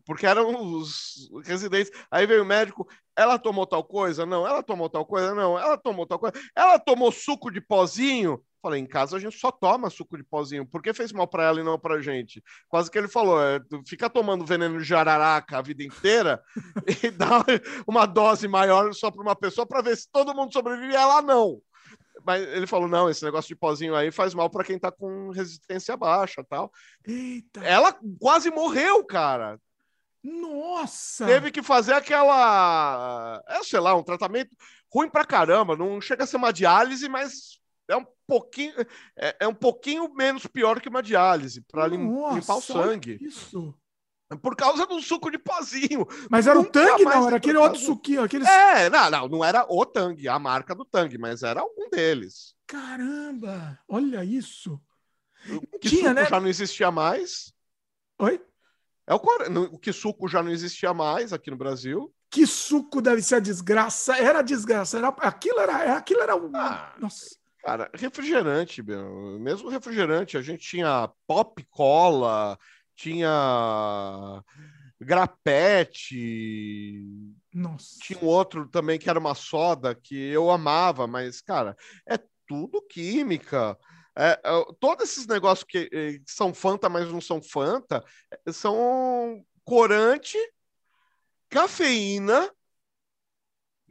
porque eram os residentes. Aí veio o médico, ela tomou tal coisa? Não. Ela tomou tal coisa? Não. Ela tomou tal coisa? Ela tomou suco de pozinho? Falei, em casa a gente só toma suco de pozinho. Por que fez mal para ela e não para gente? Quase que ele falou: é, fica tomando veneno de jararaca a vida inteira e dá uma dose maior só para uma pessoa para ver se todo mundo sobrevive e ela não. Mas ele falou: não, esse negócio de pozinho aí faz mal para quem tá com resistência baixa tal. Eita. Ela quase morreu, cara. Nossa! Teve que fazer aquela. É, sei lá, um tratamento ruim pra caramba. Não chega a ser uma diálise, mas é um pouquinho, é, é um pouquinho menos pior que uma diálise para limpar o sangue. Isso. Por causa do suco de pozinho. Mas era o Tang, não, era aquele outro suquinho. Aqueles... É, não, não, não era o Tang, a marca do Tang, mas era algum deles. Caramba, olha isso. Que Tinha, suco né? já não existia mais. Oi? É o, o que suco já não existia mais aqui no Brasil. Que suco deve ser a desgraça. Era desgraça. Era, aquilo era, aquilo era um. Ah, nossa. Cara, refrigerante, meu. Mesmo refrigerante, a gente tinha pop cola, tinha grapete. Nossa. Tinha um outro também que era uma soda que eu amava, mas, cara, é tudo química. É, é, todos esses negócios que, que são Fanta, mas não são Fanta, eh, são corante, cafeína.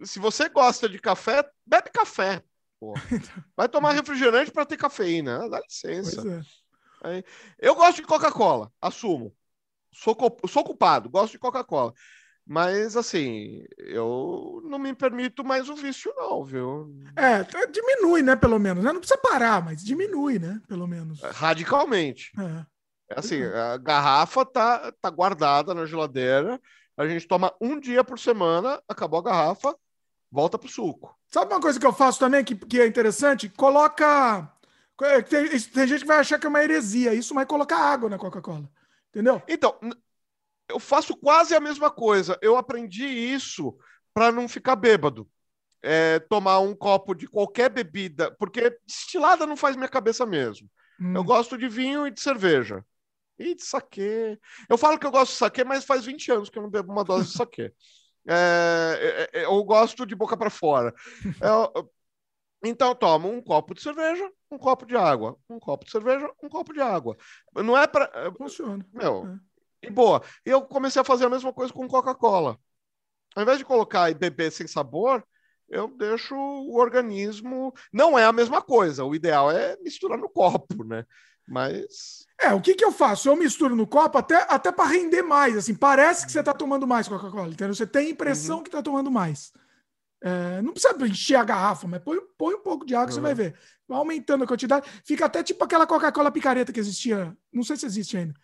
Se você gosta de café, bebe café. Vai tomar refrigerante para ter cafeína. Dá licença. É. Eu gosto de Coca-Cola, assumo. Sou, sou culpado, gosto de Coca-Cola. Mas, assim, eu não me permito mais o vício, não, viu? É, tá, diminui, né, pelo menos. Né? Não precisa parar, mas diminui, né, pelo menos. Radicalmente. É. é assim, a garrafa tá, tá guardada na geladeira, a gente toma um dia por semana, acabou a garrafa, volta pro suco. Sabe uma coisa que eu faço também que, que é interessante? Coloca. É, tem, tem, gente que vai achar que é uma heresia isso, mas colocar água na Coca-Cola. Entendeu? Então, eu faço quase a mesma coisa. Eu aprendi isso para não ficar bêbado. É, tomar um copo de qualquer bebida, porque destilada não faz minha cabeça mesmo. Hum. Eu gosto de vinho e de cerveja. E de saquê. Eu falo que eu gosto de saquê, mas faz 20 anos que eu não bebo uma dose de saquê. É, é, é, eu gosto de boca para fora. Eu, então, tomo um copo de cerveja, um copo de água, um copo de cerveja, um copo de água. Não é para. É, Funciona. Meu, é. e boa. E eu comecei a fazer a mesma coisa com Coca-Cola. Ao invés de colocar e beber sem sabor, eu deixo o organismo. Não é a mesma coisa. O ideal é misturar no copo, né? Mas. É, o que, que eu faço? Eu misturo no copo até, até para render mais. Assim, parece que você está tomando mais Coca-Cola, entendeu? Você tem a impressão uhum. que está tomando mais. É, não precisa encher a garrafa, mas põe, põe um pouco de água, uhum. você vai ver. Vai aumentando a quantidade. Fica até tipo aquela Coca-Cola picareta que existia. Não sei se existe ainda.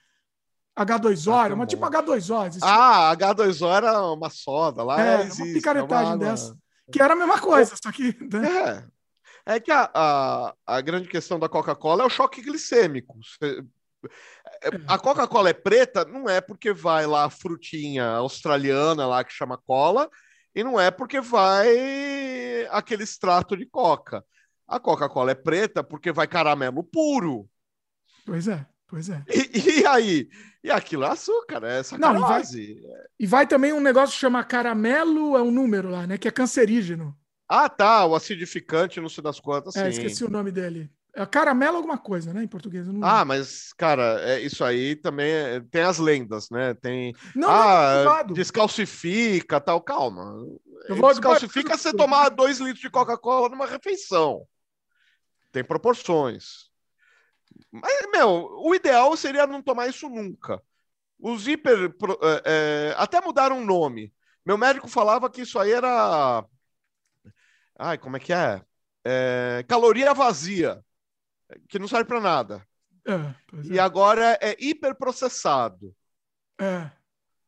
H2O, ah, era uma tipo H2O. Existia. Ah, H2O era uma soda lá. É, existe, uma picaretagem é uma... dessa. Que era a mesma coisa, só que. Né? É, é que a, a, a grande questão da Coca-Cola é o choque glicêmico. É, a Coca-Cola é preta, não é porque vai lá a frutinha australiana lá que chama cola, e não é porque vai aquele extrato de coca. A Coca-Cola é preta porque vai caramelo puro. Pois é, pois é. E, e aí? E aquilo é açúcar, é sacanagem. Não, e, vai, e vai também um negócio que chama caramelo, é um número lá, né? Que é cancerígeno. Ah, tá, o acidificante, não sei das quantas. É, sim. esqueci o nome dele. É caramelo alguma coisa, né? Em português. Não... Ah, mas, cara, é, isso aí também é, tem as lendas, né? Tem. Não, ah, não, descalcifica tal. Calma. Eu vou descalcifica você tomar dois litros de Coca-Cola numa refeição. Tem proporções. Mas, meu, o ideal seria não tomar isso nunca. Os hiper. É, é, até mudaram o nome. Meu médico falava que isso aí era Ai, como é que é? é caloria vazia, que não serve para nada. É, e é. agora é hiperprocessado. É.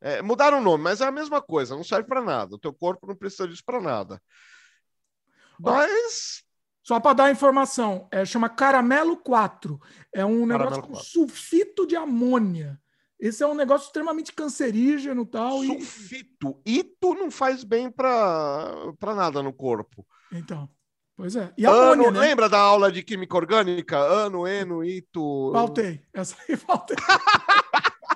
é. Mudaram o nome, mas é a mesma coisa, não serve para nada. O teu corpo não precisa disso para nada. Mas. Só para dar informação, é, chama Caramelo 4. É um negócio com sulfito de amônia. Esse é um negócio extremamente cancerígeno tal, Sulfito. E... Ito não faz bem para nada no corpo. Então. Pois é. E Ano, amônia, né? Lembra da aula de química orgânica? Ano, eno, ito. Faltei. Essa aí faltei.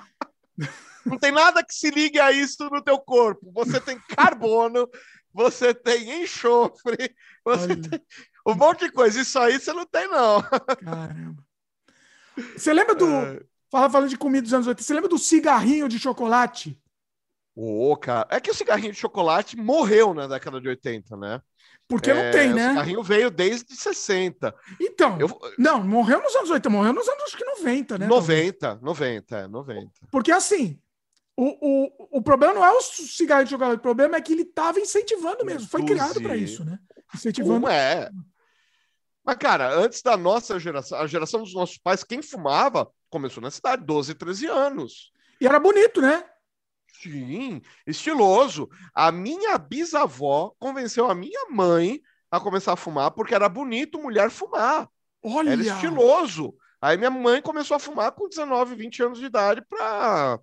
Não tem nada que se ligue a isso no teu corpo. Você tem carbono, você tem enxofre, você Olha. tem um monte de coisa. Isso aí você não tem, não. Caramba. Você lembra do. É. Fala, falando de comida dos anos 80, você lembra do cigarrinho de chocolate? Ô, cara. É que o cigarrinho de chocolate morreu na década de 80, né? Porque É, não tem, O né? cigarrinho veio desde 60. Então. Eu, Não, morreu nos anos 80, morreu nos anos acho que 90, né? 90, 90, é, 90. Porque assim, o, o, o problema não é o cigarro de chocolate, o problema é que ele estava incentivando mesmo. Foi criado para isso, né? Incentivando. Como é? Mas, cara, antes da nossa geração, a geração dos nossos pais, quem fumava começou na cidade, 12, 13 anos. E era bonito, né? Sim, estiloso. A minha bisavó convenceu a minha mãe a começar a fumar porque era bonito mulher fumar. Olha. Era estiloso. Aí minha mãe começou a fumar com 19, 20 anos de idade para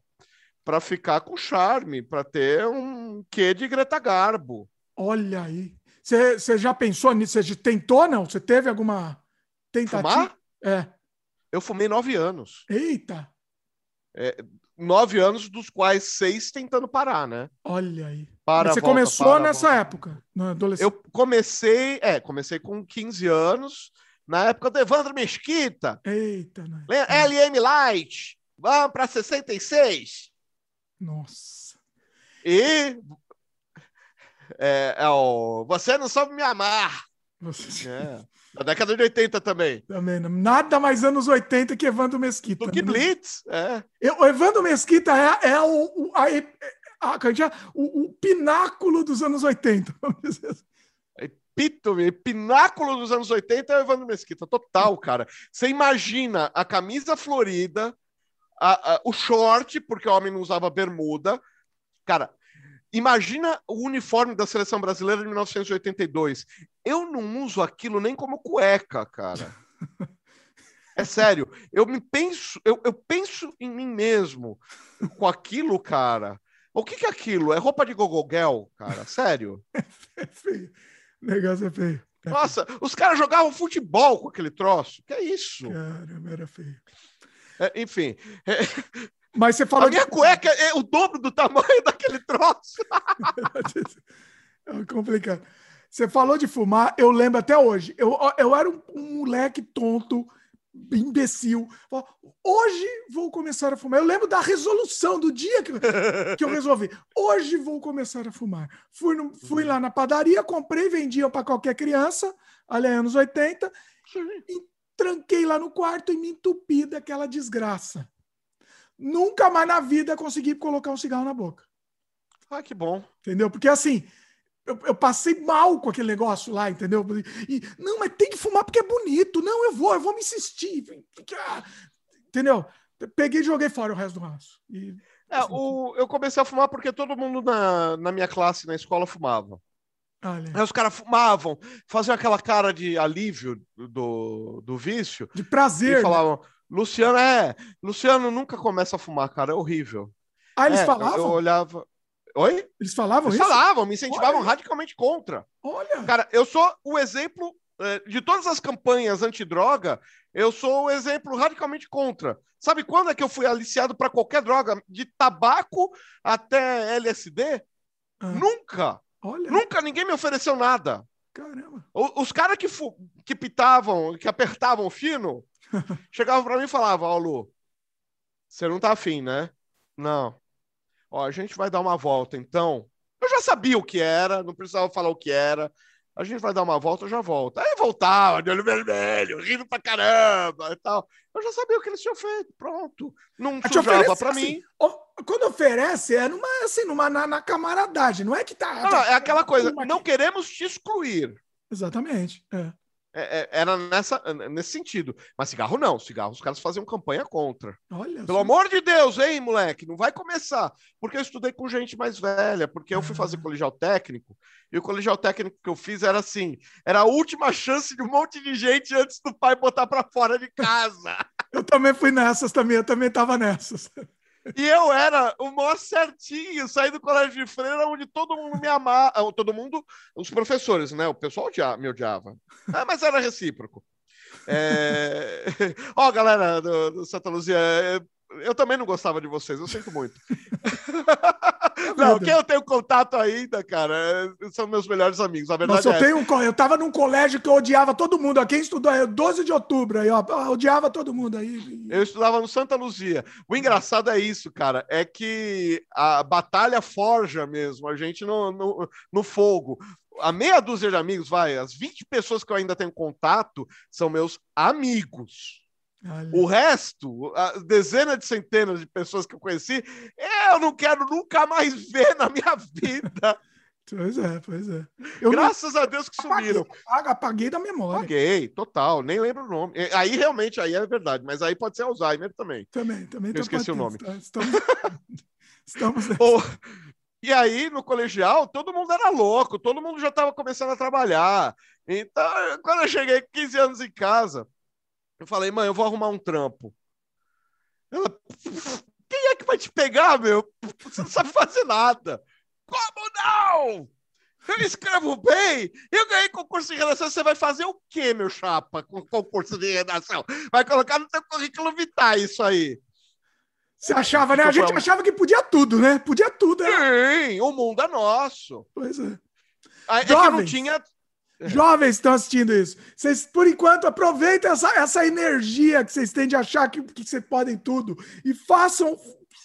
para ficar com charme, para ter um quê de Greta Garbo. Olha aí. Você já pensou nisso? Você tentou, não? Você teve alguma tentativa? Fumar? É. Eu fumei nove anos. Eita. Nove anos, dos quais seis tentando parar, né? Olha aí. Para, você volta, começou para, nessa volta. época, na adolescência. Eu comecei, é, comecei com 15 anos, na época do Evandro Mesquita, Eita, né? LM Light, vamos para 66. Nossa. E é, é o Você Não Soube Me Amar. Você... É. Da década de 80 também. Também, nada mais anos 80 que Evandro Mesquita. Do que né? Blitz. É. O Evandro Mesquita é, é o, a, a- é que é? o, o pináculo dos anos 80. vamos dizer assim. Epítome, pináculo dos anos 80 é o Evandro Mesquita. Total, cara. Você imagina a camisa florida, a- a- o short, porque o homem não usava bermuda. Cara, imagina o uniforme da seleção brasileira de 1982. Eu não uso aquilo nem como cueca, cara. É sério, eu me penso, eu, eu penso em mim mesmo com aquilo, cara. O que, que é aquilo? É roupa de gogogel, cara? Sério? É feio. O negócio é feio. É Nossa, os caras jogavam futebol com aquele troço. Que é isso? Caramba, era feio. É, enfim, Mas você falou a minha de... cueca é o dobro do tamanho daquele troço. É complicado. Você falou de fumar, eu lembro até hoje. Eu, eu era um, um moleque tonto, imbecil. Hoje vou começar a fumar. Eu lembro da resolução do dia que, que eu resolvi. Hoje vou começar a fumar. Fui, no- fui lá na padaria, comprei, vendia para qualquer criança, ali anos 80, e tranquei lá no quarto e me entupi daquela desgraça. Nunca mais na vida consegui colocar um cigarro na boca. Ah, que bom. Entendeu? Porque assim, eu, eu passei mal com aquele negócio lá, entendeu? E, não, mas tem que fumar porque é bonito. Não, eu vou, eu vou me insistir. Entendeu? Peguei e joguei fora o resto do raço. E, É, o, eu comecei a fumar porque todo mundo na, na minha classe, na escola, fumava. olha, Aí os caras fumavam, faziam aquela cara de alívio do, do vício de e prazer. né? Luciano, é, Luciano nunca começa a fumar, cara, é horrível. Ah, eles É, falavam? Eu olhava. Oi? Eles falavam Eles isso? falavam, me incentivavam Olha. radicalmente contra. Olha, Cara, eu sou o exemplo eh, de todas as campanhas antidroga, eu sou o exemplo radicalmente contra. Sabe quando é que eu fui aliciado para qualquer droga, de tabaco até LSD? Ah. Nunca, olha, nunca ninguém me ofereceu nada. caramba. Os caras que, que pitavam, que apertavam o fino, chegavam para mim e falavam: Ó, Lu, você não tá afim, né? Não. Ó, a gente vai dar uma volta, então. Eu já sabia o que era, não precisava falar o que era. A gente vai dar uma volta, eu já volto. Aí voltava, de olho vermelho, rindo pra caramba e tal. Eu já sabia o que eles tinham feito, pronto. Não Te sujava oferece, pra assim, mim. Quando oferece, é numa, assim, numa, na, na camaradagem. Não é que tá. Não, não, é aquela coisa, não queremos te excluir. Exatamente. é. É- é- era nessa, nesse sentido. Mas cigarro não, cigarro os caras faziam campanha contra. Olha. Pelo amor de Deus, hein, moleque, não vai começar. Porque eu estudei com gente mais velha, porque eu fui fazer Ah. colegial técnico, e o colegial técnico que eu fiz era assim, era a última chance de um monte de gente antes do pai botar pra fora de casa. Eu também fui nessas também, eu também tava nessas. E eu era o maior certinho, saí do colégio de freira, onde todo mundo me amava, ah, todo mundo, os professores, né? O pessoal me odiava. Ah, mas era recíproco. É... Ó, galera do, do Santa Luzia, é, eu também não gostava de vocês, eu sinto muito. não, quem eu tenho contato ainda, cara, é, são meus melhores amigos. A verdade Nossa, eu, é tenho, eu tava num colégio que eu odiava todo mundo. Quem estudou aí, 12 de outubro, aí, ó, odiava todo mundo aí. Eu estudava no Santa Luzia. O engraçado é isso, cara, é que a batalha forja mesmo, a gente no, no, no fogo a meia dúzia de amigos, vai, as 20 pessoas que eu ainda tenho contato são meus amigos. Olha. O resto, dezenas de centenas de pessoas que eu conheci, eu não quero nunca mais ver na minha vida. Pois é, pois é. Eu Graças não... a Deus que sumiram. Apaguei, apaguei da memória. Apaguei, total, nem lembro o nome. Aí realmente aí é verdade, mas aí pode ser Alzheimer também. Também, também. Eu esqueci o nome. Estamos, estamos oh, e aí, no colegial, todo mundo era louco, todo mundo já estava começando a trabalhar. Então, quando eu cheguei 15 anos em casa, eu falei, mãe, eu vou arrumar um trampo. Ela, quem é que vai te pegar, meu? Você não sabe fazer nada. Como não? Eu escrevo bem, eu ganhei concurso de redação. Você vai fazer o quê, meu chapa, com concurso de redação? Vai colocar no seu currículo vital isso aí. Você achava, né? A gente achava que podia tudo, né? Podia tudo. Né? Sim, o mundo é nosso. Pois é. É que não tinha Jovens estão assistindo isso. Vocês, por enquanto, aproveitem essa, essa energia que vocês têm de achar que, que vocês podem tudo e façam,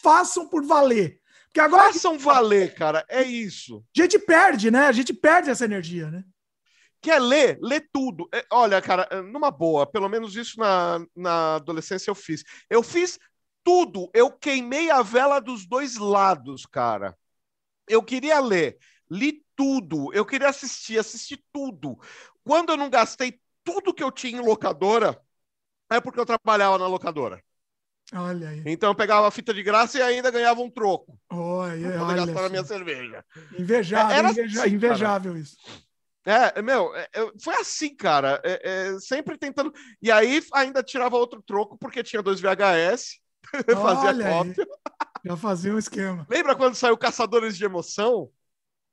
façam por valer. Porque agora façam valer, cara. É isso. A gente perde, né? A gente perde essa energia, né? Quer ler? Lê tudo. É, olha, cara, é, numa boa, pelo menos isso na, na adolescência eu fiz. Eu fiz tudo. Eu queimei a vela dos dois lados, cara. Eu queria ler. Li tudo. Eu queria assistir, assistir tudo. Quando eu não gastei tudo que eu tinha em locadora, é porque eu trabalhava na locadora. Olha aí. Então eu pegava a fita de graça e ainda ganhava um troco. Olha, pra olha gastar na minha cerveja. Invejável, Era inveja, assim, invejável isso. É, meu, é, foi assim, cara. É, é, sempre tentando. E aí ainda tirava outro troco, porque tinha dois VHS, fazia cópia. Aí. Já fazia um esquema. Lembra quando saiu Caçadores de Emoção?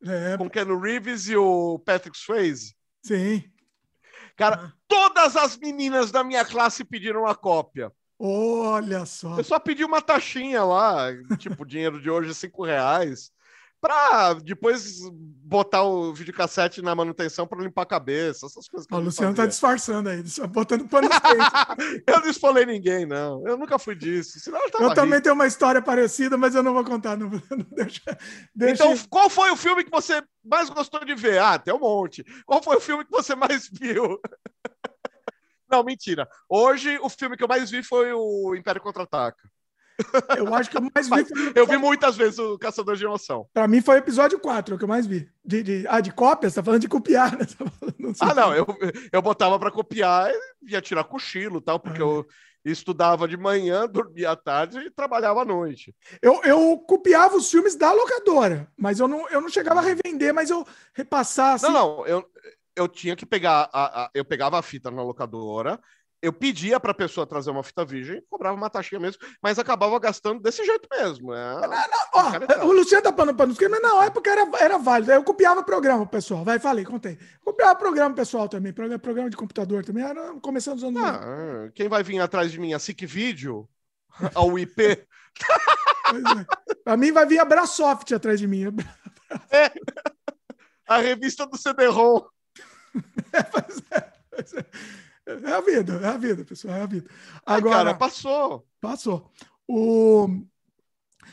É. Com Ken Reeves e o Patrick Swayze. Sim. Cara, ah. todas as meninas da minha classe pediram uma cópia. Olha só. Eu só pedi uma taxinha lá, tipo, dinheiro de hoje, cinco reais para depois botar o videocassete na manutenção para limpar a cabeça, essas coisas. o Luciano tá disfarçando aí, botando pano Eu não espolei ninguém, não. Eu nunca fui disso. Eu eu também tenho uma história parecida, mas eu não vou contar. Não, não deixa, deixa... Então, qual foi o filme que você mais gostou de ver? Ah, tem um monte. Qual foi o filme que você mais viu? não, mentira. Hoje, o filme que eu mais vi foi o Império Contra-Ataca. Eu acho que eu mais vi. Foi... Eu vi muitas vezes o Caçador de Emoção. Pra mim foi o episódio 4, o que eu mais vi. De, de... Ah, de cópias? Tá falando de copiar, né? Tá não ah, não, eu, eu botava pra copiar e ia tirar cochilo e tal, porque ah. eu estudava de manhã, dormia à tarde e trabalhava à noite. Eu, eu copiava os filmes da locadora, mas eu não, eu não chegava a revender, mas eu repassava. Assim... Não, não, eu, eu tinha que pegar, a, a, eu pegava a fita na locadora, eu pedia para a pessoa trazer uma fita virgem, cobrava uma taxinha mesmo, mas acabava gastando desse jeito mesmo. É... Não, não, ó, o Luciano tá falando para nos mas na época era, era válido. Eu copiava programa, pessoal. Vai, falei, contei. Copiava programa pessoal também, programa de computador também. Era começando os anos. Ah, quem vai vir atrás de mim? A SIC Video? A UIP? é. Para mim vai vir a Brasoft atrás de mim. É. A revista do CD-ROM. É, pois é, pois é. É a vida, é a vida, pessoal, é a vida. Agora, cara, passou. Passou. O...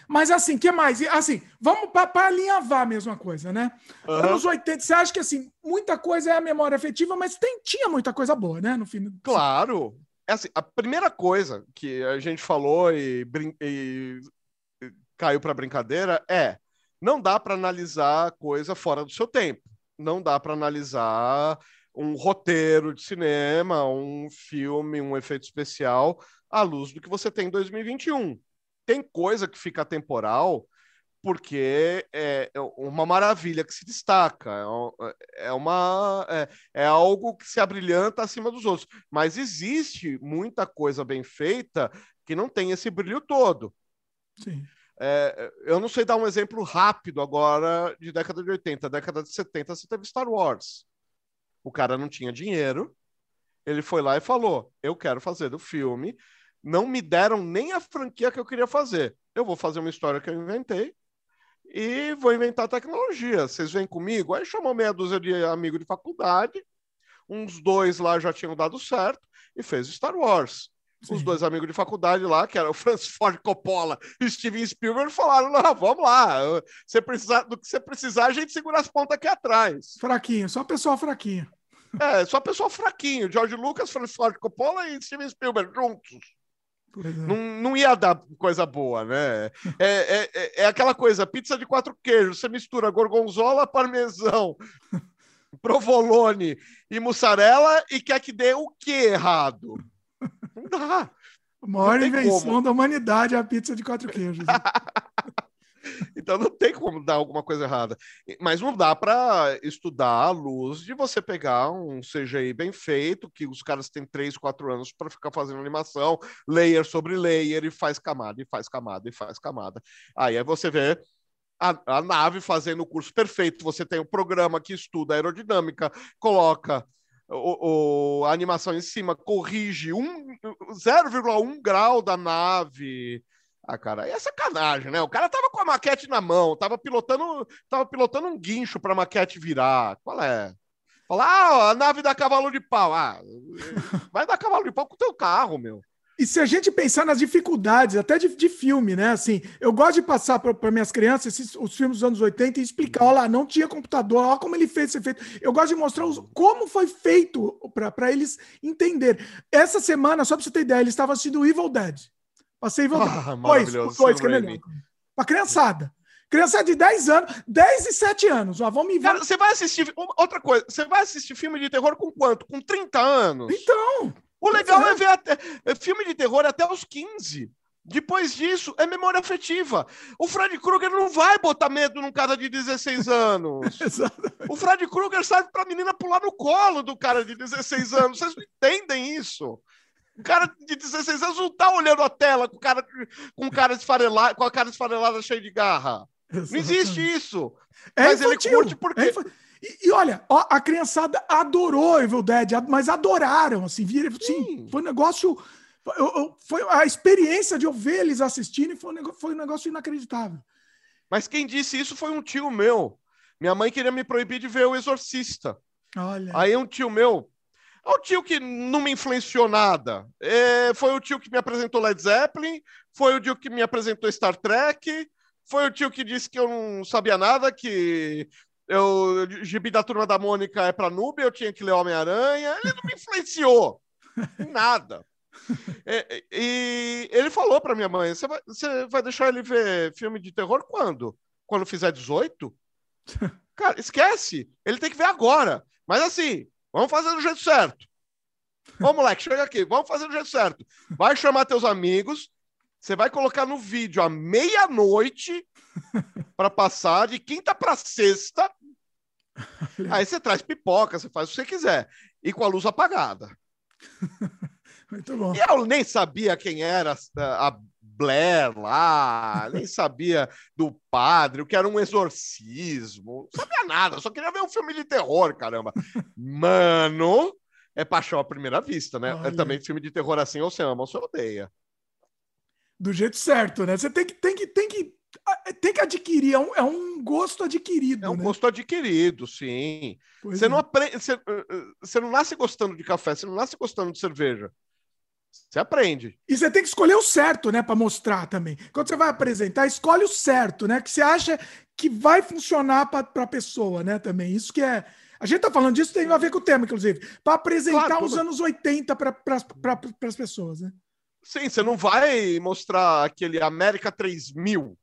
Mas assim, que mais? Assim, vamos para alinhavar a mesma coisa, né? Uhum. Anos 80, você acha que assim, muita coisa é a memória afetiva, mas tem, tinha muita coisa boa, né? No fim. Claro. É assim, a primeira coisa que a gente falou e, brin... e caiu para brincadeira é não dá para analisar coisa fora do seu tempo. Não dá para analisar um roteiro de cinema, um filme, um efeito especial à luz do que você tem em 2021. Tem coisa que fica temporal porque é, é uma maravilha que se destaca, é, é uma é, é, algo que se abrilhanta acima dos outros. Mas existe muita coisa bem feita que não tem esse brilho todo. Sim. É, eu não sei dar um exemplo rápido agora de década de 80. Década de 70 você teve Star Wars. O cara não tinha dinheiro, ele foi lá e falou: Eu quero fazer o filme. Não me deram nem a franquia que eu queria fazer. Eu vou fazer uma história que eu inventei e vou inventar tecnologia. Vocês vêm comigo? Aí chamou meia dúzia de amigo de faculdade, uns dois lá já tinham dado certo e fez Star Wars. Sim. Os dois amigos de faculdade lá, que eram o Francis Ford Coppola e o Steven Spielberg, falaram: não, vamos lá, você precisar, do que você precisar, a gente segura as pontas aqui atrás. Fraquinho, só pessoal fraquinho. É, só pessoal fraquinho. George Lucas, Francis Ford Coppola e Steven Spielberg juntos. É. Não, não ia dar coisa boa, né? É, é, é, é, aquela coisa, pizza de quatro queijos, você mistura gorgonzola, parmesão, provolone e mussarela e quer que dê o que errado? Não dá. A maior invenção como. da humanidade é a pizza de quatro queijos. Então não tem como dar alguma coisa errada. Mas não dá para estudar à luz de você pegar um CGI bem feito, que os caras têm 3, 4 anos para ficar fazendo animação, layer sobre layer, e faz camada, e faz camada, e faz camada. Aí você vê a, a nave fazendo o curso perfeito. Você tem o um programa que estuda aerodinâmica, coloca o, o, a animação em cima, corrige um, 0,1 grau da nave. Ah, cara, é sacanagem, né? O cara tava com a maquete na mão, tava pilotando, tava pilotando um guincho para a maquete virar. Qual é? Falar, ah, a nave dá cavalo de pau. Ah, vai dar cavalo de pau com o teu carro, meu. E se a gente pensar nas dificuldades, até de, de filme, né? Assim, eu gosto de passar para minhas crianças esses, os filmes dos anos 80 e explicar: olha lá, não tinha computador, olha como ele fez esse efeito. Eu gosto de mostrar os, como foi feito para eles entenderem. Essa semana, só para você ter ideia, eles estavam assistindo Evil Dead. Passei e voltei. Ah, dois, dois, que é melhor. Pra criançada. Criança de 10 anos, 10 e 7 anos. Ó, vamos me ver. Cara, você vai assistir. Outra coisa, você vai assistir filme de terror com quanto? Com 30 anos? Então. O legal é ver até, é filme de terror até os 15. Depois disso, é memória afetiva. O Fred Krueger não vai botar medo num cara de 16 anos. o Fred Krueger serve pra menina pular no colo do cara de 16 anos. Vocês não entendem isso? O cara de 16 anos não tá olhando a tela com cara com, cara esfarelado, com a cara esfarelada cheia de garra. Exatamente. Não existe isso. É mas infantil. ele curte porque. É e, e, olha, ó, a criançada adorou Evil Dead, mas adoraram, assim, viram, assim, foi um negócio. Eu, eu, foi a experiência de eu ver eles assistindo foi um, negócio, foi um negócio inacreditável. Mas quem disse isso foi um tio meu. Minha mãe queria me proibir de ver o Exorcista. Olha. Aí um tio meu é o tio que não me influenciou nada. É, foi o tio que me apresentou Led Zeppelin, foi o tio que me apresentou Star Trek, foi o tio que disse que eu não sabia nada, que eu gibi da turma da Mônica é para noob, eu tinha que ler Homem-Aranha. Ele não me influenciou em nada. É, e ele falou para minha mãe: você vai, você vai deixar ele ver filme de terror quando? Quando fizer 18? Cara, esquece. Ele tem que ver agora. Mas assim, Vamos fazer do jeito certo. Ô, moleque, chega aqui. Vamos fazer do jeito certo. Vai chamar teus amigos. Você vai colocar no vídeo à meia-noite para passar de quinta para sexta. Aí você traz pipoca, você faz o que você quiser. E com a luz apagada. Muito bom. E eu nem sabia quem era a Blair lá, nem sabia do padre, o que era um exorcismo, não sabia nada, só queria ver um filme de terror, caramba. Mano, é paixão à primeira vista, né? Olha. É também filme de terror assim, ou você ama ou você odeia. Do jeito certo, né? Você tem que, tem que, tem que, tem que adquirir, é um, é um gosto adquirido. É um né? gosto adquirido, sim. você é. não aprende, você, você não nasce gostando de café, você não nasce gostando de cerveja. Você aprende. E você tem que escolher o certo, né, para mostrar também. Quando você vai apresentar, escolhe o certo, né, que você acha que vai funcionar para a pessoa, né, também. Isso que é. A gente tá falando disso, tem a ver com o tema, inclusive, para apresentar claro, os anos 80 para pra, as pessoas, né? Sim, você não vai mostrar aquele América 3000.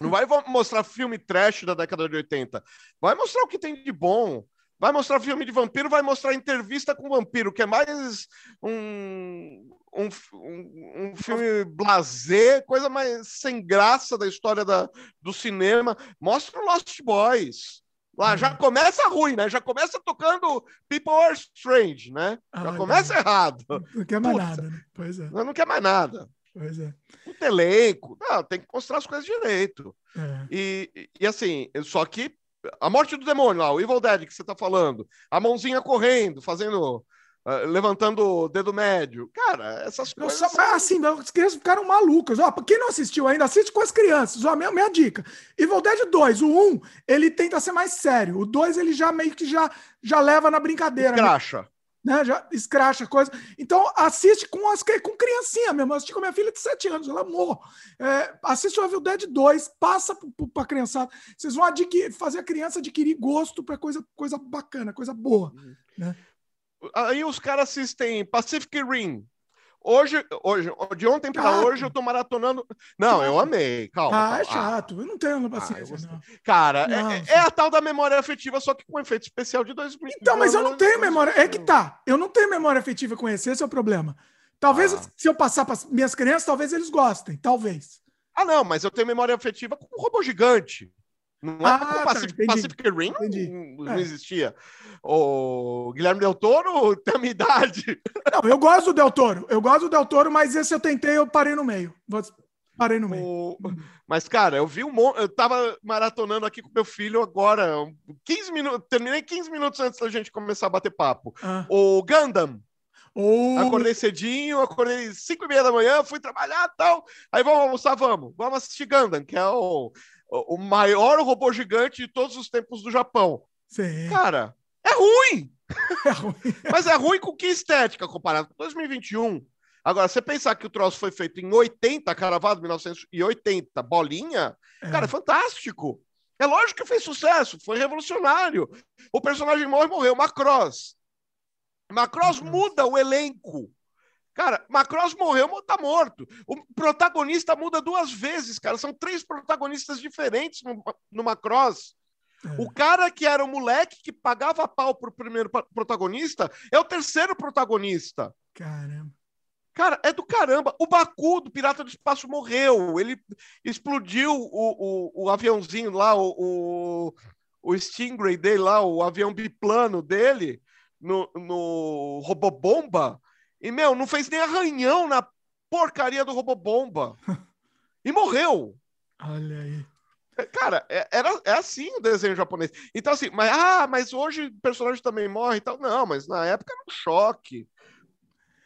Não vai mostrar filme trash da década de 80. Vai mostrar o que tem de bom. Vai mostrar filme de vampiro, vai mostrar entrevista com vampiro, que é mais um, um, um, um filme blasé, coisa mais sem graça da história da, do cinema. Mostra o Lost Boys. Lá já uhum. começa ruim, né? Já começa tocando People Are Strange, né? Já ah, começa errado. Não quer mais Puta, nada, né? Pois é. Não quer mais nada. Pois é. Elenco. Não, tem que mostrar as coisas direito. É. E, e assim, só que a morte do demônio lá, o Evil Dead que você tá falando, a mãozinha correndo, fazendo. uh, levantando o dedo médio. Cara, essas coisas. só- mas, assim, as crianças ficaram malucas. Ó, quem não assistiu ainda, assiste com as crianças. Ó, minha, minha dica. Evil Dead 2, o 1, ele tenta ser mais sério. O 2, ele já meio que já, já leva na brincadeira. né? Né? Já escracha coisa. Então, assiste com, as, com criancinha mesmo. Eu assisti com a minha filha de 7 anos, ela morre. É, assiste o Evil Dead 2, passa para a criançada. Vocês vão adquirir, fazer a criança adquirir gosto para coisa, coisa bacana, coisa boa. Aí os caras assistem Pacific Rim. Hoje, hoje, de ontem para hoje, eu tô maratonando. Não, eu amei. Calma. Ah, é calma. Ah, chato. Eu não tenho eu paciência, não. Cara, Não, é, é a tal da memória afetiva, só que com efeito especial de 2000. Então, mas eu não tenho memória. É que tá. Eu não tenho memória afetiva com esse. Esse é o problema. Talvez, Ah. se eu passar para minhas crianças, talvez eles gostem. Talvez. Ah, não, mas eu tenho memória afetiva com um robô gigante. Não é Ah, com tá, Pacific, entendi. Pacific Rim, não- Entendi. não, É. existia. O Guilherme Del Toro tem a minha idade. Não, eu gosto do Del Toro. Eu gosto do Del Toro, mas esse eu tentei, eu parei no meio. Parei no meio. O- Mas, cara, eu vi um monte. Eu tava maratonando aqui com meu filho agora, um- 15 minutos. Terminei 15 minutos antes da gente começar a bater papo. Ah. O Gundam. Ou... Acordei cedinho, acordei 5 e meia da manhã, fui trabalhar e tal. Aí vamos almoçar, vamos. Vamos assistir Gundam, que é o, o maior robô gigante de todos os tempos do Japão. Sim. Cara, é ruim! É ruim. Mas é ruim com que estética comparado com 2021? Agora, você pensar que o troço foi feito em 80, cravado em 1980, bolinha, É. cara, é fantástico. É lógico que fez sucesso, foi revolucionário. O personagem morre, morreu. Macross Macross. muda o elenco. Cara, Macross morreu, tá morto. O protagonista muda duas vezes, cara. São três protagonistas diferentes no, no Macross. É. O cara que era o moleque que pagava pau pro primeiro protagonista é o terceiro protagonista. Caramba. Cara, é do caramba. O Baku do Pirata do Espaço morreu. Ele explodiu o, o, o aviãozinho lá, o, o, o Stingray dele lá, o avião biplano dele, no, no Robobomba. E, meu, não fez nem arranhão na porcaria do Robobomba. E morreu. Olha aí. Cara, é, era, é assim o desenho japonês. Então, assim, mas, ah, mas hoje o personagem também morre e tal. Não, mas na época era um choque.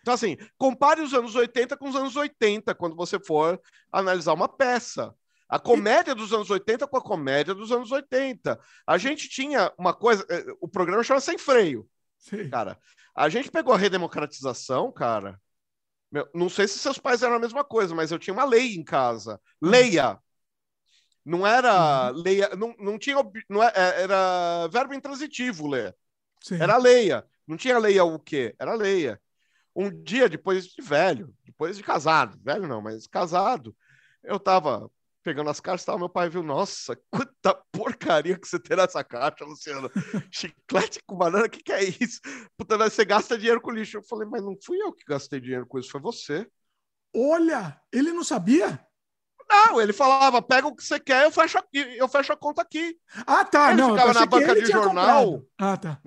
Então, assim, compare os anos 80 com os anos 80, quando você for analisar uma peça. A comédia dos anos 80 com a comédia dos anos 80. A gente tinha uma coisa. eh, O programa chama Sem Freio, Sim. cara. A gente pegou a redemocratização, cara. Meu, não sei se seus pais eram a mesma coisa, mas eu tinha uma lei em casa. Leia. Não era leia, não, não tinha, não é- é- era verbo intransitivo ler. Sim. Era leia. Não tinha leia o quê? Era leia. Um dia depois de velho, depois de casado, velho não, mas casado, eu tava pegando as caixas, tava, meu pai viu, nossa, quanta porcaria que você tem nessa caixa, Luciano. Chiclete com banana, o que, que é isso? Puta, você gasta dinheiro com lixo. Eu falei, mas não fui eu que gastei dinheiro com isso, foi você. Olha, ele não sabia? Não, ele falava, pega o que você quer, eu fecho, aqui, eu fecho a conta aqui. Ah, tá. Ele não, ficava na banca de jornal. comprado. Ah, tá.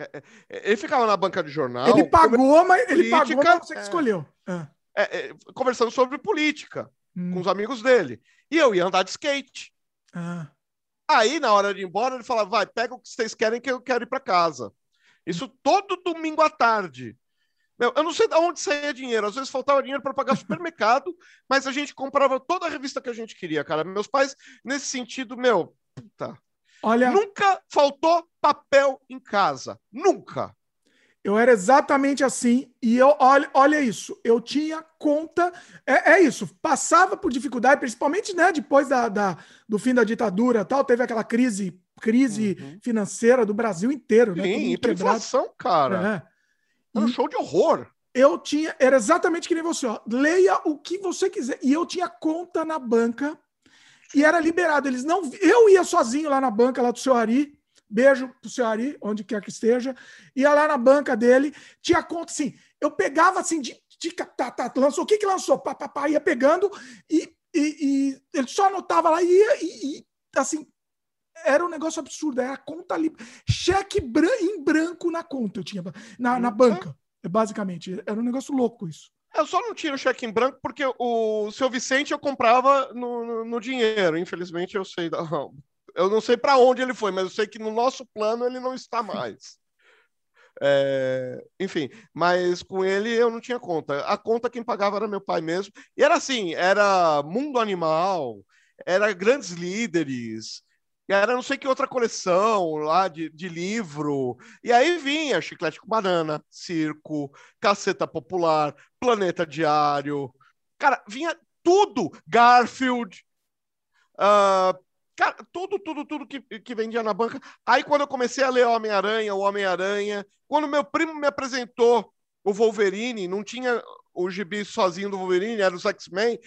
Ele ficava na banca de jornal. ele pagou, mas ele pagou, política, mas você que é. escolheu. Ah. é, é, conversando sobre política Hum. com os amigos dele. E eu ia andar de skate. Ah. Aí, na hora de ir embora, ele falava: vai, pega o que vocês querem que eu quero ir para casa. Isso todo domingo à tarde. Meu, eu não sei de onde saía dinheiro. Às vezes faltava dinheiro para pagar supermercado, mas a gente comprava toda a revista que a gente queria, cara. Meus pais, nesse sentido, meu, puta, Olha, nunca faltou papel em casa. Nunca. Eu era exatamente assim. E eu, olha, olha isso. Eu tinha conta. É, é isso. Passava por dificuldade, principalmente né, depois da, da- do fim da ditadura tal. Teve aquela crise, crise Uhum. financeira do Brasil inteiro, né? Sim, mundo hiperinflação, cara. É. Era um E- show de horror. eu tinha, era exatamente que nem você, ó. Leia o que você quiser. E eu tinha conta na banca e era liberado. Eles não, eu ia sozinho lá na banca lá do seu Ari. Beijo pro seu Ari, onde quer que esteja. Ia lá na banca dele, tinha conta assim. Eu pegava assim de, de tá, tá, lançou o que que lançou, pá, pá, pá, ia pegando e, e, e ele só anotava lá e ia e, e, assim era um negócio absurdo, era a conta ali, cheque em branco na conta eu tinha na, na Uhum. banca. Basicamente, era um negócio louco isso. Eu só não tinha o cheque em branco porque o seu Vicente eu comprava no, no, no dinheiro. Infelizmente eu sei. Eu não sei para onde ele foi, mas eu sei que no nosso plano ele não está mais. É, enfim, mas com ele eu não tinha conta. A conta quem pagava era meu pai mesmo. E era assim: era Mundo Animal, era Grandes Líderes, era não sei que outra coleção lá de, de livro. E aí vinha Chiclete com Banana, Circo, Caceta Popular, Planeta Diário. Cara, vinha tudo. Garfield. Uh, cara, tudo, tudo, tudo que, que vendia na banca. Aí quando eu comecei a ler Homem-Aranha, o Homem-Aranha, quando meu primo me apresentou o Wolverine, não tinha o gibi sozinho do Wolverine, era os X-Men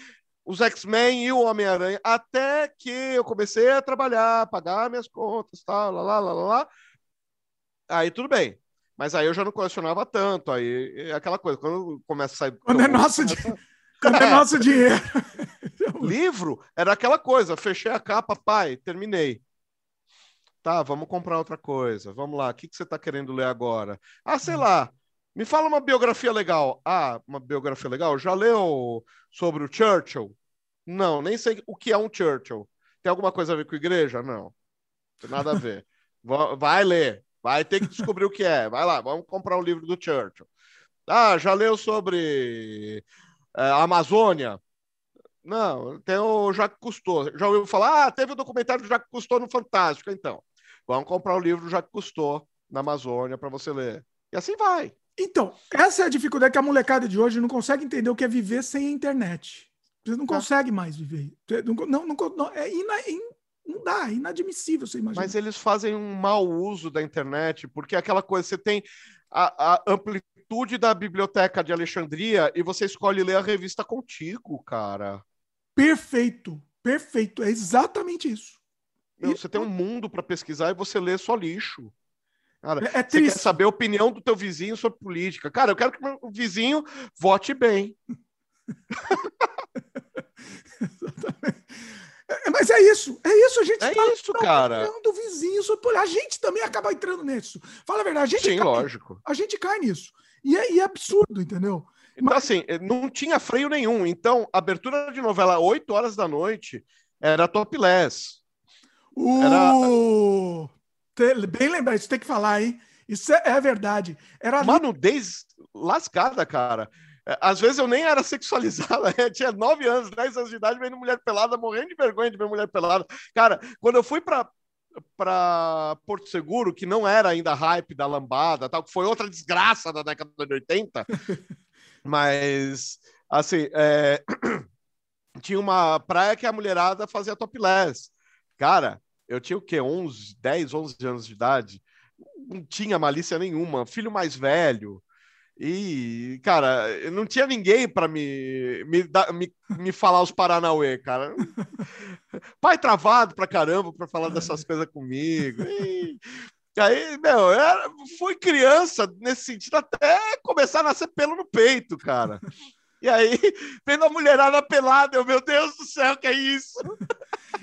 os X-Men e o Homem-Aranha, até que eu comecei a trabalhar, pagar minhas contas, tal, lá, lá, lá, lá. Aí tudo bem. Mas aí eu já não colecionava tanto. Aí é aquela coisa, quando começa a sair. Quando é nosso, di... quando é nosso dinheiro. Livro era aquela coisa, fechei a capa, pai, terminei. Tá, vamos comprar outra coisa. Vamos lá, o que, que você está querendo ler agora? Ah, sei lá, me fala uma biografia legal. Ah, uma biografia legal? Já leu sobre o Churchill? Não, nem sei o que é um Churchill. Tem alguma coisa a ver com igreja? Não. Tem nada a ver. Vai ler. Vai ter que descobrir o que é. Vai lá, vamos comprar um livro do Churchill. Ah, já leu sobre é, a Amazônia? Não, tem o Jacques Cousteau. Já ouviu falar? Ah, teve o documentário do Jacques Cousteau no Fantástico. Então, vamos comprar o livro do Jacques Cousteau na Amazônia para você ler. E assim vai. Então, essa é a dificuldade que a molecada de hoje não consegue entender o que é viver sem a internet. Você não tá. consegue mais viver. Não, não, não, é ina, in, não dá, é inadmissível você imaginar. Mas eles fazem um mau uso da internet, porque é aquela coisa, você tem a, a amplitude da biblioteca de Alexandria e você escolhe ler a revista contigo, cara. Perfeito, perfeito. É exatamente isso. Meu. Você tem um mundo para pesquisar e você lê só lixo. Cara, é, é você quer saber a opinião do teu vizinho sobre política. Cara, eu quero que meu vizinho vote bem. Exatamente. É, mas é isso, é isso, a gente é tá isso, cara. do vizinho sobre A gente também acaba entrando nisso. Fala a verdade, a gente Sim, cai, lógico. A gente cai nisso. E é, e é absurdo, entendeu? Então, mas... assim, não tinha freio nenhum. Então, abertura de novela 8 horas da noite era topless. Uh... Era... Bem lembrado, isso tem que falar, hein? Isso é, é verdade. Era Uma nudez lascada, cara. É, às vezes eu nem era sexualizada, eu tinha 9 anos, 10 anos de idade, vendo mulher pelada, morrendo de vergonha de ver mulher pelada. Cara, quando eu fui para para Porto Seguro, que não era ainda hype da lambada, tal, que foi outra desgraça da década de 80, mas assim, é... tinha uma praia que a mulherada fazia topless. Cara, eu tinha o quê? 11, 10, 11 anos de idade. Não tinha malícia nenhuma. Filho mais velho. E, cara, não tinha ninguém para me, me, me, me falar os Paranauê, cara. Pai travado pra caramba para falar dessas coisas comigo. E, aí, meu, eu era, fui criança nesse sentido até começar a nascer pelo no peito, cara. E aí, vendo a mulherada pelada, eu, meu Deus do céu, que é isso?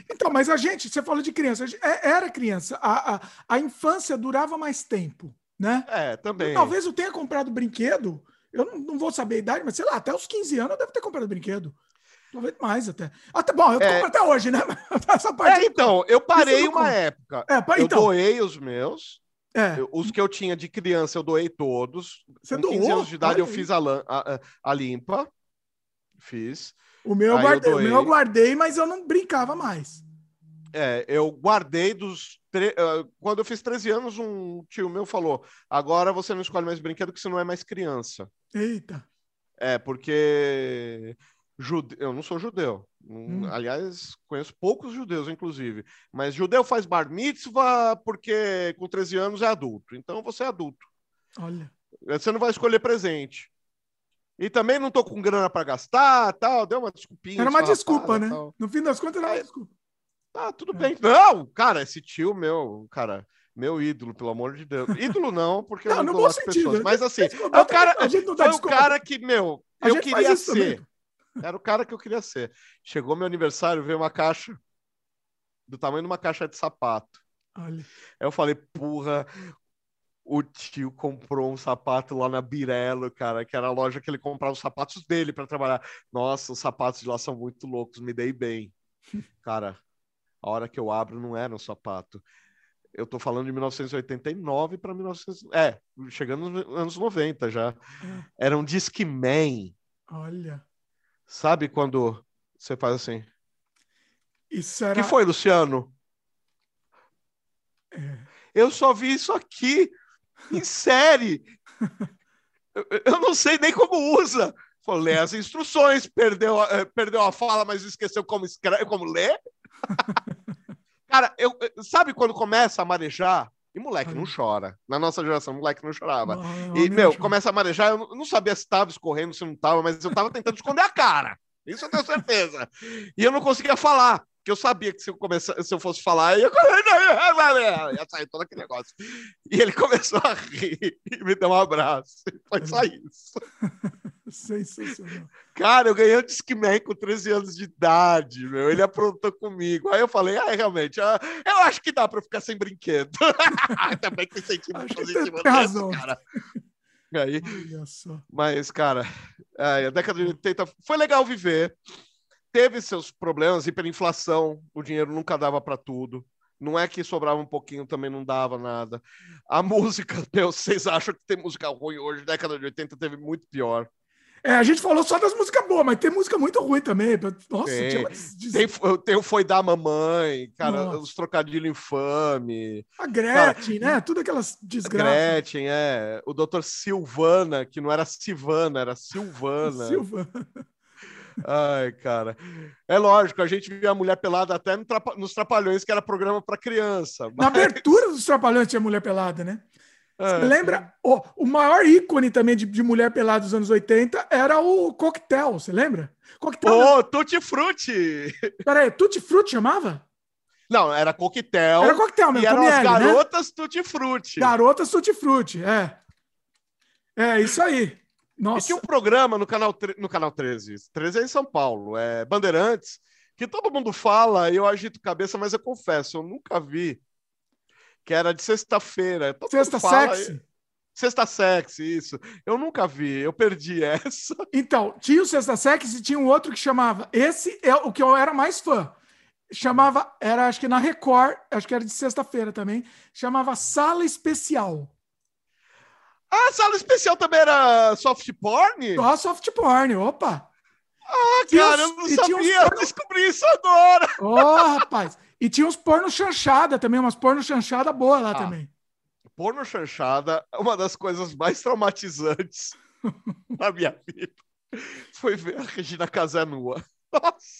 Então, mas a gente, você falou de criança, é, era criança, a, a, a infância durava mais tempo, né? É, também. talvez eu tenha comprado brinquedo, eu não, não, vou saber a idade, mas sei lá, até os 15 anos eu devo ter comprado brinquedo. Talvez mais até. Até bom, eu é... compro até hoje, né? Essa parte é, então, eu parei uma época. É, eu então... doei os meus. É. Eu, os que eu tinha de criança, eu doei todos. Você Com 15 doou? anos de idade, eu fiz a, a, a, limpa. Fiz. O meu, eu guardei, eu o meu eu guardei, mas eu não brincava mais. É, eu guardei dos. Tre... Ah, quando eu fiz 13 anos, um tio meu falou: agora você não escolhe mais brinquedo, que você não é mais criança. Eita. É, porque jude... eu não sou judeu. Hum. Aliás, conheço poucos judeus, inclusive. Mas judeu faz bar mitzvah porque com 13 anos é adulto. Então você é adulto. Olha. Você não vai escolher presente. E também não tô com grana para gastar, tal. Deu uma desculpinha. Era uma desculpa, né? Tal. No fim das contas, era uma desculpa. Tá, tudo é. bem. Não, cara, esse tio meu, cara, meu ídolo, pelo amor de Deus. Ídolo não, porque não, eu não gosto pessoas. Né? Mas assim, é o cara, foi o cara que, meu, eu queria ser. Era o cara que eu queria ser. Chegou meu aniversário, veio uma caixa do tamanho de uma caixa de sapato. Olha. Aí eu falei, porra, o tio comprou um sapato lá na Birelo, cara, que era a loja que ele comprava os sapatos dele para trabalhar. Nossa, os sapatos de lá são muito loucos, me dei bem. Cara, a hora que eu abro não era um sapato. Eu tô falando de 1989 para 1900, é, chegando nos anos 90 já. É. Era um Discman. Olha. Sabe quando você faz assim? Isso era... que foi, Luciano? É. Eu só vi isso aqui em série. eu, eu não sei nem como usa. Falei as instruções, perdeu, eh, perdeu a fala, mas esqueceu como, escreve, como lê. Cara, eu, sabe quando começa a marejar? E moleque não chora. Na nossa geração, moleque não chorava. Não, e, meu, começa a marejar, eu não sabia se estava escorrendo, se não estava, mas eu estava tentando esconder a cara. Isso eu tenho certeza. E eu não conseguia falar. Porque eu sabia que se eu, começar, se eu fosse falar, ia, ia sair todo aquele negócio. E ele começou a rir e me deu um abraço. Foi só isso. Sensacional. Cara, eu ganhei um Discman com 13 anos de idade, meu. Ele aprontou comigo. Aí eu falei, ah, realmente, ah, eu acho que dá para ficar sem brinquedo. Também que sentimento positivo desse, cara. Aí, mas, cara, a década de 80 foi legal viver teve seus problemas, hiperinflação, o dinheiro nunca dava para tudo. Não é que sobrava um pouquinho, também não dava nada. A música, meu, vocês acham que tem música ruim hoje? Década de 80 teve muito pior. É, a gente falou só das músicas boas, mas tem música muito ruim também. Nossa, tem, tinha... tem, tem Foi da Mamãe, cara, Nossa. os trocadilhos infame. A Gretchen, cara, né? Tudo aquelas desgraças. Gretchen, é. O doutor Silvana, que não era Silvana, era Silvana. Silvana. Ai, cara. É lógico, a gente via a mulher pelada até nos Trapalhões, que era programa para criança. Mas... Na abertura dos Trapalhões tinha mulher pelada, né? É. Lembra? O, o maior ícone também de, de, mulher pelada dos anos 80 era o Coquetel, você lembra? Coquetel. Oh, não... Tutti Frutti! Peraí, Tutti Frutti chamava? Não, era Coquetel. Era Coquetel mesmo. E eram as né? garotas né? Tutti Frutti. Garotas Tutti Frutti, é. É, isso aí. Nossa. E tinha um programa no canal, no canal 13, 13 é em São Paulo, é Bandeirantes, que todo mundo fala e eu agito cabeça, mas eu confesso, eu nunca vi. Que era de sexta-feira. Sexta sexy? Sexta sexy, isso. Eu nunca vi, eu perdi essa. Então, tinha o Sexta sexy e tinha um outro que chamava. Esse é o que eu era mais fã. Chamava, era acho que na Record, acho que era de sexta-feira também, chamava Sala Especial. Ah, sala especial também era soft porn? Só soft porn, opa. Ah, cara, eu não sabia, porno... eu descobri isso agora. Ô, oh, rapaz. E tinha uns porno chanchada também, umas porno chanchada boa lá ah, também. Porno chanchada é uma das coisas mais traumatizantes da minha vida. Foi ver a Regina Casé nua.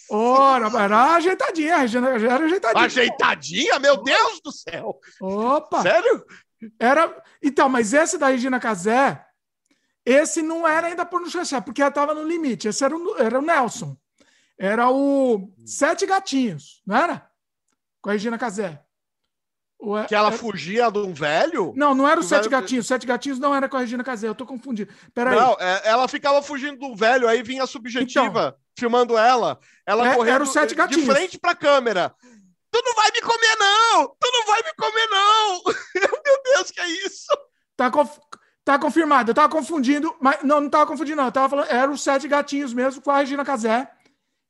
Ora, era ajeitadinha, a Regina era ajeitadinha. Ajeitadinha? Meu Deus do céu! Opa! Sério? Era. Então, mas esse da Regina Casé, esse não era ainda por no Xaxá, porque ela estava no limite. Esse era o, era o Nelson. Era o Sete Gatinhos, não era? Com a Regina Casé. É, que ela era... fugia de um velho? Não, não era o, o Sete velho... Gatinhos. Sete Gatinhos não era com a Regina Casé. Eu tô confundindo. Peraí. Não, é, ela ficava fugindo do velho, aí vinha a subjetiva então, filmando ela. Ela é, correndo era o Sete Gatinhos. de frente pra câmera. Tu não vai me comer, não! Tu não vai me comer, não! Meu Deus, que é isso? Tá, conf... tá confirmado. Eu tava confundindo, mas não, não tava confundindo, não. Eu tava falando, era os Sete Gatinhos mesmo, com a Regina Casé,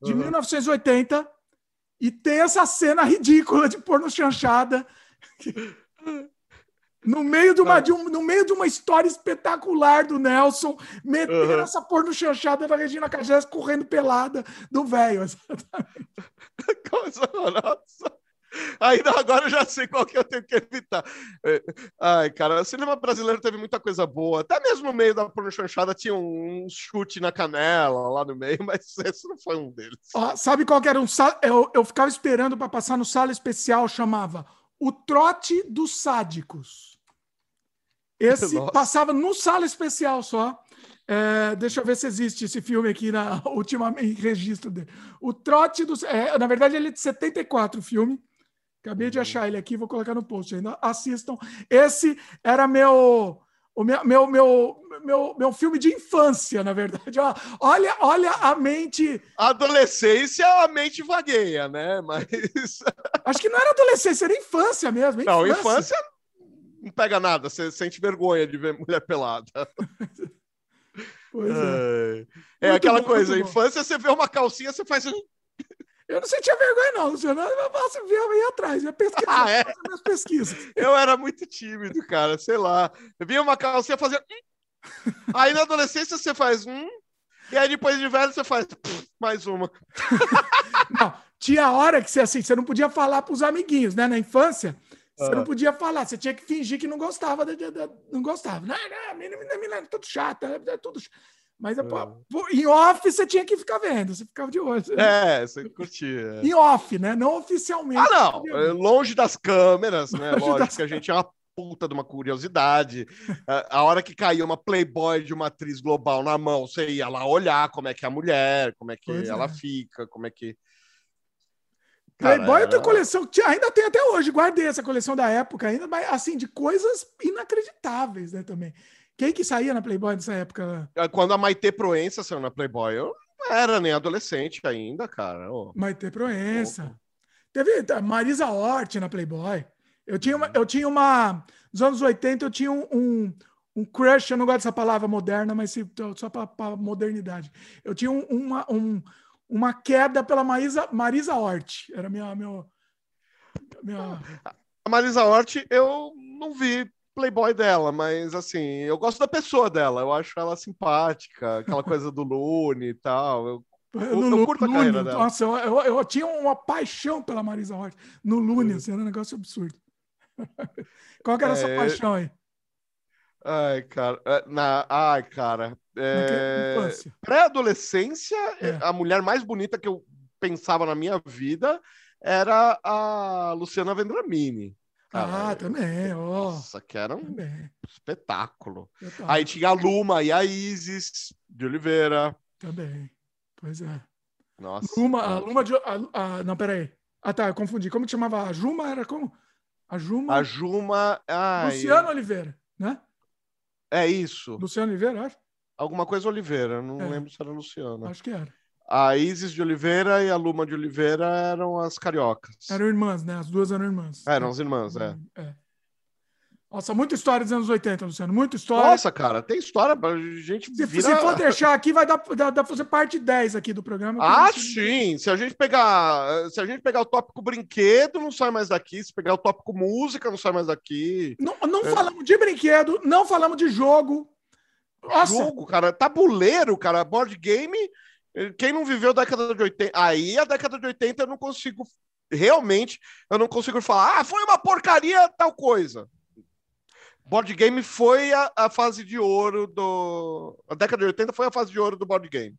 de uhum. 1980. E tem essa cena ridícula de porno chanchada. No meio, de uma, de um, no meio de uma história espetacular do Nelson, metendo uhum. essa porno chanchada da Regina Casé correndo pelada do velho. Coisa horrorosa. Ainda agora eu já sei qual que eu tenho que evitar. É, ai, cara, o cinema brasileiro teve muita coisa boa. Até mesmo no meio da porno chanchada tinha um chute na canela lá no meio, mas esse não foi um deles. Ó, sabe qual que era um eu, eu ficava esperando para passar no sala especial, chamava O Trote dos Sádicos. Esse Nossa. passava no sala especial só. É, deixa eu ver se existe esse filme aqui na última registro dele. O Trote dos. É, na verdade, ele é de 74 o filme. Acabei de uhum. achar ele aqui, vou colocar no post ainda. Assistam. Esse era meu. O meu, meu, meu, meu, meu filme de infância, na verdade. Olha, olha a mente. Adolescência, a mente vagueia, né? Mas. Acho que não era adolescência, era infância mesmo. Infância. Não, infância não pega nada, você sente vergonha de ver mulher pelada. Pois é. É, é aquela bom, coisa, infância, você vê uma calcinha, você faz. Eu não sentia vergonha, não, Luciano. Eu posso ver, eu ia atrás, ia pesquisar, Ah, é? minhas pesquisas. Eu era muito tímido, cara, sei lá. Eu via uma calcinha fazer. Aí na adolescência você faz. Hum, e aí depois de velho você faz. Mais uma. Não, tinha hora que você, assim, você não podia falar para os amiguinhos, né? Na infância, você Ah. não podia falar, você tinha que fingir que não gostava, de, de- de- não gostava. Não, não, menina, menina, menina, tudo chato, é, é tudo. ch- Mas é, em off você tinha que ficar vendo, você ficava de olho. É, você curtia. Em off, né? Não oficialmente. Ah, não. é, Longe das câmeras, né? Longe Lógico das que a gente é uma puta de uma curiosidade. A, hora que caía uma Playboy de uma atriz global na mão, você ia lá olhar como é que é a mulher, como é que Pois ela é. fica, como é que. Cara, Playboy eu tenho era- coleção, tinha- ainda tem até hoje, guardei essa coleção da época ainda, mas assim, de coisas inacreditáveis, né, também. Quem que saía na Playboy nessa época? Quando a Maite Proença saiu na Playboy, eu não era nem adolescente ainda, cara. Ô, Maite Proença. Teve a Marisa Hort na Playboy. Eu tinha uma, eu tinha uma nos anos 80 eu tinha um, um, um crush, eu não gosto dessa palavra moderna, mas se- só para modernidade. Eu tinha um- uma, um- uma queda pela Marisa, Marisa Hort. Era minha, meu, minha A Marisa Hort, eu não vi Playboy dela, mas assim, eu gosto da pessoa dela, eu acho ela simpática, aquela coisa do Lune e tal. Eu, eu no curto a Lune. carreira dela. Nossa, eu, eu, eu tinha uma paixão pela Marisa Hort no Lune, Uhum. assim, era um negócio absurdo. Qual que era a sua É, paixão aí? Ai, cara, é, na, ai, cara. É? Pré-adolescência, É. a mulher mais bonita que eu pensava na minha vida era a Luciana Vendramini. Cara, ah, também, ó. Nossa, que era um Também. espetáculo. Aí tinha a Luma e a Isis de Oliveira. Também. Pois é. Nossa. Luma, a Luma de. A, a- não, peraí. Ah, tá, eu confundi. Como que chamava? A Juma era como? A Juma. A Juma. Ai, Luciano Oliveira, né? É isso. Luciano Oliveira, acho. Alguma coisa Oliveira. Não É. lembro se era Luciana. Acho que era. A Isis de Oliveira e a Luma de Oliveira eram as cariocas. Eram irmãs, né? As duas eram irmãs. Eram as irmãs, é. É. Nossa, muita história dos anos 80, Luciano. Muita história. Nossa, cara, tem história pra gente se, vira... se for deixar aqui, vai dar, dar, fazer parte 10 aqui do programa. Ah, sim. Se a gente pegar, se a gente pegar o tópico brinquedo, não sai mais daqui. Se pegar o tópico música, não sai mais daqui. Não, não É. falamos de brinquedo, não falamos de jogo. Nossa, Jogo, cara, tabuleiro, cara, board game. Quem não viveu a década de 80, aí a década de 80 eu não consigo realmente, eu não consigo falar, ah, foi uma porcaria tal coisa. Board game foi a, a fase de ouro do. A década de 80 foi a fase de ouro do board game.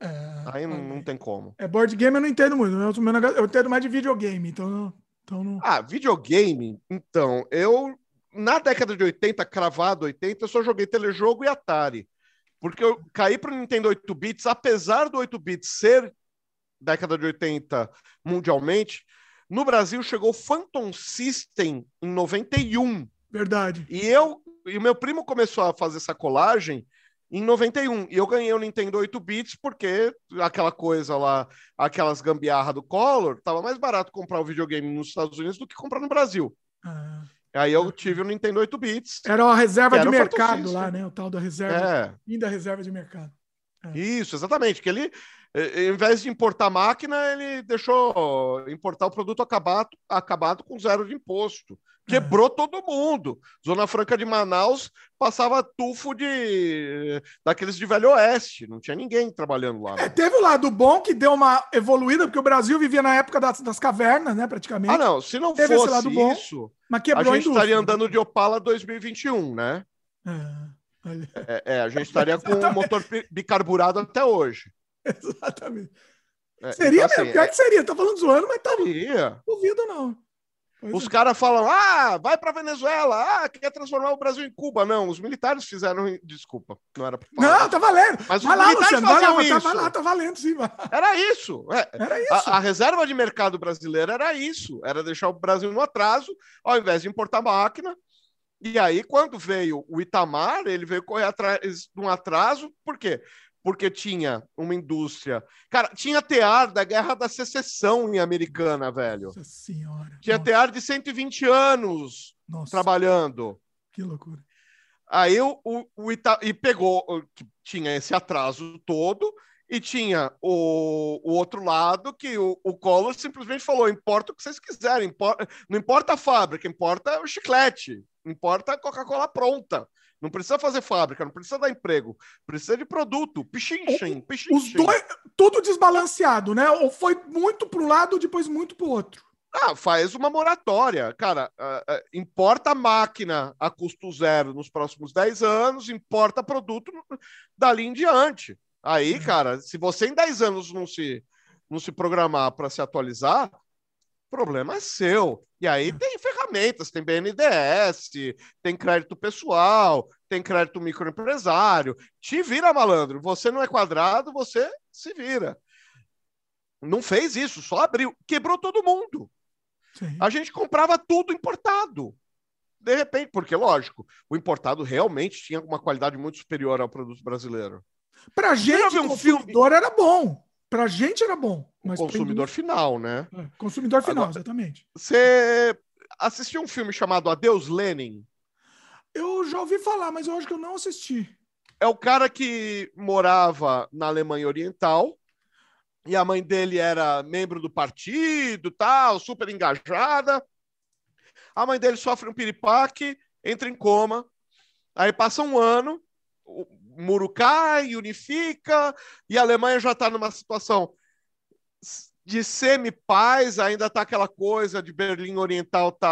é, Aí não, não tem como. é, board game eu não entendo muito. Eu, eu entendo mais de videogame, então, não- então não. Ah, videogame, então, eu na década de 80, cravado 80, eu só joguei telejogo e Atari. Porque eu caí para o Nintendo 8 bits, apesar do 8 bits ser década de 80 mundialmente, no Brasil chegou o Phantom System em 91. Verdade. E eu e o meu primo começou a fazer essa colagem em 91. E eu ganhei o Nintendo 8 bits porque aquela coisa lá, aquelas gambiarra do Collor, tava mais barato comprar o videogame nos Estados Unidos do que comprar no Brasil. Ah, Aí eu tive o Nintendo 8 bits. era a reserva de mercado lá, né? O tal da reserva. É, Fim da reserva de mercado. isso, exatamente. Que ele, em vez de importar máquina, ele deixou importar o produto acabado, acabado com zero de imposto. Quebrou todo mundo. Zona Franca de Manaus passava tufo de daqueles de Velho Oeste. Não tinha ninguém trabalhando lá. É, né? teve o lado bom que deu uma evoluída, porque o Brasil vivia na época das, das cavernas, né? Praticamente. Ah, não. Se não Teve esse fosse lado bom, isso, Mas a quebrou a, gente estaria indústria. andando de Opala 2021, né? É, É, é, a gente estaria com o motor bi- bicarburado até hoje. exatamente. É, Seria então, mesmo, assim, pior que seria. Tá falando zoando, mas tá é, seria. duvido, não. Pois Os é. caras falam, ah, vai pra Venezuela, ah, quer transformar o Brasil em Cuba. Não, os militares fizeram. Desculpa, não era pra falar. Não, tá valendo. Mas os vai lá, militares Luciano, vai lá, faziam tá, isso. vai lá, tá valendo, sim. vai. Era isso. é. Era isso. A, a reserva de mercado brasileira era isso. Era deixar o Brasil no atraso, ao invés de importar máquina. E aí, quando veio o Itamar, ele veio correr atrás de um atraso. Por quê? Porque tinha uma indústria. Cara, tinha tear da Guerra da Secessão em Americana, velho. Nossa senhora. Tinha Nossa. tear de 120 anos Nossa. trabalhando. Que loucura. Aí o, o, o Ita... e pegou, tinha esse atraso todo, e tinha o, o outro lado que o, o Collor simplesmente falou: importa o que vocês quiserem, importa, não importa a fábrica, importa o chiclete, importa a Coca-Cola pronta. Não precisa fazer fábrica, não precisa dar emprego, precisa de produto, pichinchem, pichinchem. Os dois, tudo desbalanceado, né? Ou foi muito para um lado, depois muito para o outro. Ah, faz uma moratória. Cara, uh, uh, importa máquina a custo zero nos próximos 10 anos, importa produto dali em diante. Aí, uhum. cara, se você em 10 anos não se, não se programar para se atualizar, problema é seu. E aí uhum. tem ferramentas, tem BNDES, tem crédito pessoal, tem crédito microempresário. Te vira, malandro. Você não é quadrado, você se vira. Não fez isso, só abriu. Quebrou todo mundo. Sim. A gente comprava tudo importado. De repente, porque, lógico, o importado realmente tinha uma qualidade muito superior ao produto brasileiro. Pra gente, o consumidor filme... era bom. Pra gente era bom. Mas consumidor final, né? É, consumidor final, Agora, exatamente. Você assistiu um filme chamado Adeus Lenin? Eu já ouvi falar, mas eu acho que eu não assisti. É o cara que morava na Alemanha Oriental e a mãe dele era membro do partido, tal, super engajada. A mãe dele sofre um piripaque, entra em coma. Aí passa um ano, muro cai, unifica, e a Alemanha já está numa situação de semi-paz, ainda está aquela coisa de Berlim Oriental tá,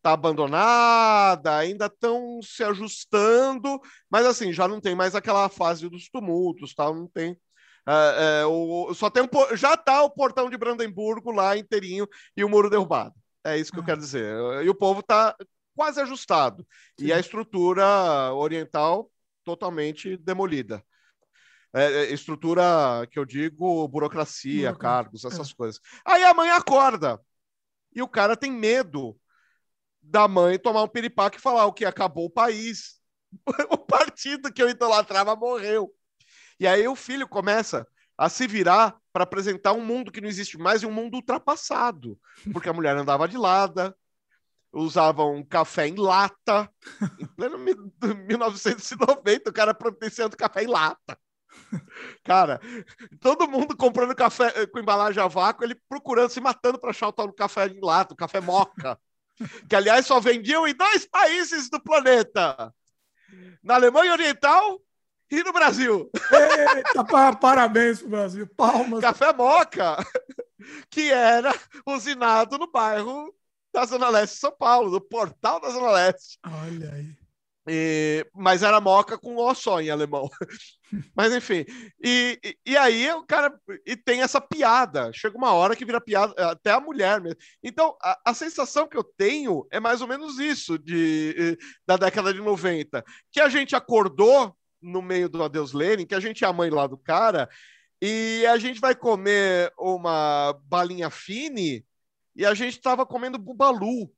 tá abandonada, ainda estão se ajustando, mas assim, já não tem mais aquela fase dos tumultos, tal, não tem. É, é, o, só tem um, já está o portão de Brandemburgo lá inteirinho e o muro derrubado. É isso que eu quero dizer. E o povo está quase ajustado. Sim. E a estrutura oriental totalmente demolida. É, é, estrutura que eu digo, burocracia, cargos, essas é. coisas. Aí a mãe acorda e o cara tem medo da mãe tomar um piripaque e falar o que acabou o país. o partido que eu idolatrava morreu. E aí o filho começa a se virar para apresentar um mundo que não existe mais e um mundo ultrapassado, porque a mulher andava de lado, usavam café em lata. Em pleno 1990, o cara providenciando café em lata. Cara, todo mundo comprando café eh, com embalagem a vácuo, ele procurando, se matando para achar o tal do café em lata, o café moca. Que, aliás, só vendiam em dois países do planeta: na Alemanha Oriental e no Brasil. Eita, parabéns pro Brasil. Palmas. Café moca, que era usinado no bairro da Zona Leste de São Paulo, do portal da Zona Leste. Olha aí. E, mas era moca com o só em alemão. mas enfim. E, e, e, aí o cara. E tem essa piada. Chega uma hora que vira piada, até a mulher mesmo. Então, a, a sensação que eu tenho é mais ou menos isso de, da década de 90. Que a gente acordou no meio do Adeus Lenin, que a gente é a mãe lá do cara, e a gente vai comer uma balinha fine e a gente estava comendo bubalu,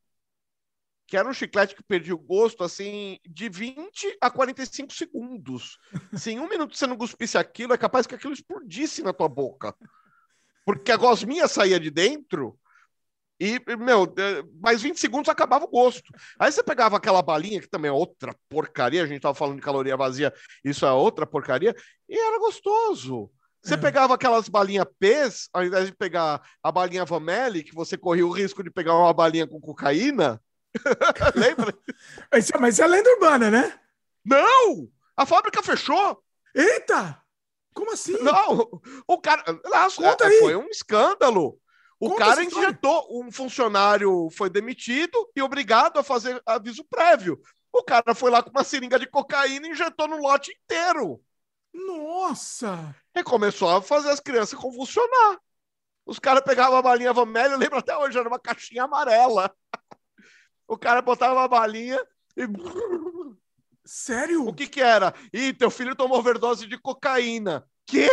que era um chiclete que perdia o gosto, assim, de 20 a 45 segundos. Se em um minuto você não cuspisse aquilo, é capaz que aquilo explodisse na tua boca. Porque a gosminha saía de dentro e, meu, mais 20 segundos acabava o gosto. Aí você pegava aquela balinha, que também é outra porcaria, a gente estava falando de caloria vazia, isso é outra porcaria, e era gostoso. Você é. pegava aquelas balinhas P's, ao invés de pegar a balinha Vamelli, que você corria o risco de pegar uma balinha com cocaína. Lembra? Mas, mas isso é lenda urbana, né? Não! A fábrica fechou! Eita! Como assim? Não! O cara. Conta é, aí. Foi um escândalo. O Conta cara injetou, um funcionário foi demitido e obrigado a fazer aviso prévio. O cara foi lá com uma seringa de cocaína e injetou no lote inteiro. Nossa! E começou a fazer as crianças convulsionar. Os caras pegavam a balinha vermelha, eu lembro até hoje, era uma caixinha amarela. O cara botava uma balinha e. Sério? O que que era? Ih, teu filho tomou overdose de cocaína. Quê?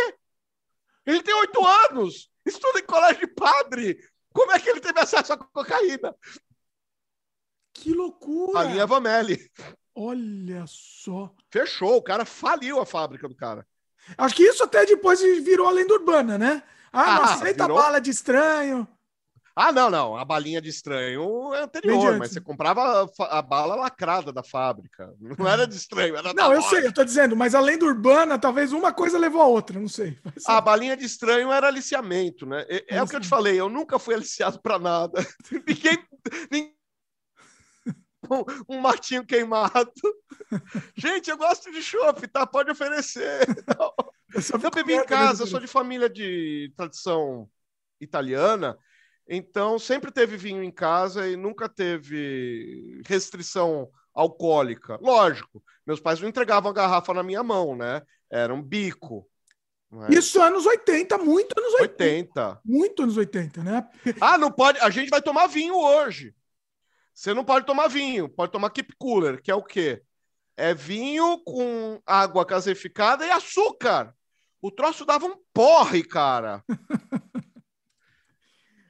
Ele tem oito anos! Estuda em colégio de padre! Como é que ele teve acesso à cocaína? Que loucura! Balinha Vamelli. Olha só. Fechou, o cara faliu a fábrica do cara. Acho que isso até depois virou a lenda urbana, né? Ah, não ah, aceita virou... bala de estranho. Ah, não, não. A balinha de estranho é anterior, mas você comprava a, a, bala lacrada da fábrica. Não era de estranho, era Não, eu loja. sei, eu tô dizendo, mas além do urbana, talvez uma coisa levou a outra, não sei. A balinha de estranho era aliciamento, né? É, é o que eu te falei, eu nunca fui aliciado para nada. ninguém, ninguém um, um matinho queimado. Gente, eu gosto de chopp, tá? Pode oferecer. Eu, eu bebi em casa, eu sou de família de tradição italiana, então sempre teve vinho em casa e nunca teve restrição alcoólica. Lógico, meus pais não entregavam a garrafa na minha mão, né? Era um bico. É? Isso anos 80, muito anos 80. 80. Muito anos 80, né? Ah, não pode. A gente vai tomar vinho hoje. Você não pode tomar vinho, pode tomar keep cooler, que é o quê? É vinho com água gaseificada e açúcar. O troço dava um porre, cara.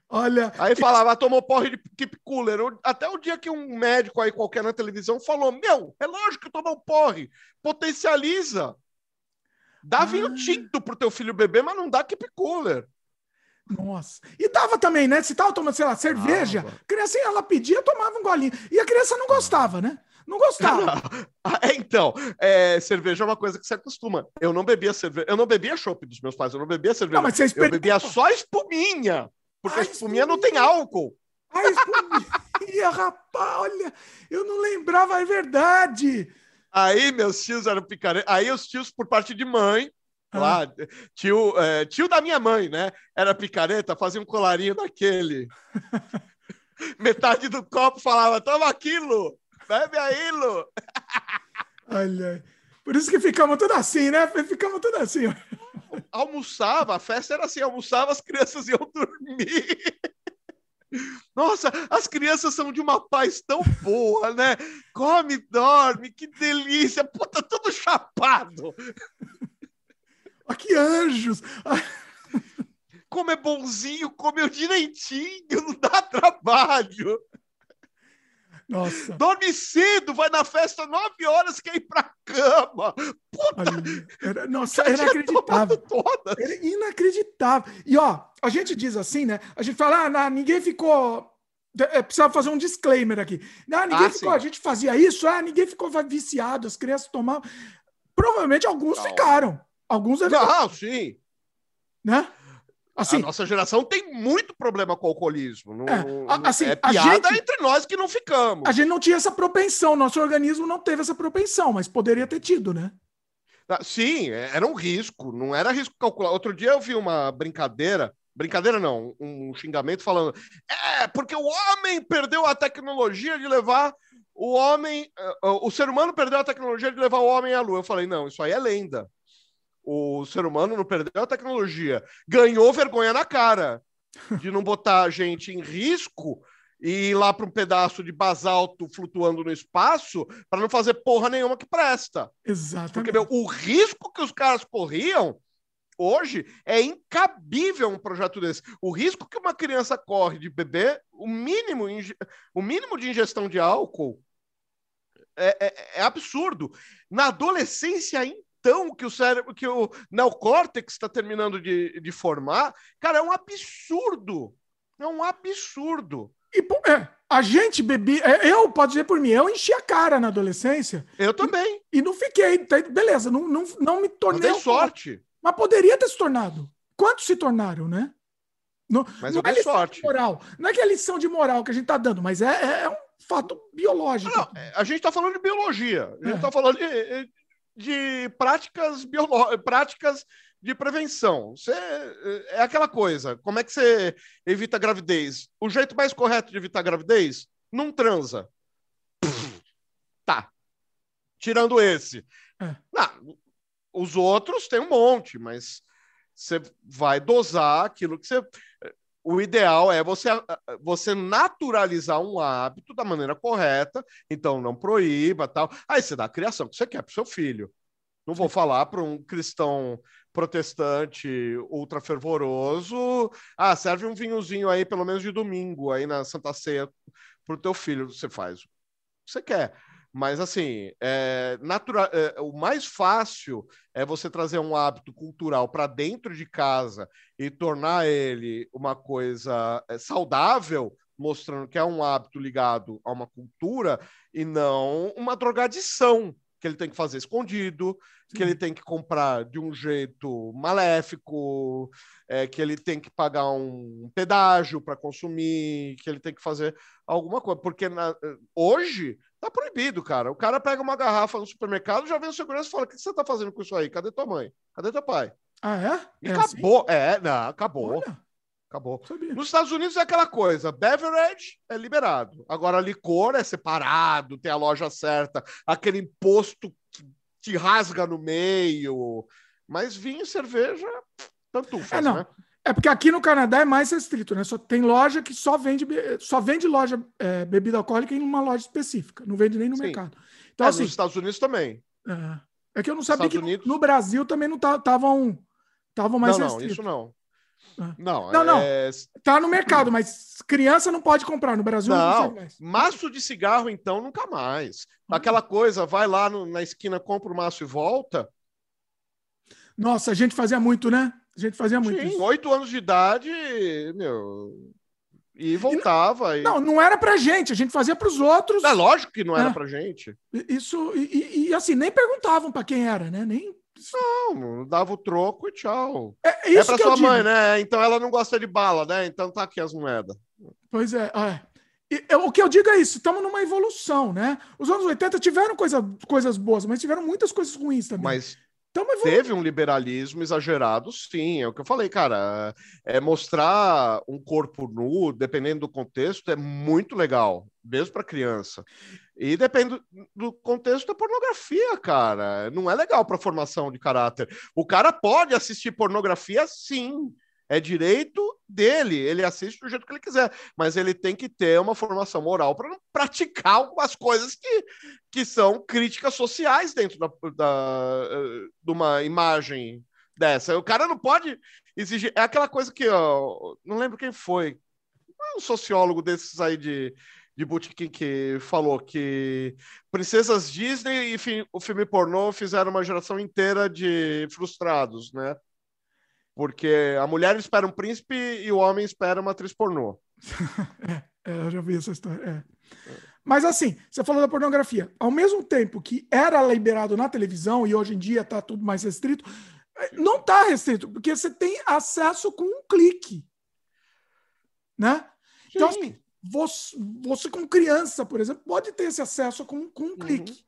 Olha. Aí falava, ah, tomou porre de keep cooler. Até o dia que um médico aí qualquer na televisão falou: Meu, é lógico que tomar um porre. Potencializa. Dá ah. vinho tinto pro teu filho beber, mas não dá keep cooler. Nossa. E dava também, né? Se tava tomando, sei lá, cerveja, a criança, ela pedia, tomava um golinho. E a criança não gostava, né? Não gostava. É, então, é, cerveja é uma coisa que se acostuma. Eu não bebia cerveja, eu não bebia chopp dos meus pais, eu não bebia cerveja. Não, mas você Eu bebia só espuminha, porque a, a espuminha, espuminha não tem álcool. A espuminha, rapaz, olha, eu não lembrava, é verdade. Aí meus tios eram picaretas, aí os tios por parte de mãe Lá, ah. tio, é, tio da minha mãe, né? Era picareta, fazia um colarinho daquele. Metade do copo falava: toma aquilo, bebe aí, Lu. Olha, por isso que ficamos tudo assim, né? Ficamos tudo assim. Almoçava, a festa era assim: almoçava, as crianças iam dormir. Nossa, as crianças são de uma paz tão boa, né? Come, dorme, que delícia. Puta, tudo chapado. Ah, que anjos! Como é bonzinho, comeu direitinho, não dá trabalho. Nossa. Dorme cedo, vai na festa nove horas, quer ir pra cama. Puta! Era, nossa, era inacreditável. Era inacreditável. E ó, a gente diz assim, né? A gente fala, ah, ninguém ficou. É, precisava fazer um disclaimer aqui. Ah, ninguém ah, ficou, sim. a gente fazia isso, ah, ninguém ficou viciado, as crianças tomavam. Provavelmente alguns Calma. ficaram. Alguns é Não, sim. Né? Assim, a nossa geração tem muito problema com o alcoolismo. Não, é, assim, é piada gente, entre nós que não ficamos. A gente não tinha essa propensão, nosso organismo não teve essa propensão, mas poderia ter tido, né? Ah, sim, é, era um risco, não era risco calcular. Outro dia eu vi uma brincadeira, brincadeira não, um xingamento falando: é, porque o homem perdeu a tecnologia de levar o homem, eh, o ser humano perdeu a tecnologia de levar o homem à lua. Eu falei: não, isso aí é lenda o ser humano não perdeu a tecnologia, ganhou vergonha na cara de não botar a gente em risco e ir lá para um pedaço de basalto flutuando no espaço para não fazer porra nenhuma que presta. Exatamente. Porque meu, o risco que os caras corriam hoje é incabível um projeto desse. O risco que uma criança corre de beber, o mínimo, o mínimo de ingestão de álcool é, é, é absurdo. Na adolescência, então que o cérebro, que o neocórtex está terminando de, de formar, cara, é um absurdo. É um absurdo. E é, a gente bebia. É, eu, pode dizer por mim, eu enchi a cara na adolescência. Eu também. E, e não fiquei. Tá, beleza, não, não, não me tornei. Não sorte. Mas poderia ter se tornado. Quantos se tornaram, né? Não, mas não eu é dei sorte. moral. Não é que é lição de moral que a gente está dando, mas é, é, é, um fato biológico. Não, a gente está falando de biologia. A gente está é. falando de, de práticas biológicas, práticas de prevenção. Você, é aquela coisa. Como é que você evita a gravidez? O jeito mais correto de evitar a gravidez? Não transa. tá. Tirando esse. É. Não, os outros tem um monte, mas você vai dosar aquilo que você o ideal é você, você naturalizar um hábito da maneira correta, então não proíba tal. Aí você dá a criação que você quer para o seu filho. Não vou falar para um cristão protestante ultra fervoroso, ah, serve um vinhozinho aí pelo menos de domingo aí na Santa Ceia para o teu filho, você faz o que você quer. Mas, assim, é, natural, é, o mais fácil é você trazer um hábito cultural para dentro de casa e tornar ele uma coisa é, saudável, mostrando que é um hábito ligado a uma cultura e não uma drogadição que ele tem que fazer escondido, que ele tem que comprar de um jeito maléfico, é, que ele tem que pagar um pedágio para consumir, que ele tem que fazer alguma coisa. Porque na, hoje tá proibido, cara. O cara pega uma garrafa no supermercado, já vem o segurança e fala: O que você tá fazendo com isso aí? Cadê tua mãe? Cadê teu pai? Ah, é? E é acabou. Assim? É, não, acabou. Olha. Acabou. Sabia. Nos Estados Unidos é aquela coisa: beverage é liberado. Agora, licor é separado, tem a loja certa, aquele imposto te rasga no meio. Mas vinho e cerveja, tanto faz, é, não. né? É porque aqui no Canadá é mais restrito, né? Só tem loja que só vende, só vende loja é, bebida alcoólica em uma loja específica, não vende nem no Sim. mercado. Então, é, assim, nos Estados Unidos também. É, é que eu não sabia Estados que Unidos... no Brasil também não estavam estavam mais não, restritos. Não, isso não. Não, não, não. É... Tá no mercado, mas criança não pode comprar. No Brasil não, não Maço de cigarro, então, nunca mais. Hum. Aquela coisa, vai lá no, na esquina, compra o maço e volta. Nossa, a gente fazia muito, né? A gente fazia muito. Sim, oito anos de idade, meu. E voltava. E não, e... não era pra gente, a gente fazia pros outros. É lógico que não era é. pra gente. Isso, e, e, assim, nem perguntavam pra quem era, né? Nem não, dava o troco e tchau. É, é isso é pra sua mãe, né? Então ela não gosta de bala, né? Então tá aqui as moedas. Pois é, é. E, o que eu digo é isso, estamos numa evolução, né? Os anos 80 tiveram coisa, coisas boas, mas tiveram muitas coisas ruins também. Mas teve um liberalismo exagerado, sim. É o que eu falei, cara. É mostrar um corpo nu, dependendo do contexto, é muito legal, mesmo para criança. E depende do contexto da pornografia, cara. Não é legal para formação de caráter. O cara pode assistir pornografia, sim. É direito dele, ele assiste do jeito que ele quiser, mas ele tem que ter uma formação moral para praticar algumas coisas que, que são críticas sociais dentro da, da, de uma imagem dessa. O cara não pode exigir. É aquela coisa que, ó, não lembro quem foi, um sociólogo desses aí de, de Bootkin que falou que princesas Disney e o filme pornô fizeram uma geração inteira de frustrados, né? Porque a mulher espera um príncipe e o homem espera uma atriz pornô. é, é, eu já vi essa história. É. Mas assim, você falou da pornografia. Ao mesmo tempo que era liberado na televisão e hoje em dia está tudo mais restrito, não está restrito, porque você tem acesso com um clique. Né? Então, assim, você, você, como criança, por exemplo, pode ter esse acesso com, com um uhum. clique.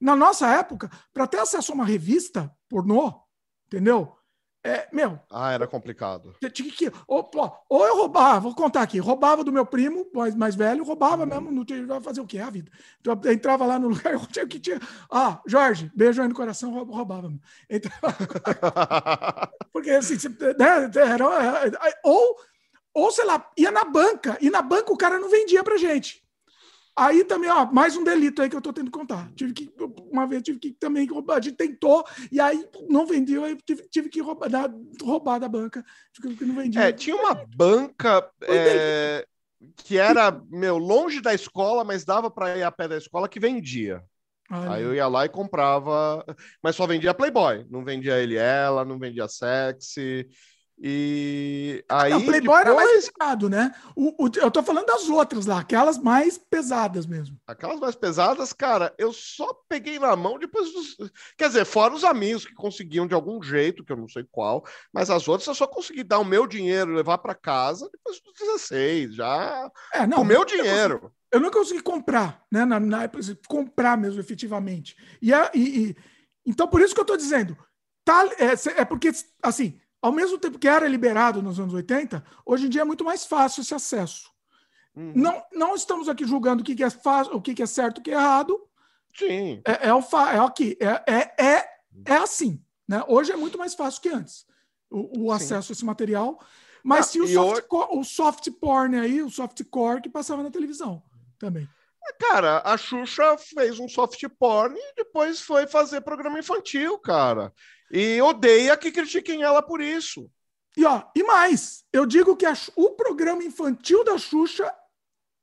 Na nossa época, para ter acesso a uma revista pornô, entendeu? É, meu. Ah, era complicado. Tinha que, ou, ou eu roubava, vou contar aqui, roubava do meu primo, mais, mais velho, roubava uhum. mesmo, não tinha fazer o que? A vida. Então, eu entrava lá no lugar, eu tinha que tinha. Ah, Jorge, beijo aí no coração, roubava. Entrava. Porque assim, né, era, ou ou, sei lá, ia na banca, e na banca o cara não vendia pra gente. Aí também, ó, mais um delito aí que eu tô tendo que contar. Tive que, uma vez tive que também roubar, a gente tentou, e aí não vendeu, aí tive, tive que roubar da, roubar da banca, que não vendia. É, tinha uma banca é, que era, meu, longe da escola, mas dava para ir a pé da escola, que vendia. Aí eu ia lá e comprava, mas só vendia Playboy, não vendia ele ela, não vendia sexy. E aí. Não, Playboy depois... era mais pesado, né? O, o, eu tô falando das outras lá, aquelas mais pesadas mesmo. Aquelas mais pesadas, cara, eu só peguei na mão depois dos. Quer dizer, fora os amigos que conseguiam de algum jeito, que eu não sei qual, mas as outras eu só consegui dar o meu dinheiro, levar para casa depois dos 16, já. É, não, o meu dinheiro. Consegui, eu não consegui comprar, né? Na, na, comprar mesmo, efetivamente. E, a, e, e, então, por isso que eu tô dizendo, tá, é, é porque, assim ao mesmo tempo que era liberado nos anos 80, hoje em dia é muito mais fácil esse acesso. Uhum. Não, não estamos aqui julgando o que, é fácil, o que, é certo, o que é errado. Sim. É, é, o fa é aqui, é, é, é, é assim. Né? Hoje é muito mais fácil que antes o, o acesso a esse material. Mas ah, sim o soft, o soft porn aí, o softcore que passava na televisão também. Cara, a Xuxa fez um soft porn e depois foi fazer programa infantil, cara. E odeia que critiquem ela por isso. E, ó, e mais, eu digo que a, o programa infantil da Xuxa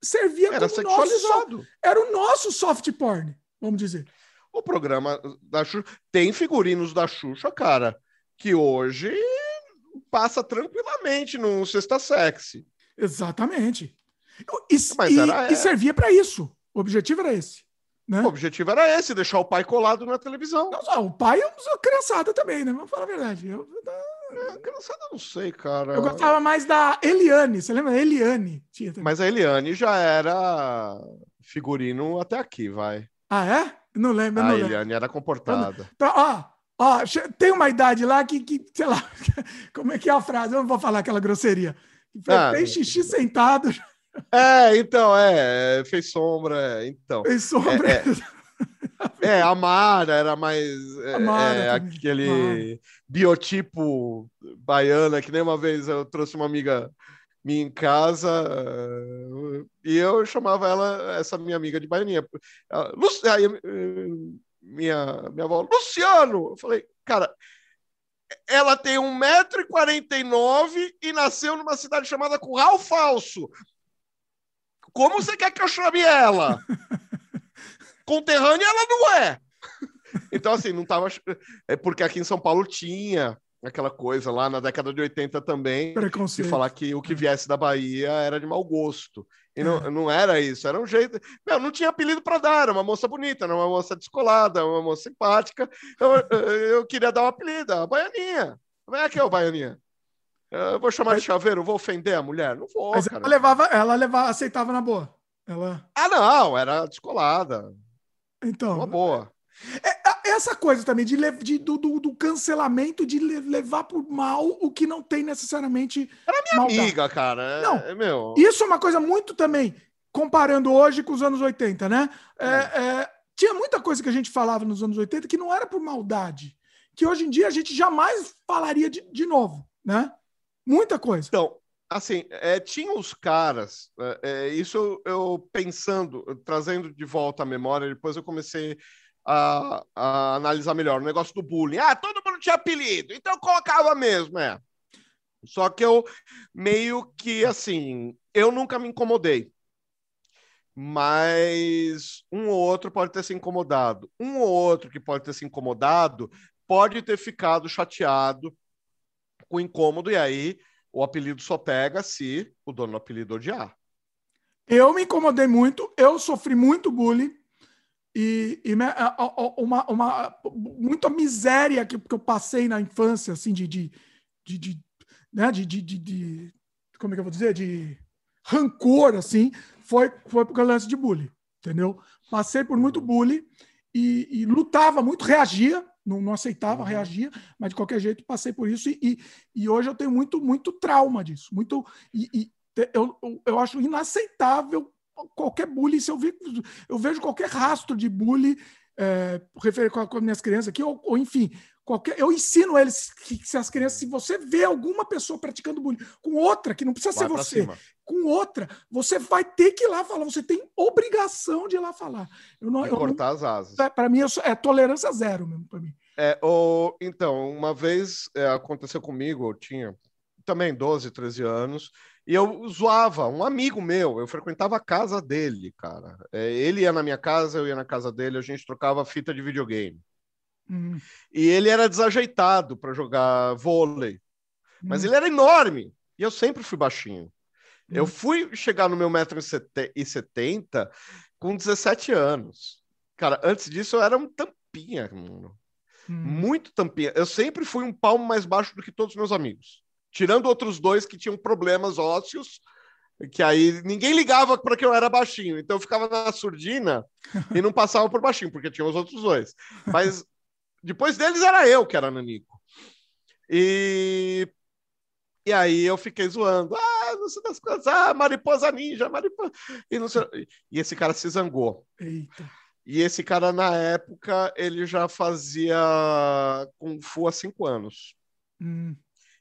servia era como sexualizado. Nosso, era o nosso soft porn. vamos dizer. O programa da Xuxa tem figurinos da Xuxa, cara, que hoje passa tranquilamente no Sexta Sexy. Exatamente. E, Mas e- era- e servia para isso. O objetivo era esse. Né? O objetivo era esse, deixar o pai colado na televisão. Não, o pai é uma criançada também, né? Vamos falar a verdade. Eu, É, criançada, eu não sei, cara. eu gostava mais da Eliane. Você lembra? Eliane. Tinha também. Mas a Eliane já era figurino até aqui, vai. Ah, é? Não lembro, A não lembro. Eliane era comportada. Então, ó, ó, tem uma idade lá que, que, sei lá, como é que é a frase? Eu não vou falar aquela grosseria. Ah, Fez xixi sentado, É, então, é, fez sombra, é, então. fez sombra. É, É, a Mara era mais é, A Mara é, também. aquele biotipo baiana, que nem uma vez eu trouxe uma amiga minha em casa e eu chamava ela, essa minha amiga de baianinha. Ela, eh, minha, minha avó, Luciano! Eu falei, cara, ela tem 1,49m e nasceu numa cidade chamada Curral Falso. Como você quer que eu chame ela? Conterrânea ela não é. Então, assim, não tava. É porque aqui em São Paulo tinha aquela coisa lá na década de 80 também, de falar que o que viesse da Bahia era de mau gosto. E não, É. não era isso, era um jeito. Meu, não tinha apelido para dar, era uma moça bonita, era uma moça descolada, uma moça simpática. Eu, eu queria dar um apelido, a Baianinha. Como é que é o Baianinha? Eu vou chamar de chaveiro, vou ofender a mulher? Não vou, Mas cara. ela levava, ela levava, aceitava na boa. Ela, Ah, não, era descolada, então, uma boa. É, a- essa coisa também de, de- do, do- cancelamento de le- levar por mal o que não tem necessariamente maldade. Amiga, cara. É, Não. é meu. Isso é uma coisa muito também, comparando hoje com os anos 80, né? É, é, tinha muita coisa que a gente falava nos anos 80 que não era por maldade, que hoje em dia a gente jamais falaria de, de novo, né? Muita coisa. Então, assim, é, tinha os caras, é, é, isso eu, pensando, trazendo de volta à memória, depois eu comecei a, a analisar melhor o negócio do bullying. Ah, todo mundo tinha apelido, então colocava mesmo, é. Só que eu meio que assim, eu nunca me incomodei. Mas um ou outro pode ter se incomodado. Um ou outro que pode ter se incomodado pode ter ficado chateado com incômodo, e aí o apelido só pega se o dono do apelido odiar. Eu me incomodei muito, eu sofri muito bullying e, e me- uma, uma muita miséria que, que eu passei na infância, assim, de, de, de, de, né, de, de, de- de- como é que eu vou dizer, de rancor, assim, foi, foi por lance de bullying, entendeu? Passei por muito bullying e, e lutava muito, reagia, não, não aceitava, Uhum. reagia, mas de qualquer jeito passei por isso e, e, e hoje eu tenho muito, muito trauma disso, muito, e, e eu, eu, eu acho inaceitável qualquer bullying, se eu, vi, eu vejo qualquer rastro de bullying é, refer- com, a- com as minhas crianças aqui, ou, ou enfim, qualquer, eu ensino eles que, se as crianças, se você vê alguma pessoa praticando bullying com outra, que não precisa Vai ser você, cima. com outra, você vai ter que ir lá falar, você tem obrigação de ir lá falar. Eu não, eu não- cortar as asas. para mim, sou- é tolerância zero mesmo para mim. É, o, então, uma vez é, aconteceu comigo, eu tinha também 12, 13 anos, e eu zoava um amigo meu, eu frequentava a casa dele, cara. É, ele ia na minha casa, eu ia na casa dele, a gente trocava fita de videogame. Hum, E ele era desajeitado para jogar vôlei, mas hum, ele era enorme, e eu sempre fui baixinho. Eu Hum. fui chegar no meu metro e setenta com 17 anos. Cara, antes disso eu era um tampinha, mano. hum. Muito tampinha. Eu sempre fui um palmo mais baixo do que todos os meus amigos. Tirando outros dois que tinham problemas ósseos, que aí ninguém ligava para que eu era baixinho. Então eu ficava na surdina e não passava por baixinho, porque tinha os outros dois. Mas depois deles era eu que era nanico. E e aí eu fiquei zoando. Ah, não sei das coisas. Ah, mariposa ninja, mariposa. E, não sei... e esse cara se zangou. Eita. E esse cara, na época, ele já fazia Kung Fu há cinco anos. Hum,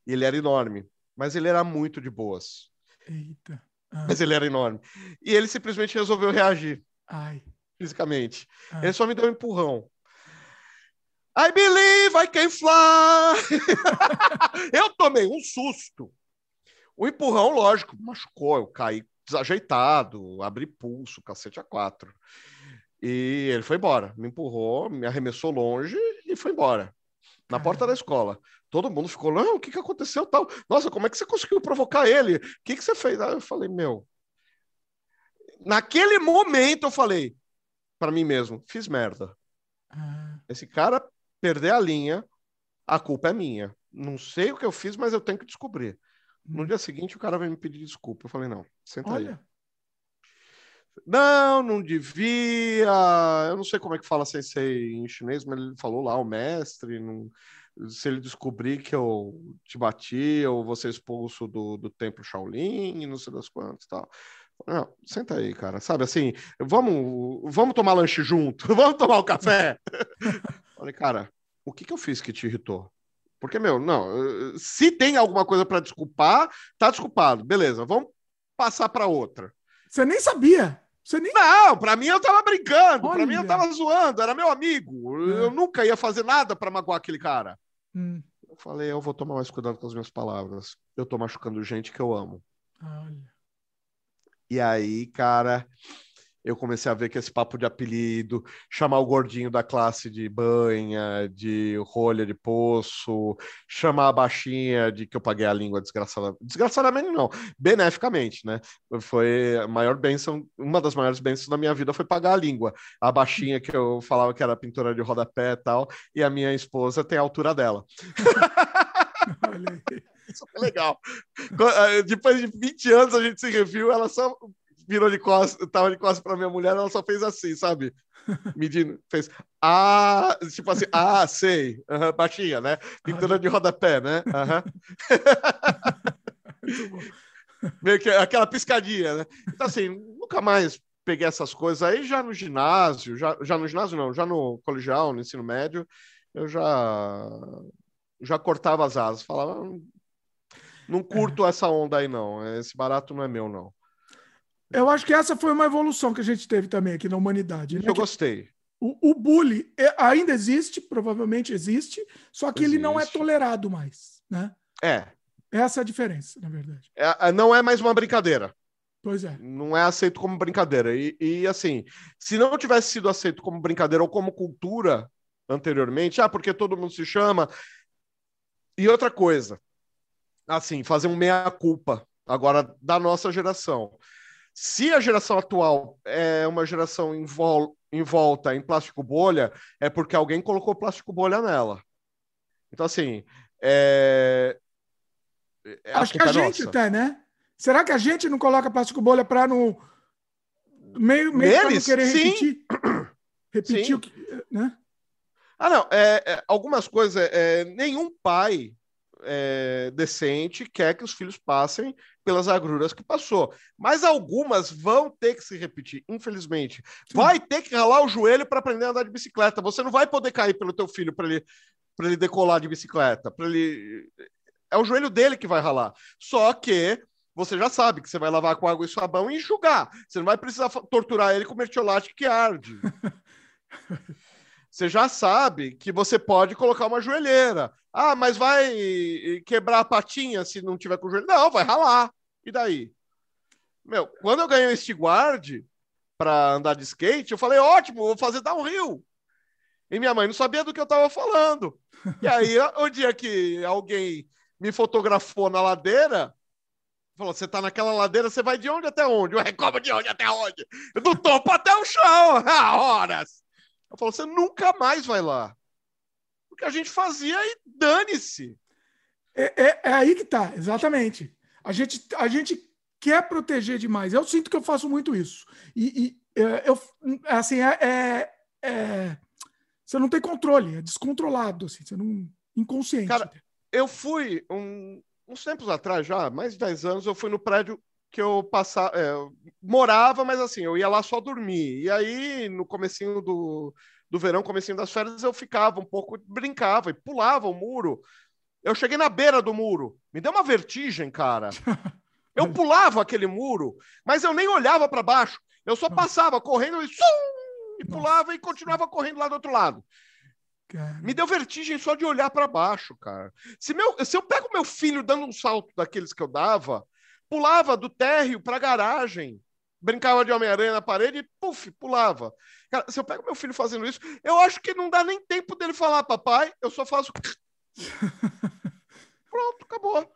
E ele era enorme. Mas ele era muito de boas. eita. Ah, Mas ele era enorme. E ele simplesmente resolveu reagir ai. fisicamente. Ah. Ele só me deu um empurrão. I believe I can fly! eu tomei um susto. O empurrão, lógico, machucou. Eu caí desajeitado, abri pulso, cacete a quatro. E ele foi embora, me empurrou, me arremessou longe e foi embora. Na porta da escola. Todo mundo ficou, não, o que, que aconteceu tal? Nossa, como é que você conseguiu provocar ele? O que, que você fez? Aí eu falei, meu. Naquele momento eu falei para mim mesmo, fiz merda. Ah. Esse cara perder a linha, a culpa é minha. Não sei o que eu fiz, mas eu tenho que descobrir. No hum. dia seguinte, o cara veio me pedir desculpa. Eu falei, não, senta Olha. aí. Não, não devia. Eu não sei como é que fala sensei em chinês, mas ele falou lá, o mestre. Não... Se ele descobrir que eu te bati, ou ser expulso do, do templo Shaolin, não sei das quantas tal. Não, senta aí, cara. Sabe assim, vamos, vamos tomar lanche junto, vamos tomar o um café. Falei, cara, o que, que eu fiz que te irritou? Porque, meu, não, se tem alguma coisa para desculpar, tá desculpado. Beleza, vamos passar para outra. Você nem sabia. Você nem... Não, para mim eu tava brincando, para mim eu tava zoando, era meu amigo. É. Eu nunca ia fazer nada para magoar aquele cara. Hum. Eu falei, eu vou tomar mais cuidado com as minhas palavras. Eu tô machucando gente que eu amo. Olha. E aí, cara, eu comecei a ver que esse papo de apelido, chamar o gordinho da classe de banha, de rolha de poço, chamar a baixinha de que eu paguei a língua desgraçadamente. Desgraçadamente não, beneficamente, né? Foi a maior bênção, uma das maiores bênçãos da minha vida foi pagar a língua. A baixinha que eu falava que era pintura de rodapé e tal, e a minha esposa tem a altura dela. Olha aí. Isso foi legal. Eh, depois de 20 anos a gente se reviu, ela só virou de costas, tava de costas para minha mulher, ela só fez assim, sabe? Medindo, fez ah, tipo assim, ah, sei, uhum, baixinha, né? Pintura de rodapé, né? Uhum. Meio que aquela piscadinha, né? Então, assim, nunca mais peguei essas coisas aí já no ginásio, já, já no ginásio não, já no colegial, no ensino médio, eu já já cortava as asas, falava, não curto é. essa onda aí, não. Esse barato não é meu, não. Eu acho que essa foi uma evolução que a gente teve também aqui na humanidade. Né? Eu gostei. O, o bullying é, ainda existe, provavelmente existe, só que existe. ele não é tolerado mais, né? É. Essa é a diferença, na verdade. É, é, não é mais uma brincadeira. Pois é. Não é aceito como brincadeira. E, e, assim, se não tivesse sido aceito como brincadeira ou como cultura anteriormente, ah, porque todo mundo se chama. E outra coisa, assim, fazer um meia-culpa agora da nossa geração. Se a geração atual é uma geração em, vol em volta em plástico bolha, é porque alguém colocou plástico bolha nela. Então, assim, é... é Acho que a é gente nossa. até, né? Será que a gente não coloca plástico bolha para no meio, meio não querer Sim. repetir? repetir Sim. o que, né? Ah, não. É, é, algumas coisas. É, nenhum pai é, decente quer que os filhos passem pelas agruras que passou. Mas algumas vão ter que se repetir, infelizmente. Vai ter que ralar o joelho para aprender a andar de bicicleta. Você não vai poder cair pelo teu filho para ele, ele decolar de bicicleta. Ele é o joelho dele que vai ralar. Só que você já sabe que você vai lavar com água e sabão e enxugar. Você não vai precisar torturar ele com mertiolate que arde. você já sabe que você pode colocar uma joelheira. Ah, mas vai quebrar a patinha se não tiver com joelho? Não, vai ralar. E daí? Meu, quando eu ganhei este guard para andar de skate, eu falei, ótimo, vou fazer downhill. E minha mãe não sabia do que eu estava falando. E aí, o dia que alguém me fotografou na ladeira, falou: você tá naquela ladeira, você vai de onde até onde? Ué, como de onde até onde? Do topo até o chão, horas. Eu falo, você nunca mais vai lá. Porque a gente fazia e dane-se. É, é, é, aí que tá, exatamente. A gente, a gente quer proteger demais. Eu sinto que eu faço muito isso. E, e é, eu, assim, é, é, é, você não tem controle, é descontrolado, assim, você não. inconsciente. Cara, eu fui um, uns tempos atrás, já, mais de 10 anos, eu fui no prédio que eu passava, é, morava, mas assim, eu ia lá só dormir. E aí, no comecinho do, do verão, comecinho das férias, eu ficava um pouco, brincava e pulava o muro. Eu cheguei na beira do muro. Me deu uma vertigem, cara. Eu pulava aquele muro, mas eu nem olhava para baixo. Eu só passava correndo e, sum, e pulava e continuava correndo lá do outro lado. Me deu vertigem só de olhar para baixo, cara. Se, meu, se eu pego meu filho dando um salto daqueles que eu dava, pulava do térreo para a garagem, brincava de Homem-Aranha na parede e, puf, pulava. Cara, se eu pego meu filho fazendo isso, eu acho que não dá nem tempo dele falar, papai, eu só faço. Pronto, acabou.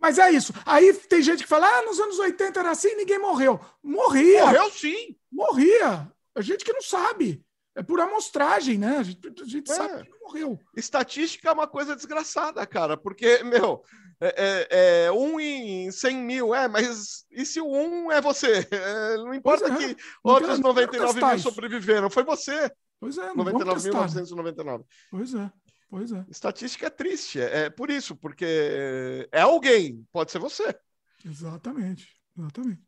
Mas é isso. Aí tem gente que fala, ah, nos anos 80 era assim, ninguém morreu. Morria. Morreu sim. Morria. A gente que não sabe. É por amostragem, né? A gente, a gente é. sabe que não morreu. Estatística é uma coisa desgraçada, cara, porque, meu, é, é, é um em 100 mil, é, mas e se o um é você? É, não importa é. que não outros quero, 99 mil sobreviveram, foi você. Pois é, 99.999. Pois é. Pois é. Estatística é triste, é, é por isso, porque é alguém, pode ser você. Exatamente, exatamente.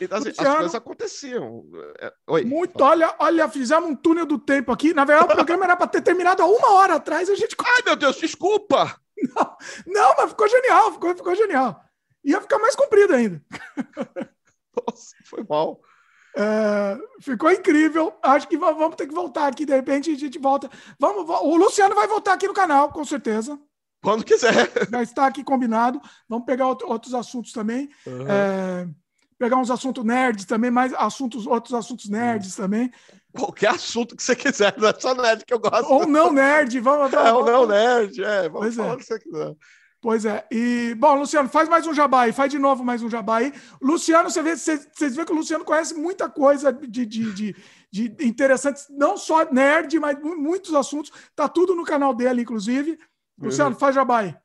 Então, assim, as coisas aconteciam. É, oi. Muito, olha, olha, fizemos um túnel do tempo aqui. Na verdade, o programa era para ter terminado há uma hora atrás. A gente. Ai, meu Deus, desculpa! Não, não mas ficou genial, ficou, ficou genial. Ia ficar mais comprido ainda. Nossa, foi mal. É, ficou incrível. Acho que vamos ter que voltar aqui. De repente a gente volta. Vamos, o Luciano vai voltar aqui no canal, com certeza. Quando quiser. Já está aqui combinado. Vamos pegar outros assuntos também. Uhum. É, pegar uns assuntos nerds também, mais assuntos, outros assuntos nerds uhum. também. Qualquer assunto que você quiser, não é só nerd que eu gosto. Ou não nerd, vamos. vamos é, ou não nerd, é. Vamos pois falar é. o que você quiser. Pois é. E, bom, Luciano, faz mais um jabá aí, faz de novo mais um jabá aí. Luciano, você vê, vocês vê que o Luciano conhece muita coisa de, de, de, de interessantes, não só nerd, mas muitos assuntos. Tá tudo no canal dele, inclusive. Luciano, uhum. faz jabá aí.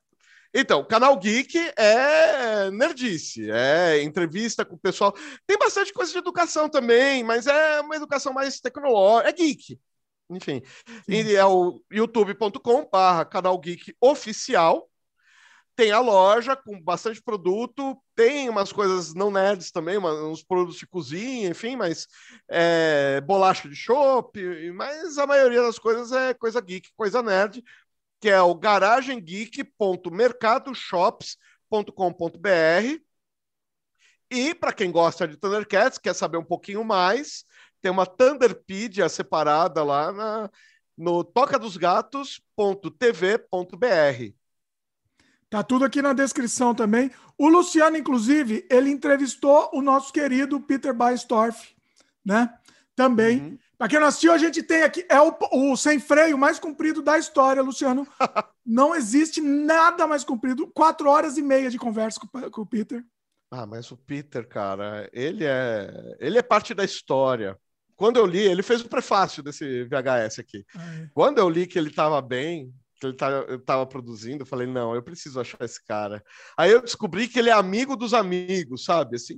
Então, canal Geek é nerdice, é entrevista com o pessoal. Tem bastante coisa de educação também, mas é uma educação mais tecnológica, é geek. Enfim, e é o youtube.com/barra canal Geek oficial tem a loja com bastante produto, tem umas coisas não nerds também, uns produtos de cozinha, enfim, mas é, bolacha de chopp, mas a maioria das coisas é coisa geek, coisa nerd, que é o garagemgeek.mercadoshops.com.br. E para quem gosta de Thundercats, quer saber um pouquinho mais, tem uma Thunderpedia separada lá na, no tocadosgatos.tv.br. Tá tudo aqui na descrição também. O Luciano, inclusive, ele entrevistou o nosso querido Peter Baestorff, né? Também. Uhum. Quem não assistiu, a gente tem aqui, é o, o sem freio mais comprido da história, Luciano. não existe nada mais comprido. Quatro horas e meia de conversa com, com, o Peter. Ah, mas o Peter, cara, ele é, ele é parte da história. Quando eu li, ele fez o prefácio desse VHS aqui. Ah, é. Quando eu li que ele estava bem, que ele tá, estava produzindo, eu falei, não, eu preciso achar esse cara. Aí eu descobri que ele é amigo dos amigos, sabe? Assim,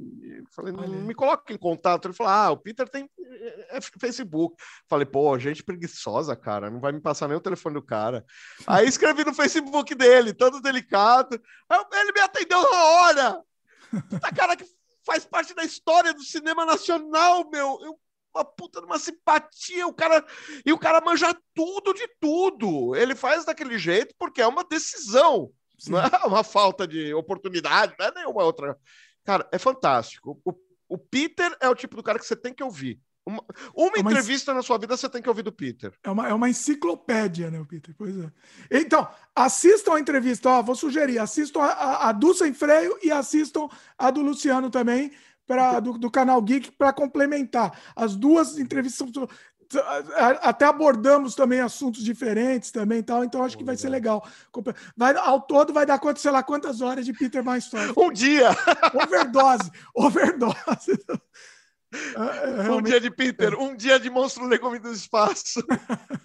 falei, não, me coloca em contato. Ele falou, ah, o Peter tem é, é Facebook. Falei, pô, gente preguiçosa, cara, não vai me passar nem o telefone do cara. Aí escrevi no Facebook dele, todo delicado. Aí ele me atendeu na hora. Puta cara que faz parte da história do cinema nacional, meu. Eu uma puta de uma simpatia, o cara e o cara manja tudo de tudo. Ele faz daquele jeito porque é uma decisão, Sim. não é uma falta de oportunidade, não é nenhuma outra. Cara, é fantástico. O, o Peter é o tipo do cara que você tem que ouvir. Uma, uma, é uma entrevista na sua vida você tem que ouvir do Peter. É uma, é uma enciclopédia, né, o Peter? Pois é. Então, assistam a entrevista, ó, vou sugerir, assistam a, a, a do Sem Freio e assistam a do Luciano também, pra, do, do canal Geek para complementar. As duas entrevistas até abordamos também assuntos diferentes também tal, então acho que vai ser legal. Vai, ao todo vai dar quanto, sei lá, quantas horas de Peter mais Um dia! Overdose! Overdose! Um dia de Peter, um dia de monstro legume do espaço.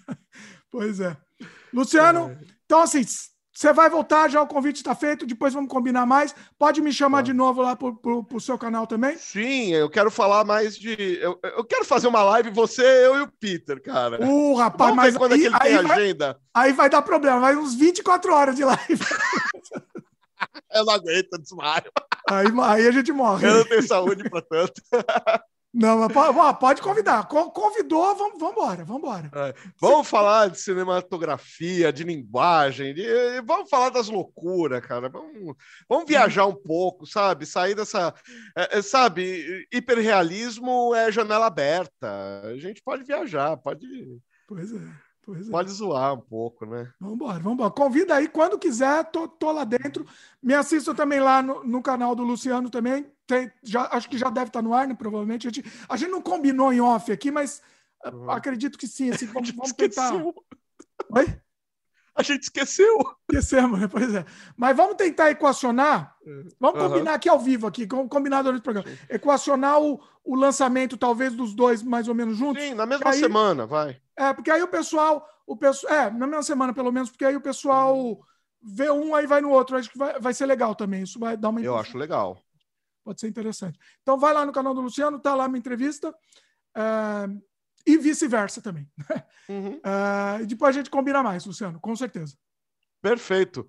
pois é. Luciano, é. então assim, você vai voltar, já o convite está feito, depois vamos combinar mais. Pode me chamar ah. de novo lá para o seu canal também? Sim, eu quero falar mais de. Eu, eu, quero fazer uma live, você, eu e o Peter, cara. Uh, rapaz, vamos mas quando aí, é que ele aí tem vai, agenda. Aí vai dar problema, vai uns 24 horas de live. eu não aguento, desmaio. Aí, aí a gente morre. Eu não tenho saúde para tanto. Não, mas pode, pode convidar. Convidou, vamos, vamos embora, vamos embora. É, vamos falar de cinematografia, de linguagem, de, vamos falar das loucuras, cara. Vamos, vamos viajar um pouco, sabe? Sair dessa. É, é, sabe, hiperrealismo é janela aberta. A gente pode viajar, pode. Pois é. É. Pode zoar um pouco, né? Vamos embora, vamos embora. Convida aí quando quiser, tô, tô lá dentro. Me assista também lá no, no canal do Luciano também. Tem, já, acho que já deve estar no ar, né? Provavelmente. A gente, a gente não combinou em off aqui, mas Uhum. Acredito que sim. Assim, vamos, vamos tentar. Oi? A gente esqueceu. Esquecemos, né? Pois é. Mas vamos tentar equacionar. Vamos uhum. combinar aqui ao vivo, aqui, combinado durante o programa. Equacionar o, o lançamento, talvez, dos dois mais ou menos juntos. Sim, na mesma aí, semana, vai. É, porque aí o pessoal. O pessoal é, na mesma semana, pelo menos, porque aí o pessoal vê um, aí vai no outro. Acho que vai, vai ser legal também. Isso vai dar uma. Eu acho legal. Pode ser interessante. Então vai lá no canal do Luciano, tá lá minha entrevista. É, e vice-versa também. Uhum. Uh, depois a gente combina mais, Luciano, com certeza. Perfeito.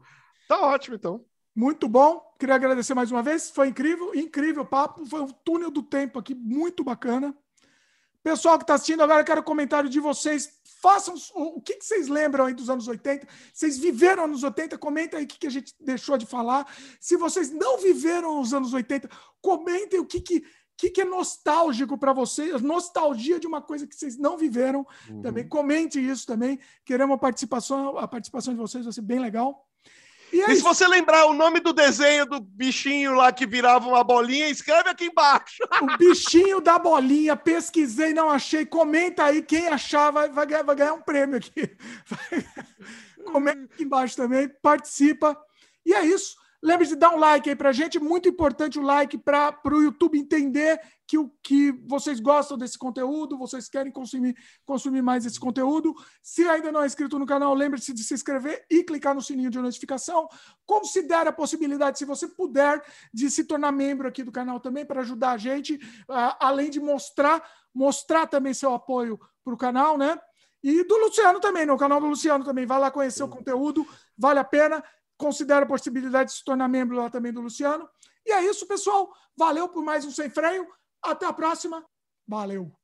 Tá ótimo, então. Muito bom. Queria agradecer mais uma vez. Foi incrível, incrível papo. Foi um túnel do tempo aqui, muito bacana. Pessoal que está assistindo, agora eu quero comentário de vocês. Façam o, que, que, vocês lembram aí dos anos 80. Vocês viveram nos 80? Comenta aí o que, que a gente deixou de falar. Se vocês não viveram os anos 80, comentem o que, que que, que é nostálgico para vocês, nostalgia de uma coisa que vocês não viveram uhum. também. Comente isso também. Queremos a participação, a participação de vocês, vai ser bem legal. E, é e se você lembrar o nome do desenho do bichinho lá que virava uma bolinha, escreve aqui embaixo. O bichinho da bolinha, pesquisei, não achei. Comenta aí, quem achar vai, vai, ganhar, vai ganhar um prêmio aqui. Comenta aqui embaixo também, participa. E é isso. Lembre-se de dar um like aí pra gente, muito importante o like para o YouTube entender que, o, que vocês gostam desse conteúdo, vocês querem consumir, consumir mais esse conteúdo. Se ainda não é inscrito no canal, lembre-se de se inscrever e clicar no sininho de notificação. Considere a possibilidade, se você puder, de se tornar membro aqui do canal também para ajudar a gente, além de mostrar, mostrar também seu apoio para o canal, né? E do Luciano também, no canal do Luciano também. Vai lá conhecer o conteúdo, vale a pena considera a possibilidade de se tornar membro lá também do Luciano. E é isso, pessoal. Valeu por mais um Sem Freio. Até a próxima. Valeu.